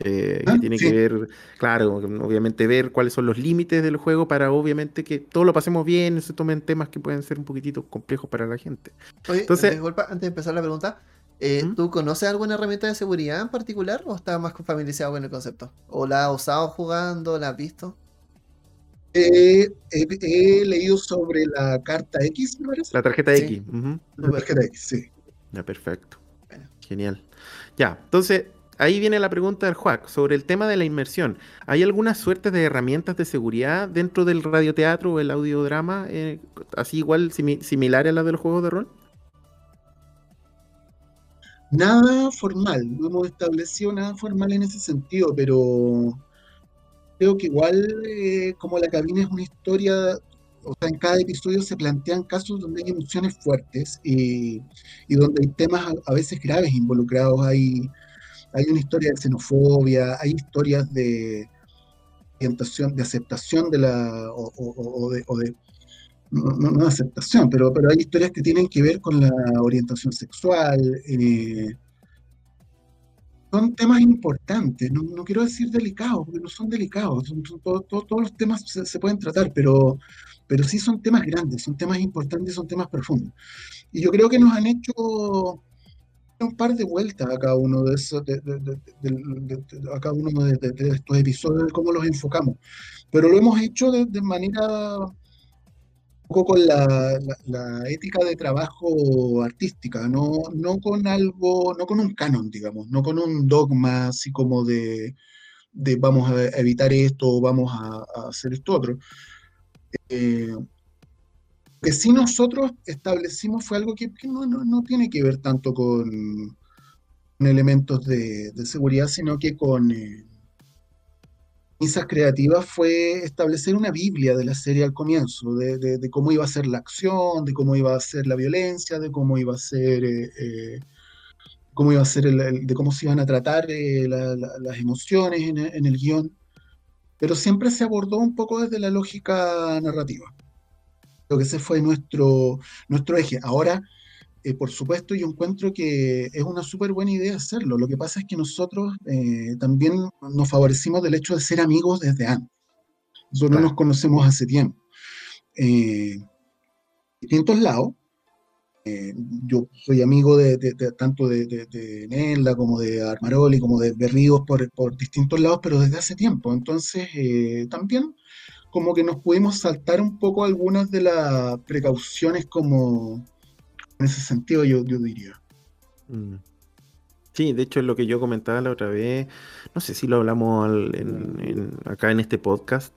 Eh, que ah, tiene que ver, claro, obviamente ver cuáles son los límites del juego para obviamente que todo lo pasemos bien, se tomen temas que pueden ser un poquitito complejos para la gente. Oye, Entonces, disculpa, antes de empezar la pregunta, eh, ¿tú conoces alguna herramienta de seguridad en particular o estás más familiarizado con el concepto? ¿O la has usado jugando, la has visto? He leído sobre la carta X, me parece. La tarjeta X. La tarjeta X, sí. Ya, perfecto. Genial. Ya, entonces, ahí viene la pregunta del Juac sobre el tema de la inmersión. ¿Hay alguna suerte de herramientas de seguridad dentro del radioteatro o el audiodrama, eh, así igual similar a la del juego de rol? Nada formal, no hemos establecido nada formal en ese sentido, pero creo que igual eh, como la cabina es una historia, o sea, en cada episodio se plantean casos donde hay emociones fuertes y, donde hay temas a, veces graves involucrados. Hay, hay una historia de xenofobia, hay historias de orientación, de aceptación de la, o, de, no, no, aceptación, pero, pero hay historias que tienen que ver con la orientación sexual. Eh, son temas importantes, no, quiero decir delicados, porque no son delicados, todos los temas se, pueden tratar, pero, pero sí son temas grandes, son temas importantes, son temas profundos. Y yo creo que nos han hecho un par de vueltas a cada uno de esos, de, a cada uno de, estos episodios, cómo los enfocamos, pero lo hemos hecho de manera poco con la, ética de trabajo artística, no, no con algo, no con un canon, digamos, no con un dogma así como de, vamos a evitar esto o vamos a, hacer esto otro. Eh, que sí nosotros establecimos fue algo que, no, tiene que ver tanto con, elementos de, seguridad, sino que con... Eh, misas creativas fue establecer una Biblia de la serie al comienzo, de, cómo iba a ser la acción, de cómo iba a ser la violencia, de cómo iba a ser, eh, eh, cómo iba a ser de cómo se iban a tratar eh, las emociones en, en, el guion. Pero siempre se abordó un poco desde la lógica narrativa. Lo que ese fue nuestro, nuestro eje. Ahora, eh, por supuesto, yo encuentro que es una súper buena idea hacerlo. Lo que pasa es que nosotros eh, también nos favorecimos del hecho de ser amigos desde antes. Nosotros nos conocemos hace tiempo. Eh, distintos lados. Eh, yo soy amigo de, tanto de, de, Nelda como de Armaroli, como de Berríos por, por distintos lados, pero desde hace tiempo. Entonces, también como que nos pudimos saltar un poco algunas de las precauciones como En ese sentido, yo, yo diría. Mm. Sí, de hecho es lo que yo comentaba la otra vez. No sé si lo hablamos acá en este podcast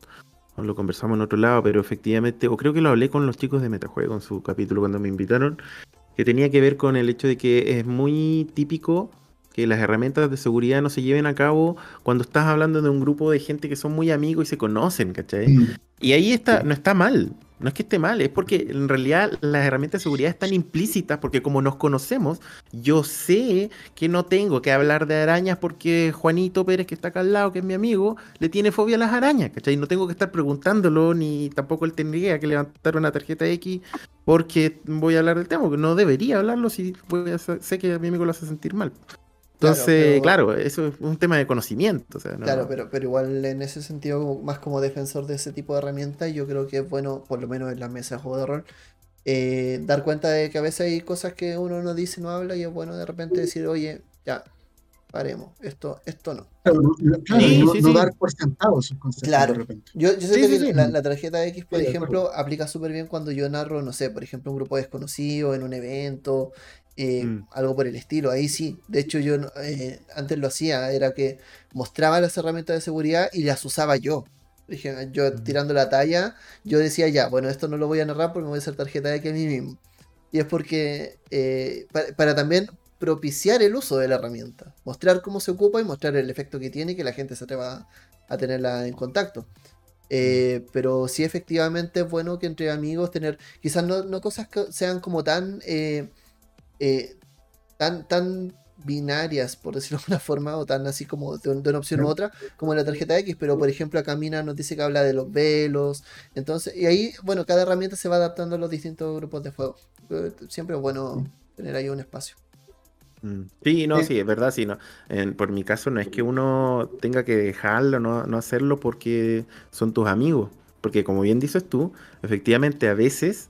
o lo conversamos en otro lado, pero efectivamente, o creo que lo hablé con los chicos de Metajuego en su capítulo cuando me invitaron, que tenía que ver con el hecho de que es muy típico que las herramientas de seguridad no se lleven a cabo cuando estás hablando de un grupo de gente que son muy amigos y se conocen, ¿cachai? Mm. Y ahí está, no está mal, no es que esté mal, es porque en realidad las herramientas de seguridad están implícitas, porque como nos conocemos, yo sé que no tengo que hablar de arañas porque Juanito Pérez, que está acá al lado, que es mi amigo, le tiene fobia a las arañas, ¿cachai? No tengo que estar preguntándolo, ni tampoco él tendría que levantar una tarjeta X porque voy a hablar del tema, no debería hablarlo si sé que a mi amigo lo hace sentir mal. Entonces, claro, eso es un tema de conocimiento. Claro, pero, pero igual en ese sentido, más como defensor de ese tipo de herramientas, yo creo que es bueno, por lo menos en la mesa de juego de rol, eh, dar cuenta de que a veces hay cosas que uno no dice, no habla, y es bueno de repente decir, oye, ya, paremos, esto, esto no. Claro, no, dar por sentado esos conceptos. Claro, yo, yo sé que la, la, tarjeta X, por ejemplo, aplica súper bien cuando yo narro, no sé, por ejemplo, un grupo desconocido en un evento, eh, mm. algo por el estilo. Ahí sí, de hecho yo eh, antes lo hacía, era que mostraba las herramientas de seguridad y las usaba yo. Dije, yo mm. tirando la talla, yo decía ya, bueno, esto no lo voy a narrar porque me voy a hacer tarjeta de que a mí mismo. Y es porque, eh, para, también propiciar el uso de la herramienta, mostrar cómo se ocupa y mostrar el efecto que tiene y que la gente se atreva a tenerla en contacto. Mm. pero sí efectivamente es bueno que entre amigos tener, quizás no, no cosas que sean como tan eh, tan, tan binarias, por decirlo de alguna forma, o tan así como de, una opción u otra, como la tarjeta X, pero por ejemplo acá Mina nos dice que habla de los velos, entonces, y ahí, bueno, cada herramienta se va adaptando a los distintos grupos de juego. Eh, siempre es bueno tener ahí un espacio. Mm. Sí, no, sí, es verdad, sí, no. por mi caso no es que uno tenga que dejarlo, no, no hacerlo porque son tus amigos, porque como bien dices tú, efectivamente a veces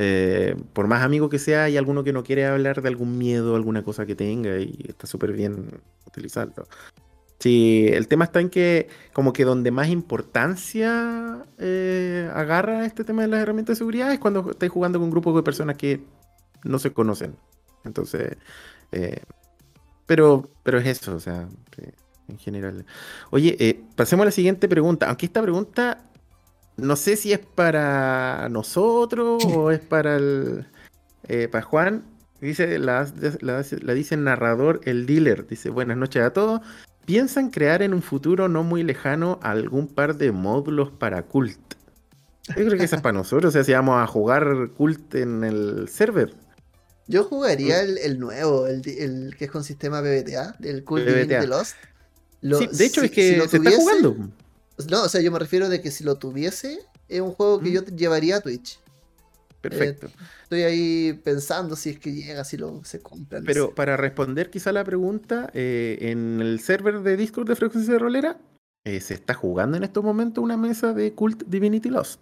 eh, por más amigo que sea, hay alguno que no quiere hablar de algún miedo, alguna cosa que tenga y está súper bien utilizarlo. Sí, el tema está en que como que donde más importancia eh, agarra este tema de las herramientas de seguridad es cuando estáis jugando con un grupo de personas que no se conocen. Entonces, eh, pero, pero es eso, o sea, en general. Oye, pasemos a la siguiente pregunta. Aunque esta pregunta no sé si es para nosotros [LAUGHS] o es para el eh, para Juan. Dice, la, dice el narrador, el dealer. Dice, buenas noches a todos. ¿Piensan crear en un futuro no muy lejano algún par de módulos para cult? Yo creo que eso es para [LAUGHS] nosotros. O sea, si vamos a jugar cult en el server. Yo jugaría el, nuevo, el, que es con sistema BBTA, del Cult de Lost. sí, de hecho, es que se está jugando. No, o sea, yo me refiero de que si lo tuviese, es un juego que yo llevaría a Twitch. Perfecto. Eh, estoy ahí pensando si es que llega, si lo se compra. Pero para responder quizá la pregunta, eh, en el server de Discord de Frecuencia de Rolera eh, se está jugando en estos momentos una mesa de Cult Divinity Lost.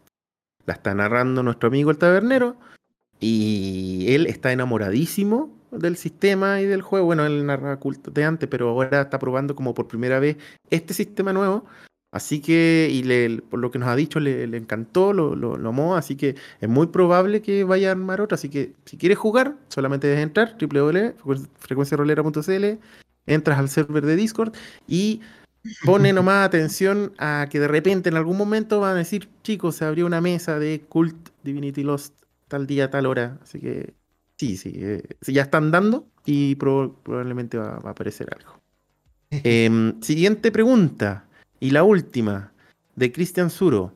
La está narrando nuestro amigo el tabernero y él está enamoradísimo del sistema y del juego. Bueno, él narra Cult de antes, pero ahora está probando como por primera vez este sistema nuevo Así que, y por lo que nos ha dicho, le, encantó, lo, lo, amó, así que es muy probable que vaya a armar otra. Así que si quieres jugar, solamente debes entrar, www.frecuenciarolera.cl, entras al server de Discord y pone [LAUGHS] nomás atención a que de repente en algún momento van a decir, chicos, se abrió una mesa de Cult Divinity Lost tal día, tal hora. Así que sí, sí, eh, ya están dando y probablemente va, a aparecer algo. [LAUGHS] Em, siguiente pregunta. Y la última, de Cristian Suro.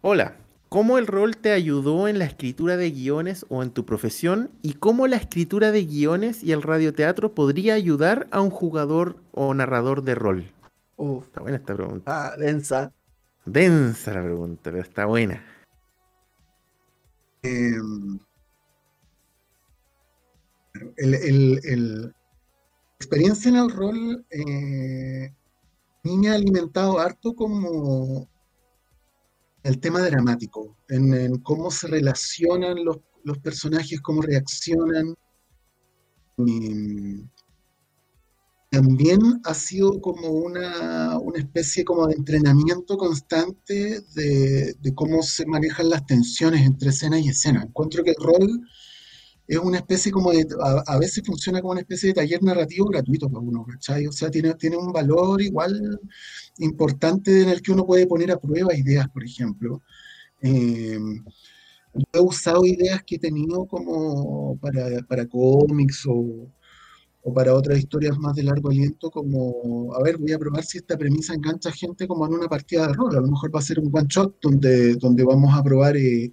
Hola, ¿cómo el rol te ayudó en la escritura de guiones o en tu profesión? ¿Y cómo la escritura de guiones y el radioteatro podría ayudar a un jugador o narrador de rol? Uf. Está buena esta pregunta. Ah, densa. Densa la pregunta, pero está buena. Em, el, experiencia en el rol eh, mí me ha alimentado harto como el tema dramático, en, cómo se relacionan los, personajes, cómo reaccionan. también ha sido como una, especie como de entrenamiento constante de, cómo se manejan las tensiones entre escena y escena. Encuentro que el rol es una especie como de, a, veces funciona como una especie de taller narrativo gratuito para uno, ¿cachai? O sea, tiene, tiene un valor igual importante en el que uno puede poner a prueba ideas, por ejemplo. Eh, yo he usado ideas que he tenido como para, para cómics o, o para otras historias más de largo aliento, como, a ver, voy a probar si esta premisa engancha gente como en una partida de rol. A lo mejor va a ser un one shot donde, donde vamos a probar eh,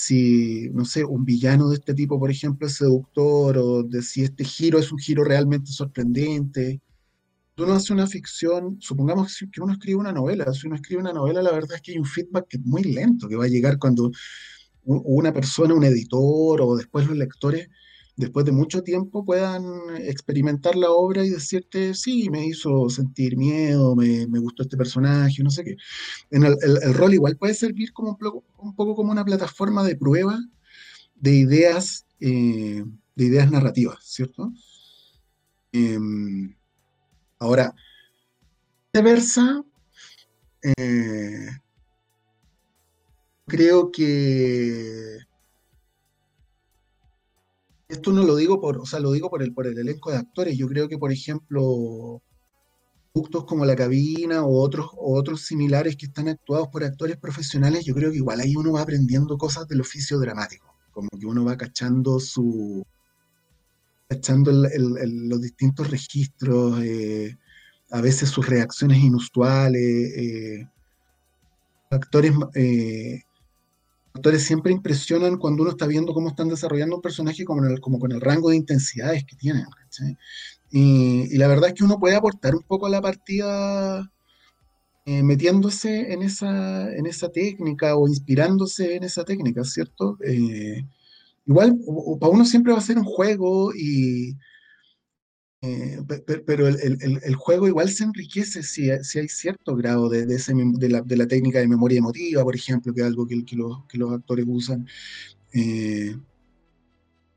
si, no sé, un villano de este tipo, por ejemplo, es seductor, o de si este giro es un giro realmente sorprendente. Uno hace una ficción, supongamos que uno escribe una novela, si uno escribe una novela, la verdad es que hay un feedback que es muy lento, que va a llegar cuando una persona, un editor o después los lectores después de mucho tiempo puedan experimentar la obra y decirte, sí, me hizo sentir miedo, me, gustó este personaje, no sé qué. En el, rol igual puede servir como un, poco, un poco como una plataforma de prueba de ideas, eh, de ideas narrativas, ¿cierto? Em, ahora, viceversa, eh, creo que esto no lo digo por, o sea, lo digo por el, por el elenco de actores. Yo creo que, por ejemplo, productos como La Cabina o otros, otros similares que están actuados por actores profesionales, yo creo que igual ahí uno va aprendiendo cosas del oficio dramático. Como que uno va cachando su. cachando los distintos registros, eh, a veces sus reacciones inusuales. Eh, actores eh, actores siempre impresionan cuando uno está viendo cómo están desarrollando un personaje como, con el rango de intensidades que tienen. Y, la verdad es que uno puede aportar un poco a la partida eh, metiéndose en esa, en esa técnica o inspirándose en esa técnica, ¿cierto? Eh, igual, para uno siempre va a ser un juego y, eh, pero el, juego igual se enriquece si, hay cierto grado de, de, la, técnica de memoria emotiva, por ejemplo, que es algo que, los, actores usan. Eh,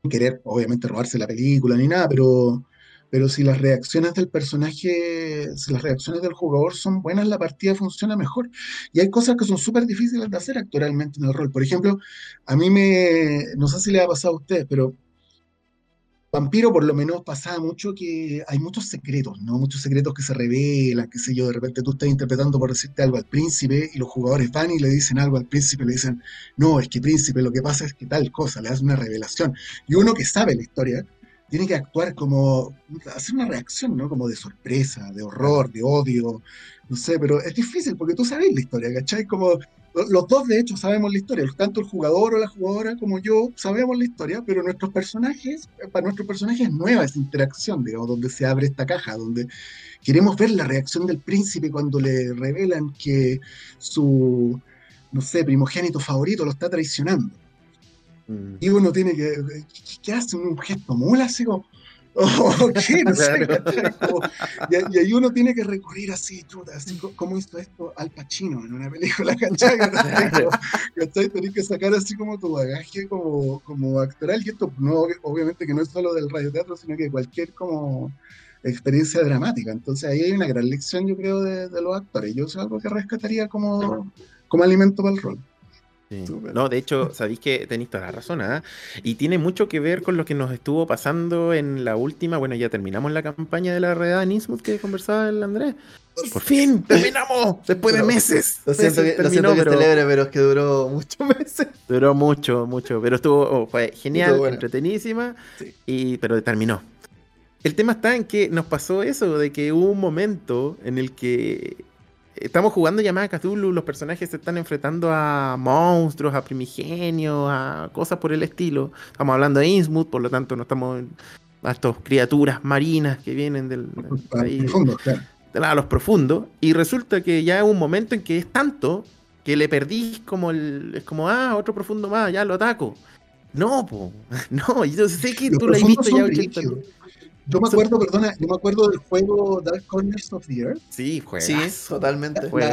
querer, obviamente, robarse la película ni nada, pero, pero si las reacciones del personaje, si las reacciones del jugador son buenas, la partida funciona mejor. Y hay cosas que son súper difíciles de hacer actualmente en el rol. Por ejemplo, a mí me, no sé si le ha pasado a ustedes, pero Vampiro por lo menos pasaba mucho que hay muchos secretos, ¿no? Muchos secretos que se revelan, qué sé yo, de repente tú estás interpretando por decirte algo al príncipe y los jugadores van y le dicen algo al príncipe, le dicen, no, es que príncipe, lo que pasa es que tal cosa, le das una revelación. Y uno que sabe la historia tiene que actuar como, hacer una reacción, ¿no? Como de sorpresa, de horror, de odio, no sé, pero es difícil porque tú sabes la historia, ¿cachai? Como los dos, de hecho, sabemos la historia. Tanto el jugador o la jugadora como yo sabemos la historia, pero nuestros personajes, para nuestros personajes es nueva esa interacción, digamos, donde se abre esta caja, donde queremos ver la reacción del príncipe cuando le revelan que su, no sé, primogénito favorito lo está traicionando. Mm. Y uno tiene que, ¿qué hace? Un gesto mula, así como, [LAUGHS] [LAUGHS] y, ahí uno tiene que recurrir así, truta, así como hizo esto Al Pacino en una película, [LAUGHS] ¿cachai? Tenés que sacar así como tu bagaje como, como actoral, y esto no, obviamente que no es solo del radioteatro, sino que cualquier como experiencia dramática. Entonces ahí hay una gran lección, yo creo, de, de los actores. Yo es algo que rescataría como, como alimento para el rol. No, de hecho, sabéis que tenéis toda la razón, ¿ah? Y tiene mucho que ver con lo que nos estuvo pasando en la última. Bueno, ya terminamos la campaña de la realidad en Innsmouth que conversaba el Andrés. Por fin, terminamos, después de meses. Lo siento que, pero, celebre, pero es que duró muchos [LAUGHS] meses. Duró mucho, mucho, pero estuvo, oh, fue genial, entretenidísima, y, pero terminó. El tema está en que nos pasó eso, de que hubo un momento en el que estamos jugando llamada Cthulhu, los personajes se están enfrentando a monstruos, a primigenios, a cosas por el estilo. Estamos hablando de Innsmouth, por lo tanto no estamos a estas criaturas marinas que vienen del, profundo, de los profundos. Y resulta que ya es un momento en que es tanto que le perdís como el. Es como, ah, otro profundo más, ya lo ataco. No, po, [LAUGHS] no, yo sé que tú lo has visto ya 80 yo me acuerdo, perdona, yo me acuerdo del juego Dark Corners of the Earth. Sí, juegas. Sí, totalmente. bueno,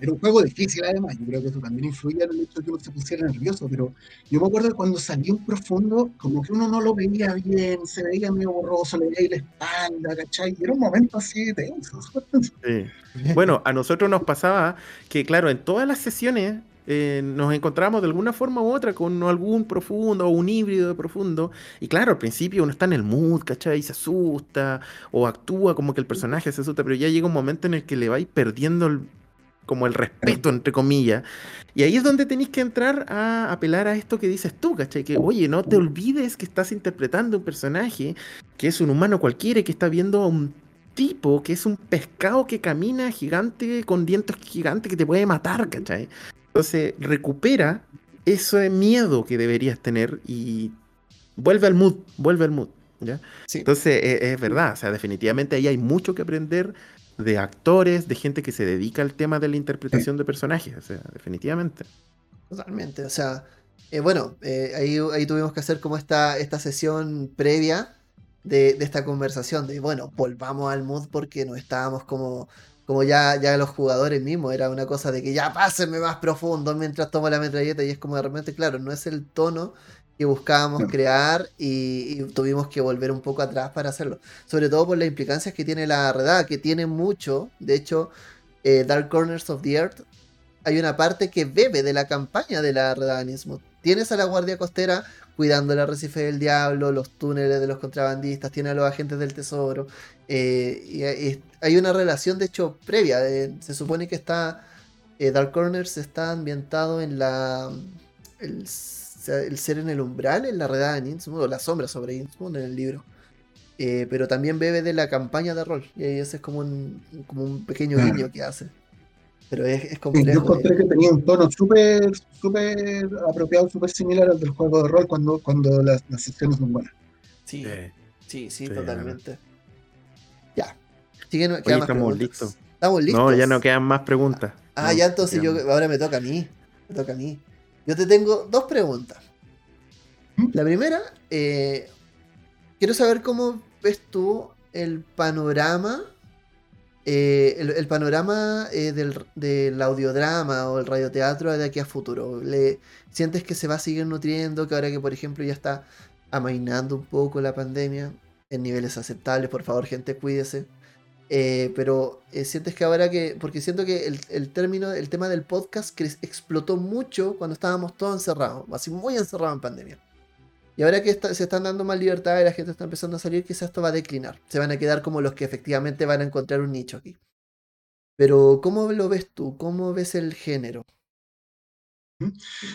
era un juego difícil además, yo creo que eso también influía en el hecho de que uno se pusiera nervioso, pero yo me acuerdo que cuando salió un profundo, como que uno no lo veía bien, se veía medio borroso, le veía la espalda, ¿cachai? Era un momento así tenso. Sí. Bueno, a nosotros nos pasaba que, claro, en todas las sesiones eh, nos encontramos de alguna forma u otra con algún profundo o un híbrido de profundo. Y claro, al principio uno está en el mood, ¿cachai? Y se asusta o actúa como que el personaje se asusta, pero ya llega un momento en el que le vais perdiendo el, como el respeto, entre comillas. Y ahí es donde tenéis que entrar a apelar a esto que dices tú, ¿cachai? Que, oye, no te olvides que estás interpretando un personaje que es un humano cualquiera y que está viendo a un tipo que es un pescado que camina gigante con dientes gigantes que te puede matar, ¿cachai? Entonces, recupera ese miedo que deberías tener y vuelve al mood, vuelve al mood. ¿ya? Entonces, e, es, verdad, o sea, definitivamente ahí hay mucho que aprender de actores, de gente que se dedica al tema de la interpretación de personajes, o sea, definitivamente. Totalmente, o sea, eh, bueno, eh, ahí, ahí tuvimos que hacer como esta, esta sesión previa de, de, esta conversación, de bueno, volvamos al mood porque no estábamos como como ya, ya los jugadores mismos, era una cosa de que ya pásenme más profundo mientras tomo la metralleta y es como de repente, claro, no es el tono que buscábamos crear y, tuvimos que volver un poco atrás para hacerlo. Sobre todo por las implicancias que tiene la redada, que tiene mucho, de hecho, eh, Dark Corners of the Earth, hay una parte que bebe de la campaña de la redanismo. Tienes a la Guardia Costera cuidando el arrecife del diablo, los túneles de los contrabandistas, tiene a los agentes del tesoro. Eh, y, hay una relación, de hecho, previa. se supone que está. Eh, Dark Corners está ambientado en la. El, ser en el umbral, en la redada de Innsmouth, o la sombra sobre Innsmouth en el libro. Eh, pero también bebe de la campaña de rol. Y ese es como un, como un pequeño guiño que hace. Pero es, es complejo. yo encontré que tenía un tono súper súper apropiado, súper similar al del juego de rol cuando, cuando las, las sesiones son buenas. Sí, sí, sí, totalmente. Estamos listos. Estamos listos. No, ya no quedan más preguntas. Ah, ya entonces yo ahora me toca a mí. Me toca a mí. Yo te tengo dos preguntas. La primera, eh, quiero saber cómo ves tú el panorama eh, el, panorama eh, del, audiodrama o el radioteatro de aquí a futuro? ¿Le, ¿Sientes que se va a seguir nutriendo? Que ahora que, por ejemplo, ya está amainando un poco la pandemia en niveles aceptables, por favor, gente, cuídese. Eh, pero sientes que ahora que, porque siento que el, término, el tema del podcast explotó mucho cuando estábamos todos encerrados, así muy encerrados en pandemia. Y ahora que se están dando más libertad y la gente está empezando a salir, quizás esto va a declinar. Se van a quedar como los que efectivamente van a encontrar un nicho aquí. Pero, ¿cómo lo ves tú? ¿Cómo ves el género?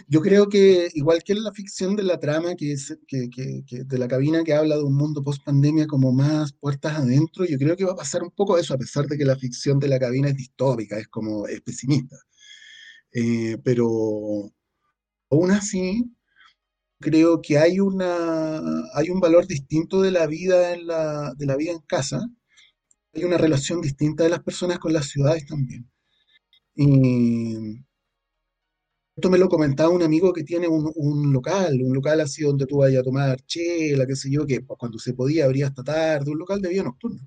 Yo creo que, igual que en la ficción de la trama, que es que, de la cabina que habla de un mundo post pandemia como más puertas adentro, yo creo que va a pasar un poco eso, a pesar de que la ficción de la cabina es distópica, es como es pesimista. Eh, pero aún así, creo que hay, una, hay un valor distinto de la vida en la, de la vida en casa. Hay una relación distinta de las personas con las ciudades también. Y esto me lo comentaba un amigo que tiene un, local, un local así donde tú vayas a tomar chela, qué sé yo, que cuando se podía abría hasta tarde, un local de vida nocturna.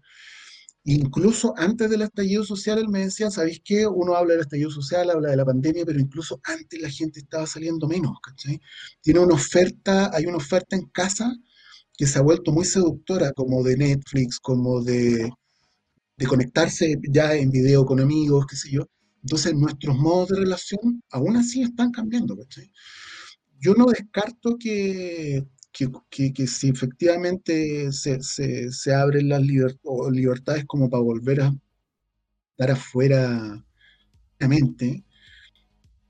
Incluso antes del estallido social, él me decía, ¿sabéis qué? Uno habla del estallido social, habla de la pandemia, pero incluso antes la gente estaba saliendo menos, ¿cachai? Tiene una oferta, hay una oferta en casa que se ha vuelto muy seductora, como de Netflix, como de, de conectarse ya en video con amigos, qué sé yo. Entonces nuestros modos de relación aún así están cambiando. Yo no descarto que que, si efectivamente se, se, abren las libertades como para volver a estar afuera mente,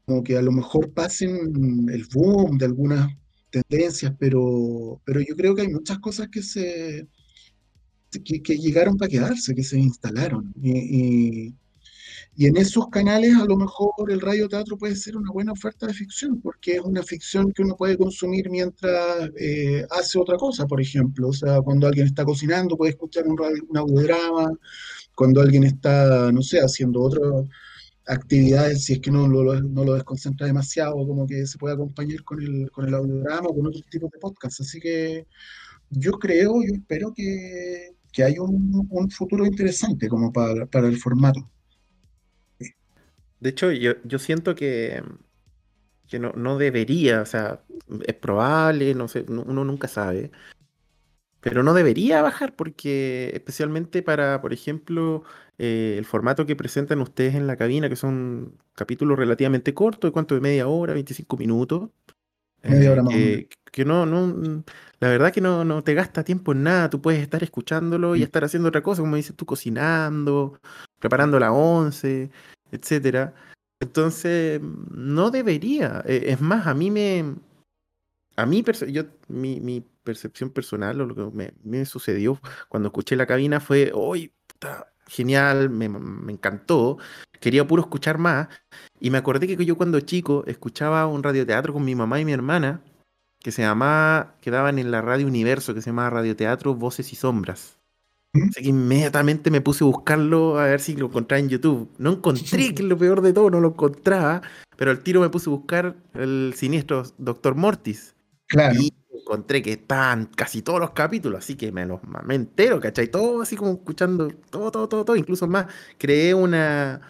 como que a lo mejor pasen el boom de algunas tendencias, pero, pero yo creo que hay muchas cosas que se que, llegaron para quedarse, que se instalaron. y, y en esos canales a lo mejor el radioteatro puede ser una buena oferta de ficción, porque es una ficción que uno puede consumir mientras eh, hace otra cosa, por ejemplo. O sea, cuando alguien está cocinando puede escuchar un, un audiodrama, cuando alguien está, no sé, haciendo otras actividades, si es que no lo, no lo desconcentra demasiado, como que se puede acompañar con el, con el audiodrama o con otros tipos de podcasts. Así que yo creo, yo espero que, que hay un, un futuro interesante como para, para el formato. De hecho, yo, yo siento que, que no, no, debería, o sea, es probable, no sé, uno nunca sabe. pero no debería bajar porque especialmente para, por ejemplo, eh, el formato que presentan ustedes en la cabina, que son capítulos relativamente cortos, de cuánto de media hora, 25 minutos. Media eh, hora más que no, no, la verdad que no, no te gasta tiempo en nada, tú puedes estar escuchándolo y Mm. estar haciendo otra cosa, como dices tú, cocinando, preparando la once, etcétera. Entonces, no debería. Eh, Es más, a mí me, a mí, yo, mi, percepción personal, o lo que me, sucedió cuando escuché la cabina fue, ¡Uy, puta, genial! Me, me encantó. Quería puro escuchar más. Y me acordé que yo cuando chico escuchaba un radioteatro con mi mamá y mi hermana, que se llamaba, que daban en la radio Universo, que se llamaba Radioteatro Voces y Sombras. ¿Mm? Así que inmediatamente me puse a buscarlo a ver si lo encontraba en YouTube. No encontré, [LAUGHS] que es lo peor de todo, no lo encontraba. Pero al tiro me puse a buscar el siniestro Doctor Mortis. Claro. Y encontré que estaban casi todos los capítulos, así que me los mamé entero, ¿cachai? Todo así como escuchando, todo, todo, todo, todo. Incluso más, creé una,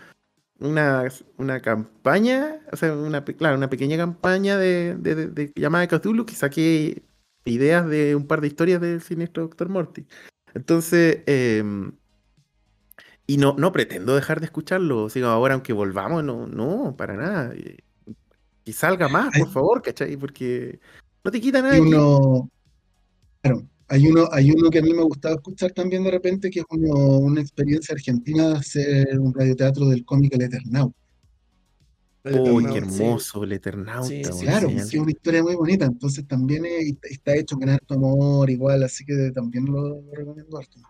una, una campaña, o sea, una, claro, una pequeña campaña de, de, de- de llamada de Cthulhu que saqué ideas de un par de historias del siniestro Doctor Morty. Entonces, em, y no, no pretendo dejar de escucharlo, o sea, ahora aunque volvamos, no, no, para nada. Eh, Que salga más, por Hay- favor, ¿cachai? Porque no te quita nada Hay uno, claro, hay uno, hay uno que a mí me gustaba escuchar también de repente, que es uno- una experiencia argentina de hacer un radioteatro del cómic El Eternauta. Uy, qué Eternauta, sí. hermoso el Eternauta, Sí, sí, Claro, es una historia muy bonita, entonces también es- está hecho con harto amor, igual, así que también lo, recomiendo harto.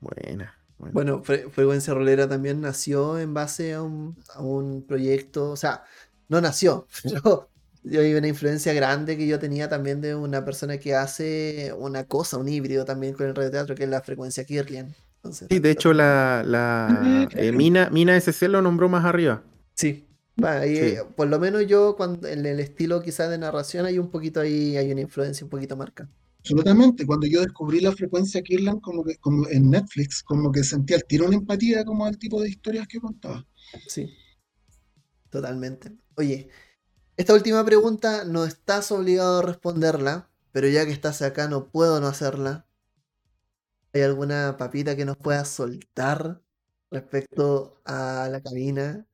Buena, buena. Bueno, Fre- Frecuencia Rolera también nació en base a un, a un proyecto, o sea, no nació, [LAUGHS] pero yo hay una influencia grande que yo tenía también de una persona que hace una cosa, un híbrido también con el radioteatro, que es la frecuencia Kirlian. Entonces, Sí, de hecho, la, la Ah, eh. Mina, Mina SC lo nombró más arriba. sí. Va, Sí. eh, por lo menos yo, cuando, en el estilo quizás de narración, hay un poquito ahí, hay una influencia un poquito marcada. Absolutamente, cuando yo descubrí la frecuencia Kirlan como que, como en Netflix, como que sentía el tiro una empatía como al tipo de historias que contaba. Sí, totalmente. Oye, esta última pregunta no estás obligado a responderla, pero ya que estás acá no puedo no hacerla. ¿Hay alguna papita que nos puedas soltar respecto a la cabina?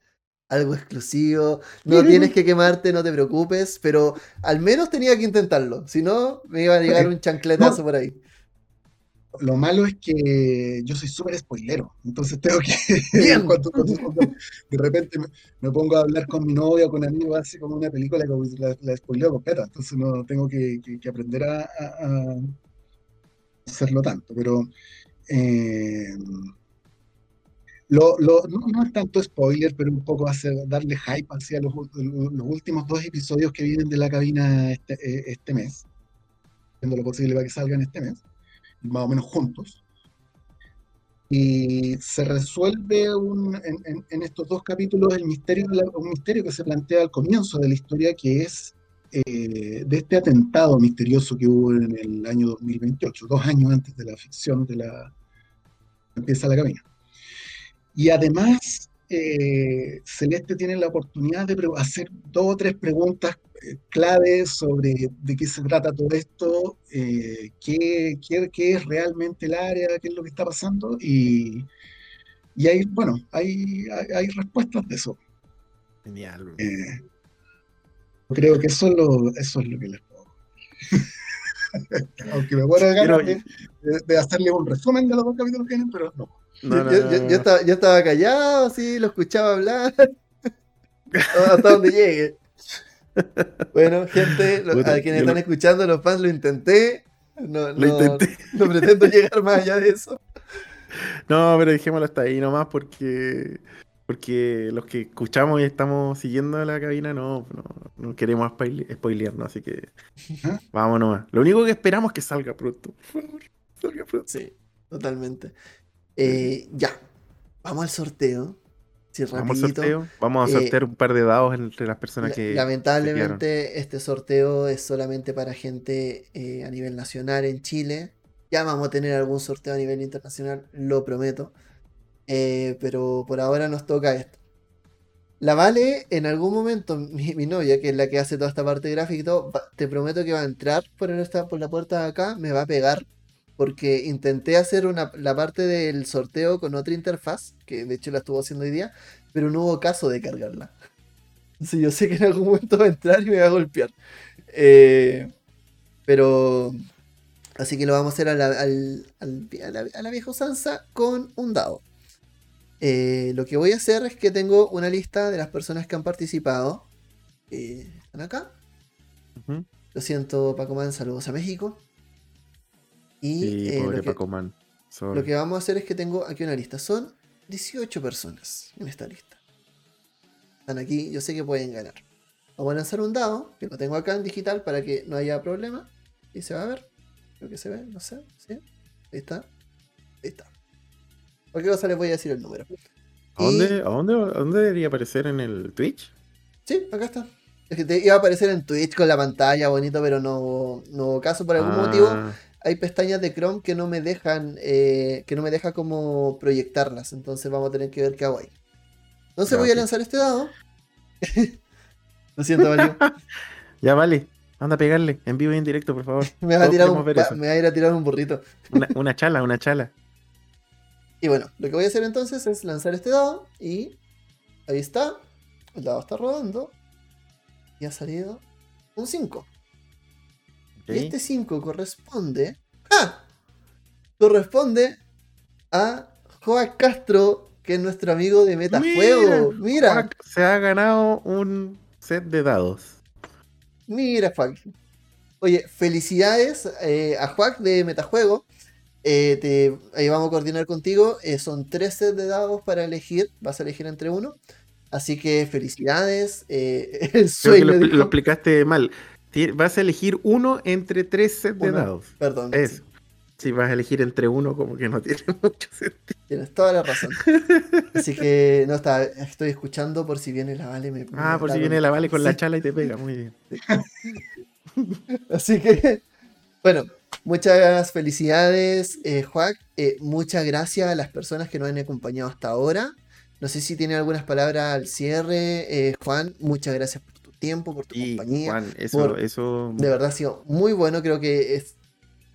Algo exclusivo. No tienes que quemarte, no te preocupes, pero al menos tenía que intentarlo. Si no, me iba a llegar un chancletazo por ahí. Lo malo es que yo soy súper spoilero, entonces tengo que, [LAUGHS] Bien. cuando, cuando- cuando de repente me, me pongo a hablar con mi novia o con amigos, así como una película que la, la spoileo completa, entonces no tengo que, que- que aprender a, a- a hacerlo tanto, pero eh, lo, lo- no, no es tanto spoiler, pero un poco hace, darle hype hacia los, los últimos dos episodios que vienen de la cabina este, eh, este mes, haciendo lo posible para que salgan este mes más o menos juntos. Y se resuelve un- en, en- en estos dos capítulos el misterio, un misterio que se plantea al comienzo de la historia, que es eh, de este atentado misterioso que hubo en el año 2028, dos años antes de la ficción de la empieza la cabina. Y además, eh, Celeste tiene la oportunidad de hacer dos o tres preguntas eh, claves sobre de qué se trata todo esto, eh, qué, qué- qué es realmente el área, qué es lo que está pasando, y, y hay, bueno, hay, hay, hay respuestas de eso. Genial. Eh, creo que eso es lo, eso es lo que les puedo. [LAUGHS] [LAUGHS] Aunque me muero de ganas Pero- de- de hacerle un resumen de los dos capítulos que vienen, pero no. No, no, yo, no, yo- no, yo no. estaba, yo estaba callado, sí, lo escuchaba hablar. [LAUGHS] Hasta donde llegue. Bueno, gente, a quienes están escuchando, los fans, lo intenté. No, Lo intenté. no pretendo llegar más allá de eso. No, pero dejémoslo hasta ahí nomás porque porque los que escuchamos y estamos siguiendo la cabina no, no, no queremos spoile- spoilearnos, así que nomás. Lo único que esperamos es que salga pronto, por favor. Salga pronto. Sí, totalmente. Eh, ya, vamos al sorteo. Sí, Vamos al sorteo. Vamos a Eh, sortear un par de dados entre las personas La- que. Lamentablemente este sorteo es solamente para gente eh, a nivel nacional en Chile. Ya vamos a tener algún sorteo a nivel internacional, lo prometo. Eh, pero por ahora nos toca esto. La Vale, en algún momento, [LAUGHS] mi, mi novia, que es la que hace toda esta parte gráfica y todo, te prometo que va a entrar por, esta, por la puerta de acá, me va a pegar porque intenté hacer una, la parte del sorteo con otra interfaz, que de hecho la estuvo haciendo hoy día, pero no hubo caso de cargarla. Entonces yo sé que en algún momento va a entrar y me va a golpear. Eh, pero... Así que lo vamos a hacer a la, al- al- a la- a la vieja usanza con un dado. Eh, lo que voy a hacer es que tengo una lista de las personas que han participado. Eh, están acá. Lo siento, Paco Man, saludos a México. Y Sí, eh, pobre lo, que, Paco Man. Lo que vamos a hacer es que tengo aquí una lista. Son 18 personas en esta lista. Están aquí, yo sé que pueden ganar. Vamos a lanzar un dado, que lo tengo acá en digital para que no haya problema. Y se va a ver. Creo que se ve, no sé. ¿sí? Ahí está. Ahí está. Cualquier cosa les voy a decir el número. ¿A Y- dónde, a, dónde, ¿A dónde debería aparecer en el Twitch? Sí, acá está. Es que te iba a aparecer en Twitch con la pantalla bonito, pero no, no caso por algún Ah, motivo. Hay pestañas de Chrome que no me dejan, eh, que no me deja como proyectarlas. Entonces vamos a tener que ver qué hago ahí. Entonces Ya, voy a lanzar este dado. [LAUGHS] Lo siento, Mario. [LAUGHS] Ya vale. Anda a pegarle en vivo y en directo, por favor. [LAUGHS] Me va a tirar un, ver va- eso. me va a ir a tirar un burrito. Una, una chala, una chala. Y bueno, lo que voy a hacer entonces es lanzar este dado. Y ahí está. El dado está rodando. Y ha salido un 5. Y este 5 corresponde. ¡Ah! Corresponde a Joaquín Castro, que es nuestro amigo de Metajuego. Mira, Juac se ha ganado un set de dados. mira, Joaquín. Oye, felicidades eh, a Joac de Metajuego. Eh, te, ahí vamos a coordinar contigo. Eh, son tres sets de dados para elegir. Vas a elegir entre uno. Así que felicidades. eh, [LAUGHS] el Creo que sueño. lo explicaste mal. Vas a elegir uno entre tres sets de dados. Perdón. Eso. sí, Si vas a elegir entre uno, como que no [LAUGHS] tiene mucho sentido. tienes toda la razón. Así que no está, estoy escuchando por si viene la Vale. Me, Ah, me por si viene la Vale con la chala y te pega. Muy bien. [LAUGHS] Así que, bueno, muchas felicidades, eh, Juac. Eh, muchas gracias a las personas que nos han acompañado hasta ahora. No sé si tiene algunas palabras al cierre. Eh, Juan, muchas gracias por tiempo, por tu Y compañía. Juan, eso, por- eso. De verdad ha sido muy bueno. Creo que es,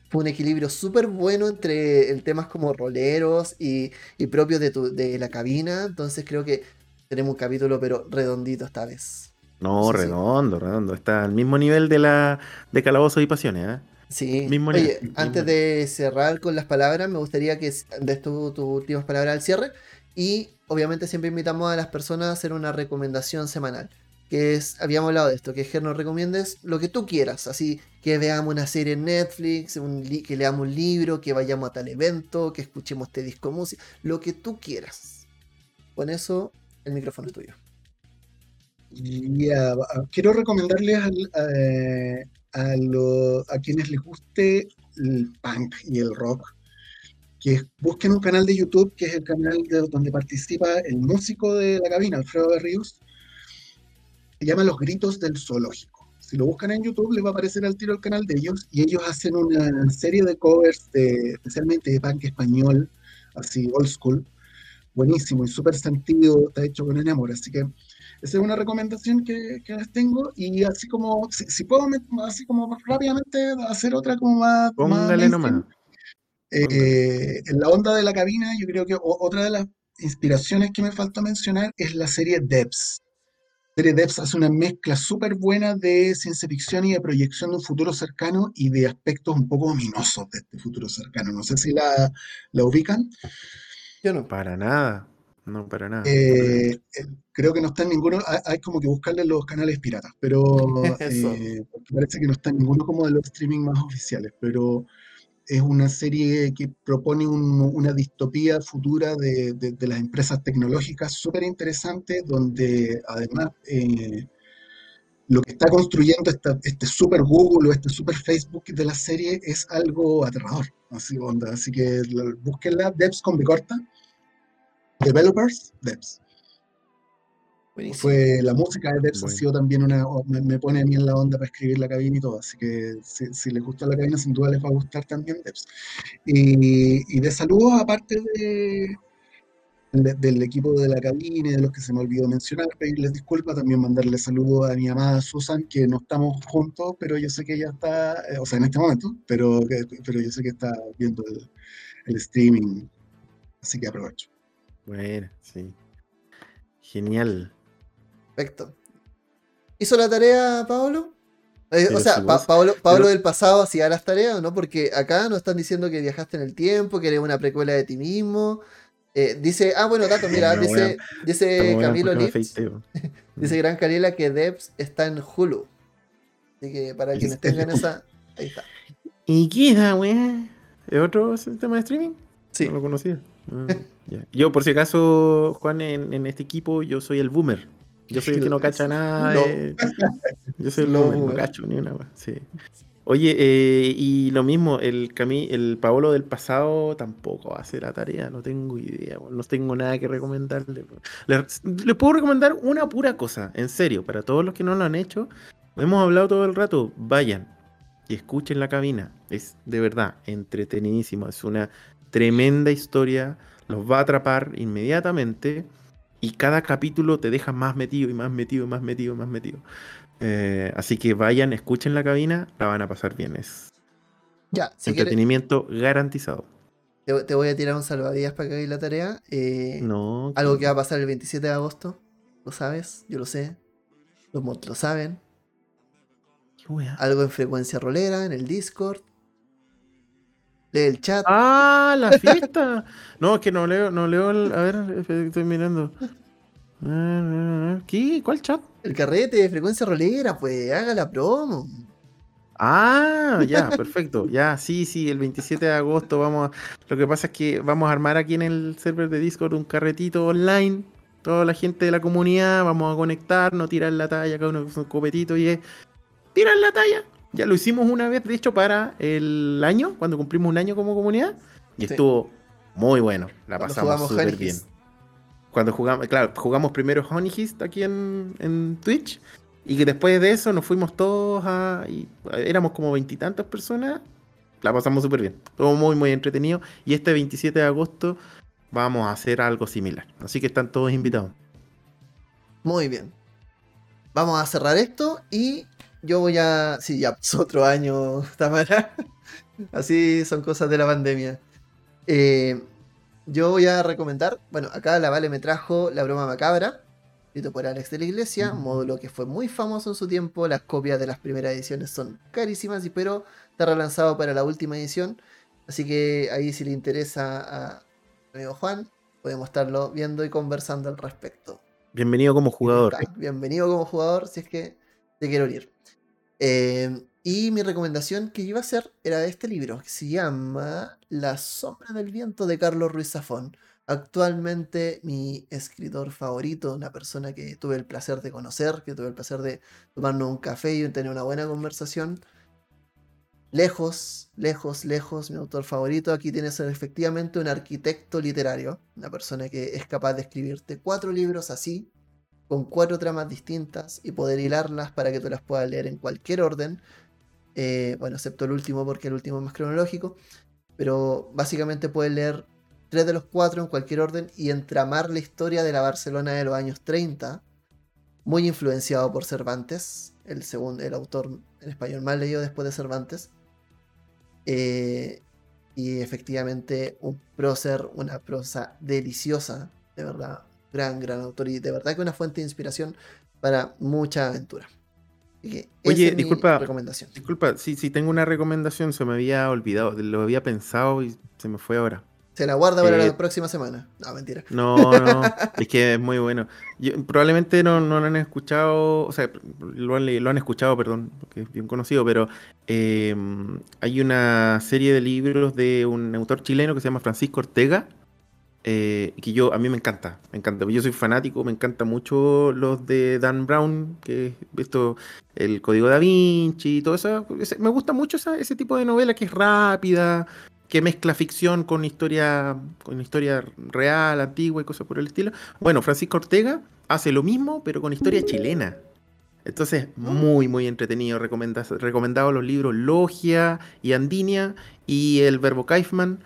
fue un equilibrio súper bueno entre el temas como roleros y, y propios de, tu- de la cabina. Entonces creo que tenemos un capítulo, pero redondito esta vez. No, Sí, sí. redondo, redondo. Está al mismo nivel de la de Calabozo y Pasiones, ¿eh? Sí. Mismo Oye, nivel, mismo antes de cerrar con las palabras, me gustaría que des tu- tus últimas palabras al cierre. Y obviamente siempre invitamos a las personas a hacer una recomendación semanal. Que es, habíamos hablado de esto, que Ger nos recomiendes lo que tú quieras. Así que veamos una serie en Netflix, que leamos un libro, que vayamos a tal evento, que escuchemos este disco música, lo que tú quieras. Con eso, el micrófono es tuyo. Ya, a- quiero recomendarles al- eh, a, a quienes les guste el punk y el rock que busquen un canal de YouTube que es el canal de- donde participa el músico de la cabina, Alfredo Berrios. Se llama Los Gritos del Zoológico. Si lo buscan en YouTube les va a aparecer al tiro el canal de ellos y ellos hacen una serie de covers de, especialmente de punk español, así old school, buenísimo y súper sentido, está hecho con el amor, así que esa es una recomendación que, que les tengo. Y así como, si, si puedo, así como rápidamente hacer otra como más. Póngale nomás. eh, en la onda de la cabina, yo creo que otra de las inspiraciones que me falta mencionar es la serie Debs. Serie Debs hace una mezcla súper buena de ciencia ficción y de proyección de un futuro cercano y de aspectos un poco ominosos de este futuro cercano. No sé si la, la ubican. Yo no. Para nada. No, para nada. Eh, eh, creo que no está en ninguno, hay, hay como que buscarle los canales piratas, pero [LAUGHS] eh, parece que no está en ninguno como de los streaming más oficiales, pero es una serie que propone un- una distopía futura de, de- las empresas tecnológicas súper interesante, donde además eh, lo que está construyendo este super Google o este super Facebook de la serie es algo aterrador. Así, onda. Así que la- búsquenla, Devs con B corta. Developers, Devs. Buenísimo. Fue la música de Devs ha Bueno. sido también una, me, me pone a mí en la onda para escribir la cabina y todo, así que si, si les gusta la cabina, sin duda les va a gustar también Devs. Y, y de saludos, aparte de, de- del equipo de la cabina y de los que se me olvidó mencionar, pedirles disculpas, también mandarle saludos a mi amada Susan, que no estamos juntos, pero yo sé que ella está, eh, o sea, en este momento, pero, pero yo sé que está viendo el, el streaming, así que aprovecho. Bueno, sí. Genial. Perfecto. ¿Hizo la tarea, Pablo? Eh, o sea, Pa- Pablo, Pablo pero- del pasado hacía las tareas, ¿no? Porque acá nos están diciendo que viajaste en el tiempo, que eres una precuela de ti mismo. Eh, dice, ah, bueno, dato, mira, No, dice, Camilo [LAUGHS] dice Gran Cariela que Debs está en Hulu. Así que para quienes tengan esa, ahí está. ¿Y qué es, weá? ¿Es otro sistema de streaming? Sí. No lo conocía. Ah. Yo, por si acaso, Juan, en, en este equipo, yo soy el boomer. Yo soy el que no cacha nada. No. de- [LAUGHS] Yo soy el No, no cacho ni una. Sí. Oye, eh, y lo mismo, el Cami, el Paolo del pasado tampoco hace la tarea, no tengo idea, no tengo nada que recomendarle. weón. Le, le puedo recomendar una pura cosa, en serio, para todos los que no lo han hecho, hemos hablado todo el rato, vayan y escuchen la cabina, es de verdad entretenidísimo, es una tremenda historia, los va a atrapar inmediatamente y cada capítulo te deja más metido y más metido y más metido y más metido. Eh, así que vayan, escuchen la cabina, la van a pasar bien. Es Ya, si quieres, entretenimiento garantizado. te, te voy a tirar un salvavidas para que hagáis la tarea. Eh, No. Algo que va a pasar el 27 de agosto, lo sabes, yo lo sé. Los lo saben. Algo en frecuencia rolera, en el Discord. Lee el chat. Ah, la [LAUGHS] fiesta. no, es que no leo, no leo el. A ver, estoy mirando. ¿Qué? ¿Cuál chat? El carrete de frecuencia rolera, pues haga la promo. Ah, ya, [LAUGHS] perfecto. Ya, sí, sí, el 27 de agosto vamos a... Lo que pasa es que vamos a armar aquí en el server de Discord un carretito online. Toda la gente de la comunidad, vamos a conectarnos, tirar la talla, cada uno con su copetito y es... Tirar la talla. Ya lo hicimos una vez, de hecho, para el año, cuando cumplimos un año como comunidad. Y Sí. estuvo muy bueno. La Cuando pasamos súper bien. Cuando jugamos, claro, jugamos primero Honey Heist aquí en, en Twitch. Y que después de eso nos fuimos todos a. y éramos como veintitantas personas. La pasamos súper bien. Todo muy, muy entretenido. Y este 27 de agosto vamos a hacer algo similar. Así que están todos invitados. Muy bien. Vamos a cerrar esto y yo voy a. Sí, ya pasó otro año, [LAUGHS] Tamara. Así son cosas de la pandemia. Eh, yo voy a recomendar. Bueno, acá la Vale me trajo La Broma Macabra, escrito por Alex de la Iglesia, módulo que fue muy famoso en su tiempo. Las copias de las primeras ediciones son carísimas, y pero está relanzado para la última edición. Así que ahí, si le interesa a mi amigo Juan, podemos estarlo viendo y conversando al respecto. Bienvenido como jugador. Está. Bienvenido como jugador si es que te quiero unir. Eh, y mi recomendación que iba a hacer era de este libro, que se llama La sombra del viento de Carlos Ruiz Zafón. Actualmente mi escritor favorito, una persona que tuve el placer de conocer, que tuve el placer de tomarnos un café y tener una buena conversación. Lejos, lejos, lejos, mi autor favorito. Aquí tienes efectivamente un arquitecto literario, una persona que es capaz de escribirte cuatro libros así, con cuatro tramas distintas y poder hilarlas para que tú las puedas leer en cualquier orden. Eh, bueno, excepto el último porque el último es más cronológico. Pero básicamente puedes leer tres de los cuatro en cualquier orden y entramar la historia de la Barcelona de los años 30, muy influenciado por Cervantes, el, segundo, el autor en español más leído después de Cervantes. Eh, y efectivamente un prócer, una prosa deliciosa, de verdad, gran, gran autor y de verdad que una fuente de inspiración para mucha aventura. Que Oye, disculpa, recomendación. Disculpa, sí, sí, tengo una recomendación, se me había olvidado, lo había pensado y se me fue ahora. Se la guarda para Eh, la próxima semana. No, mentira. No, no, es que es muy bueno. Yo- probablemente no, no lo han escuchado, o sea, lo han, lo han escuchado, perdón, porque es bien conocido, pero eh, hay una serie de libros de un autor chileno que se llama Francisco Ortega, eh, que yo, a mí me encanta, me encanta. Yo soy fanático, me encanta mucho los de Dan Brown, que es esto, el Código da Vinci y todo eso. Me gusta mucho esa- ese tipo de novela que es rápida, que mezcla ficción con historia, con historia real, antigua y cosas por el estilo. Bueno, Francisco Ortega hace lo mismo, pero con historia chilena. Entonces, muy, muy entretenido. Recomenda- recomendado los libros Logia y Andinia y el Verbo Kaifman.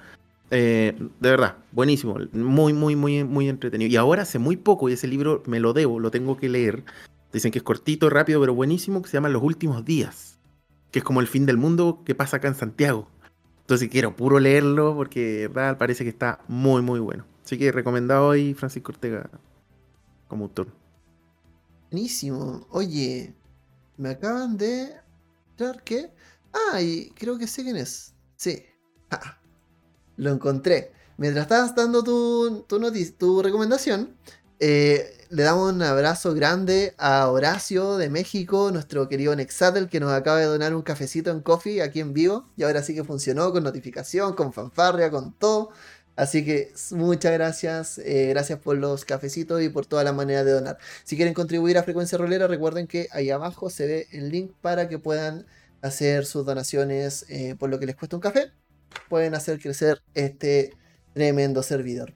Eh, de verdad, buenísimo. Muy, muy, muy, muy entretenido. Y ahora hace muy poco, y ese libro me lo debo, lo tengo que leer. Dicen que es cortito, rápido, pero buenísimo, que se llama Los Últimos Días. Que es como el fin del mundo que pasa acá en Santiago. Entonces quiero puro leerlo porque verdad parece que está muy, muy bueno. Así que recomendado hoy Francisco Ortega como autor. Buenísimo. Oye, me acaban de que. Ah, y creo que sé quién es. Sí. Ah, lo encontré. Mientras estabas dando tu, tu, recomendación, eh, le damos un abrazo grande a Horacio de México, nuestro querido Nexatel, que nos acaba de donar un cafecito en coffee aquí en vivo. Y ahora sí que funcionó con notificación, con fanfarria, con todo. Así que muchas gracias, eh, gracias por los cafecitos y por todas las maneras de donar. Si quieren contribuir a Frecuencia Rolera, recuerden que ahí abajo se ve el link para que puedan hacer sus donaciones eh, por lo que les cuesta un café. Pueden hacer crecer este tremendo servidor.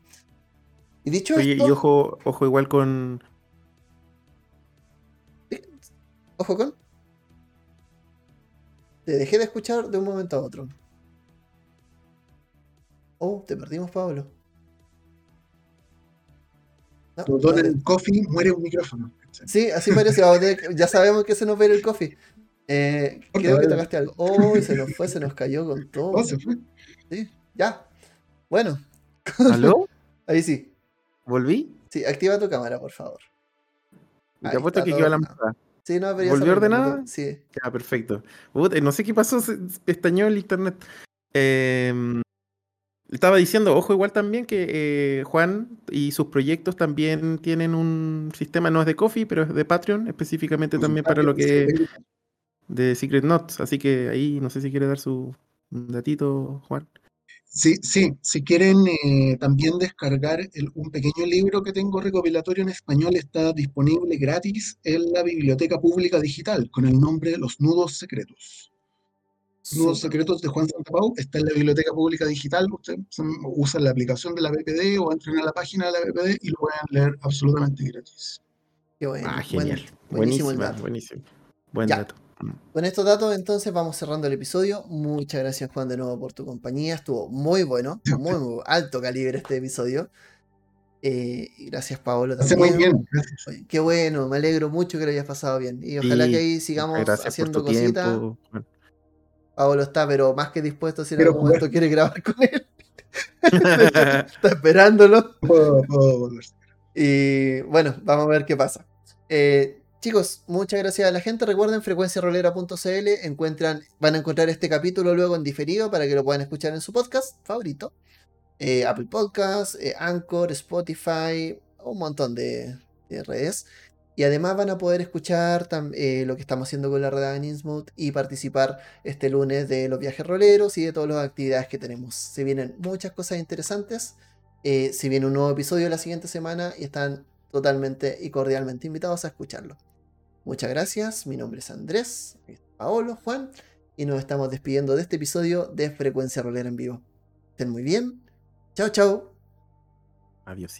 Y dicho Oye, esto, y ojo, ojo igual con. Ojo con. Te dejé de escuchar de un momento a otro. Oh, te perdimos, Pablo. No, Cuando el coffee muere un micrófono. Sí, así parece. ya sabemos que se nos ve el coffee. Eh, creo que tocaste algo. Oh, se nos fue, se nos cayó con [LAUGHS] todo. Oh, se fue. Sí, ya. Bueno. [LAUGHS] ¿Aló? Ahí sí. ¿Volví? Sí, activa tu cámara, por favor. Te apuesto que quedó la mitad. Sí, no, pero ¿Volvió ordenada? Sí. Ya, perfecto. no sé qué pasó, se pestañó el internet. Eh, estaba diciendo, ojo, igual también que eh, Juan y sus proyectos también tienen un sistema, no es de Coffee, pero es de Patreon, específicamente también para lo que de Secret Notes. Así que ahí no sé si quiere dar su datito, Juan. Sí, sí, si quieren eh, también descargar un pequeño libro que tengo recopilatorio en español, está disponible gratis en la Biblioteca Pública Digital con el nombre Los Nudos Secretos. Nudos Secretos de Juan Santapau está en la Biblioteca Pública Digital. Ustedes usan la aplicación de la BPD o entren a la página de la BPD y lo pueden leer absolutamente gratis. Qué bueno. Ah, genial. buenísimo, el dato. Buenísimo. Buen dato. Con estos datos, entonces vamos cerrando el episodio. Muchas gracias, Juan, de nuevo por tu compañía. Estuvo muy bueno, [LAUGHS] muy, muy alto calibre este episodio. Eh, gracias, Paolo. También. muy bien, gracias. qué bueno, me alegro mucho que lo hayas pasado bien. Y ojalá que ahí sigamos haciendo cositas. Paolo está, pero más que dispuesto si en algún momento quiere grabar con él. [LAUGHS] está esperándolo. y bueno, vamos a ver qué pasa. Eh, chicos, muchas gracias a la gente. Recuerden frecuenciarolera.cl. Encuentran, van a encontrar este capítulo luego en diferido para que lo puedan escuchar en su podcast favorito. Eh, Apple Podcasts, eh, Anchor, Spotify, un montón de, de redes. Y además van a poder escuchar eh, lo que estamos haciendo con la red en y participar este lunes de los viajes roleros y de todas las actividades que tenemos. Se vienen muchas cosas interesantes. Se viene un nuevo episodio la siguiente semana y están totalmente y cordialmente invitados a escucharlo. Muchas gracias. Mi nombre es Andrés, Paolo, Juan y nos estamos despidiendo de este episodio de Frecuencia Rolera en Vivo. Estén muy bien. Chao, chao. Adiós.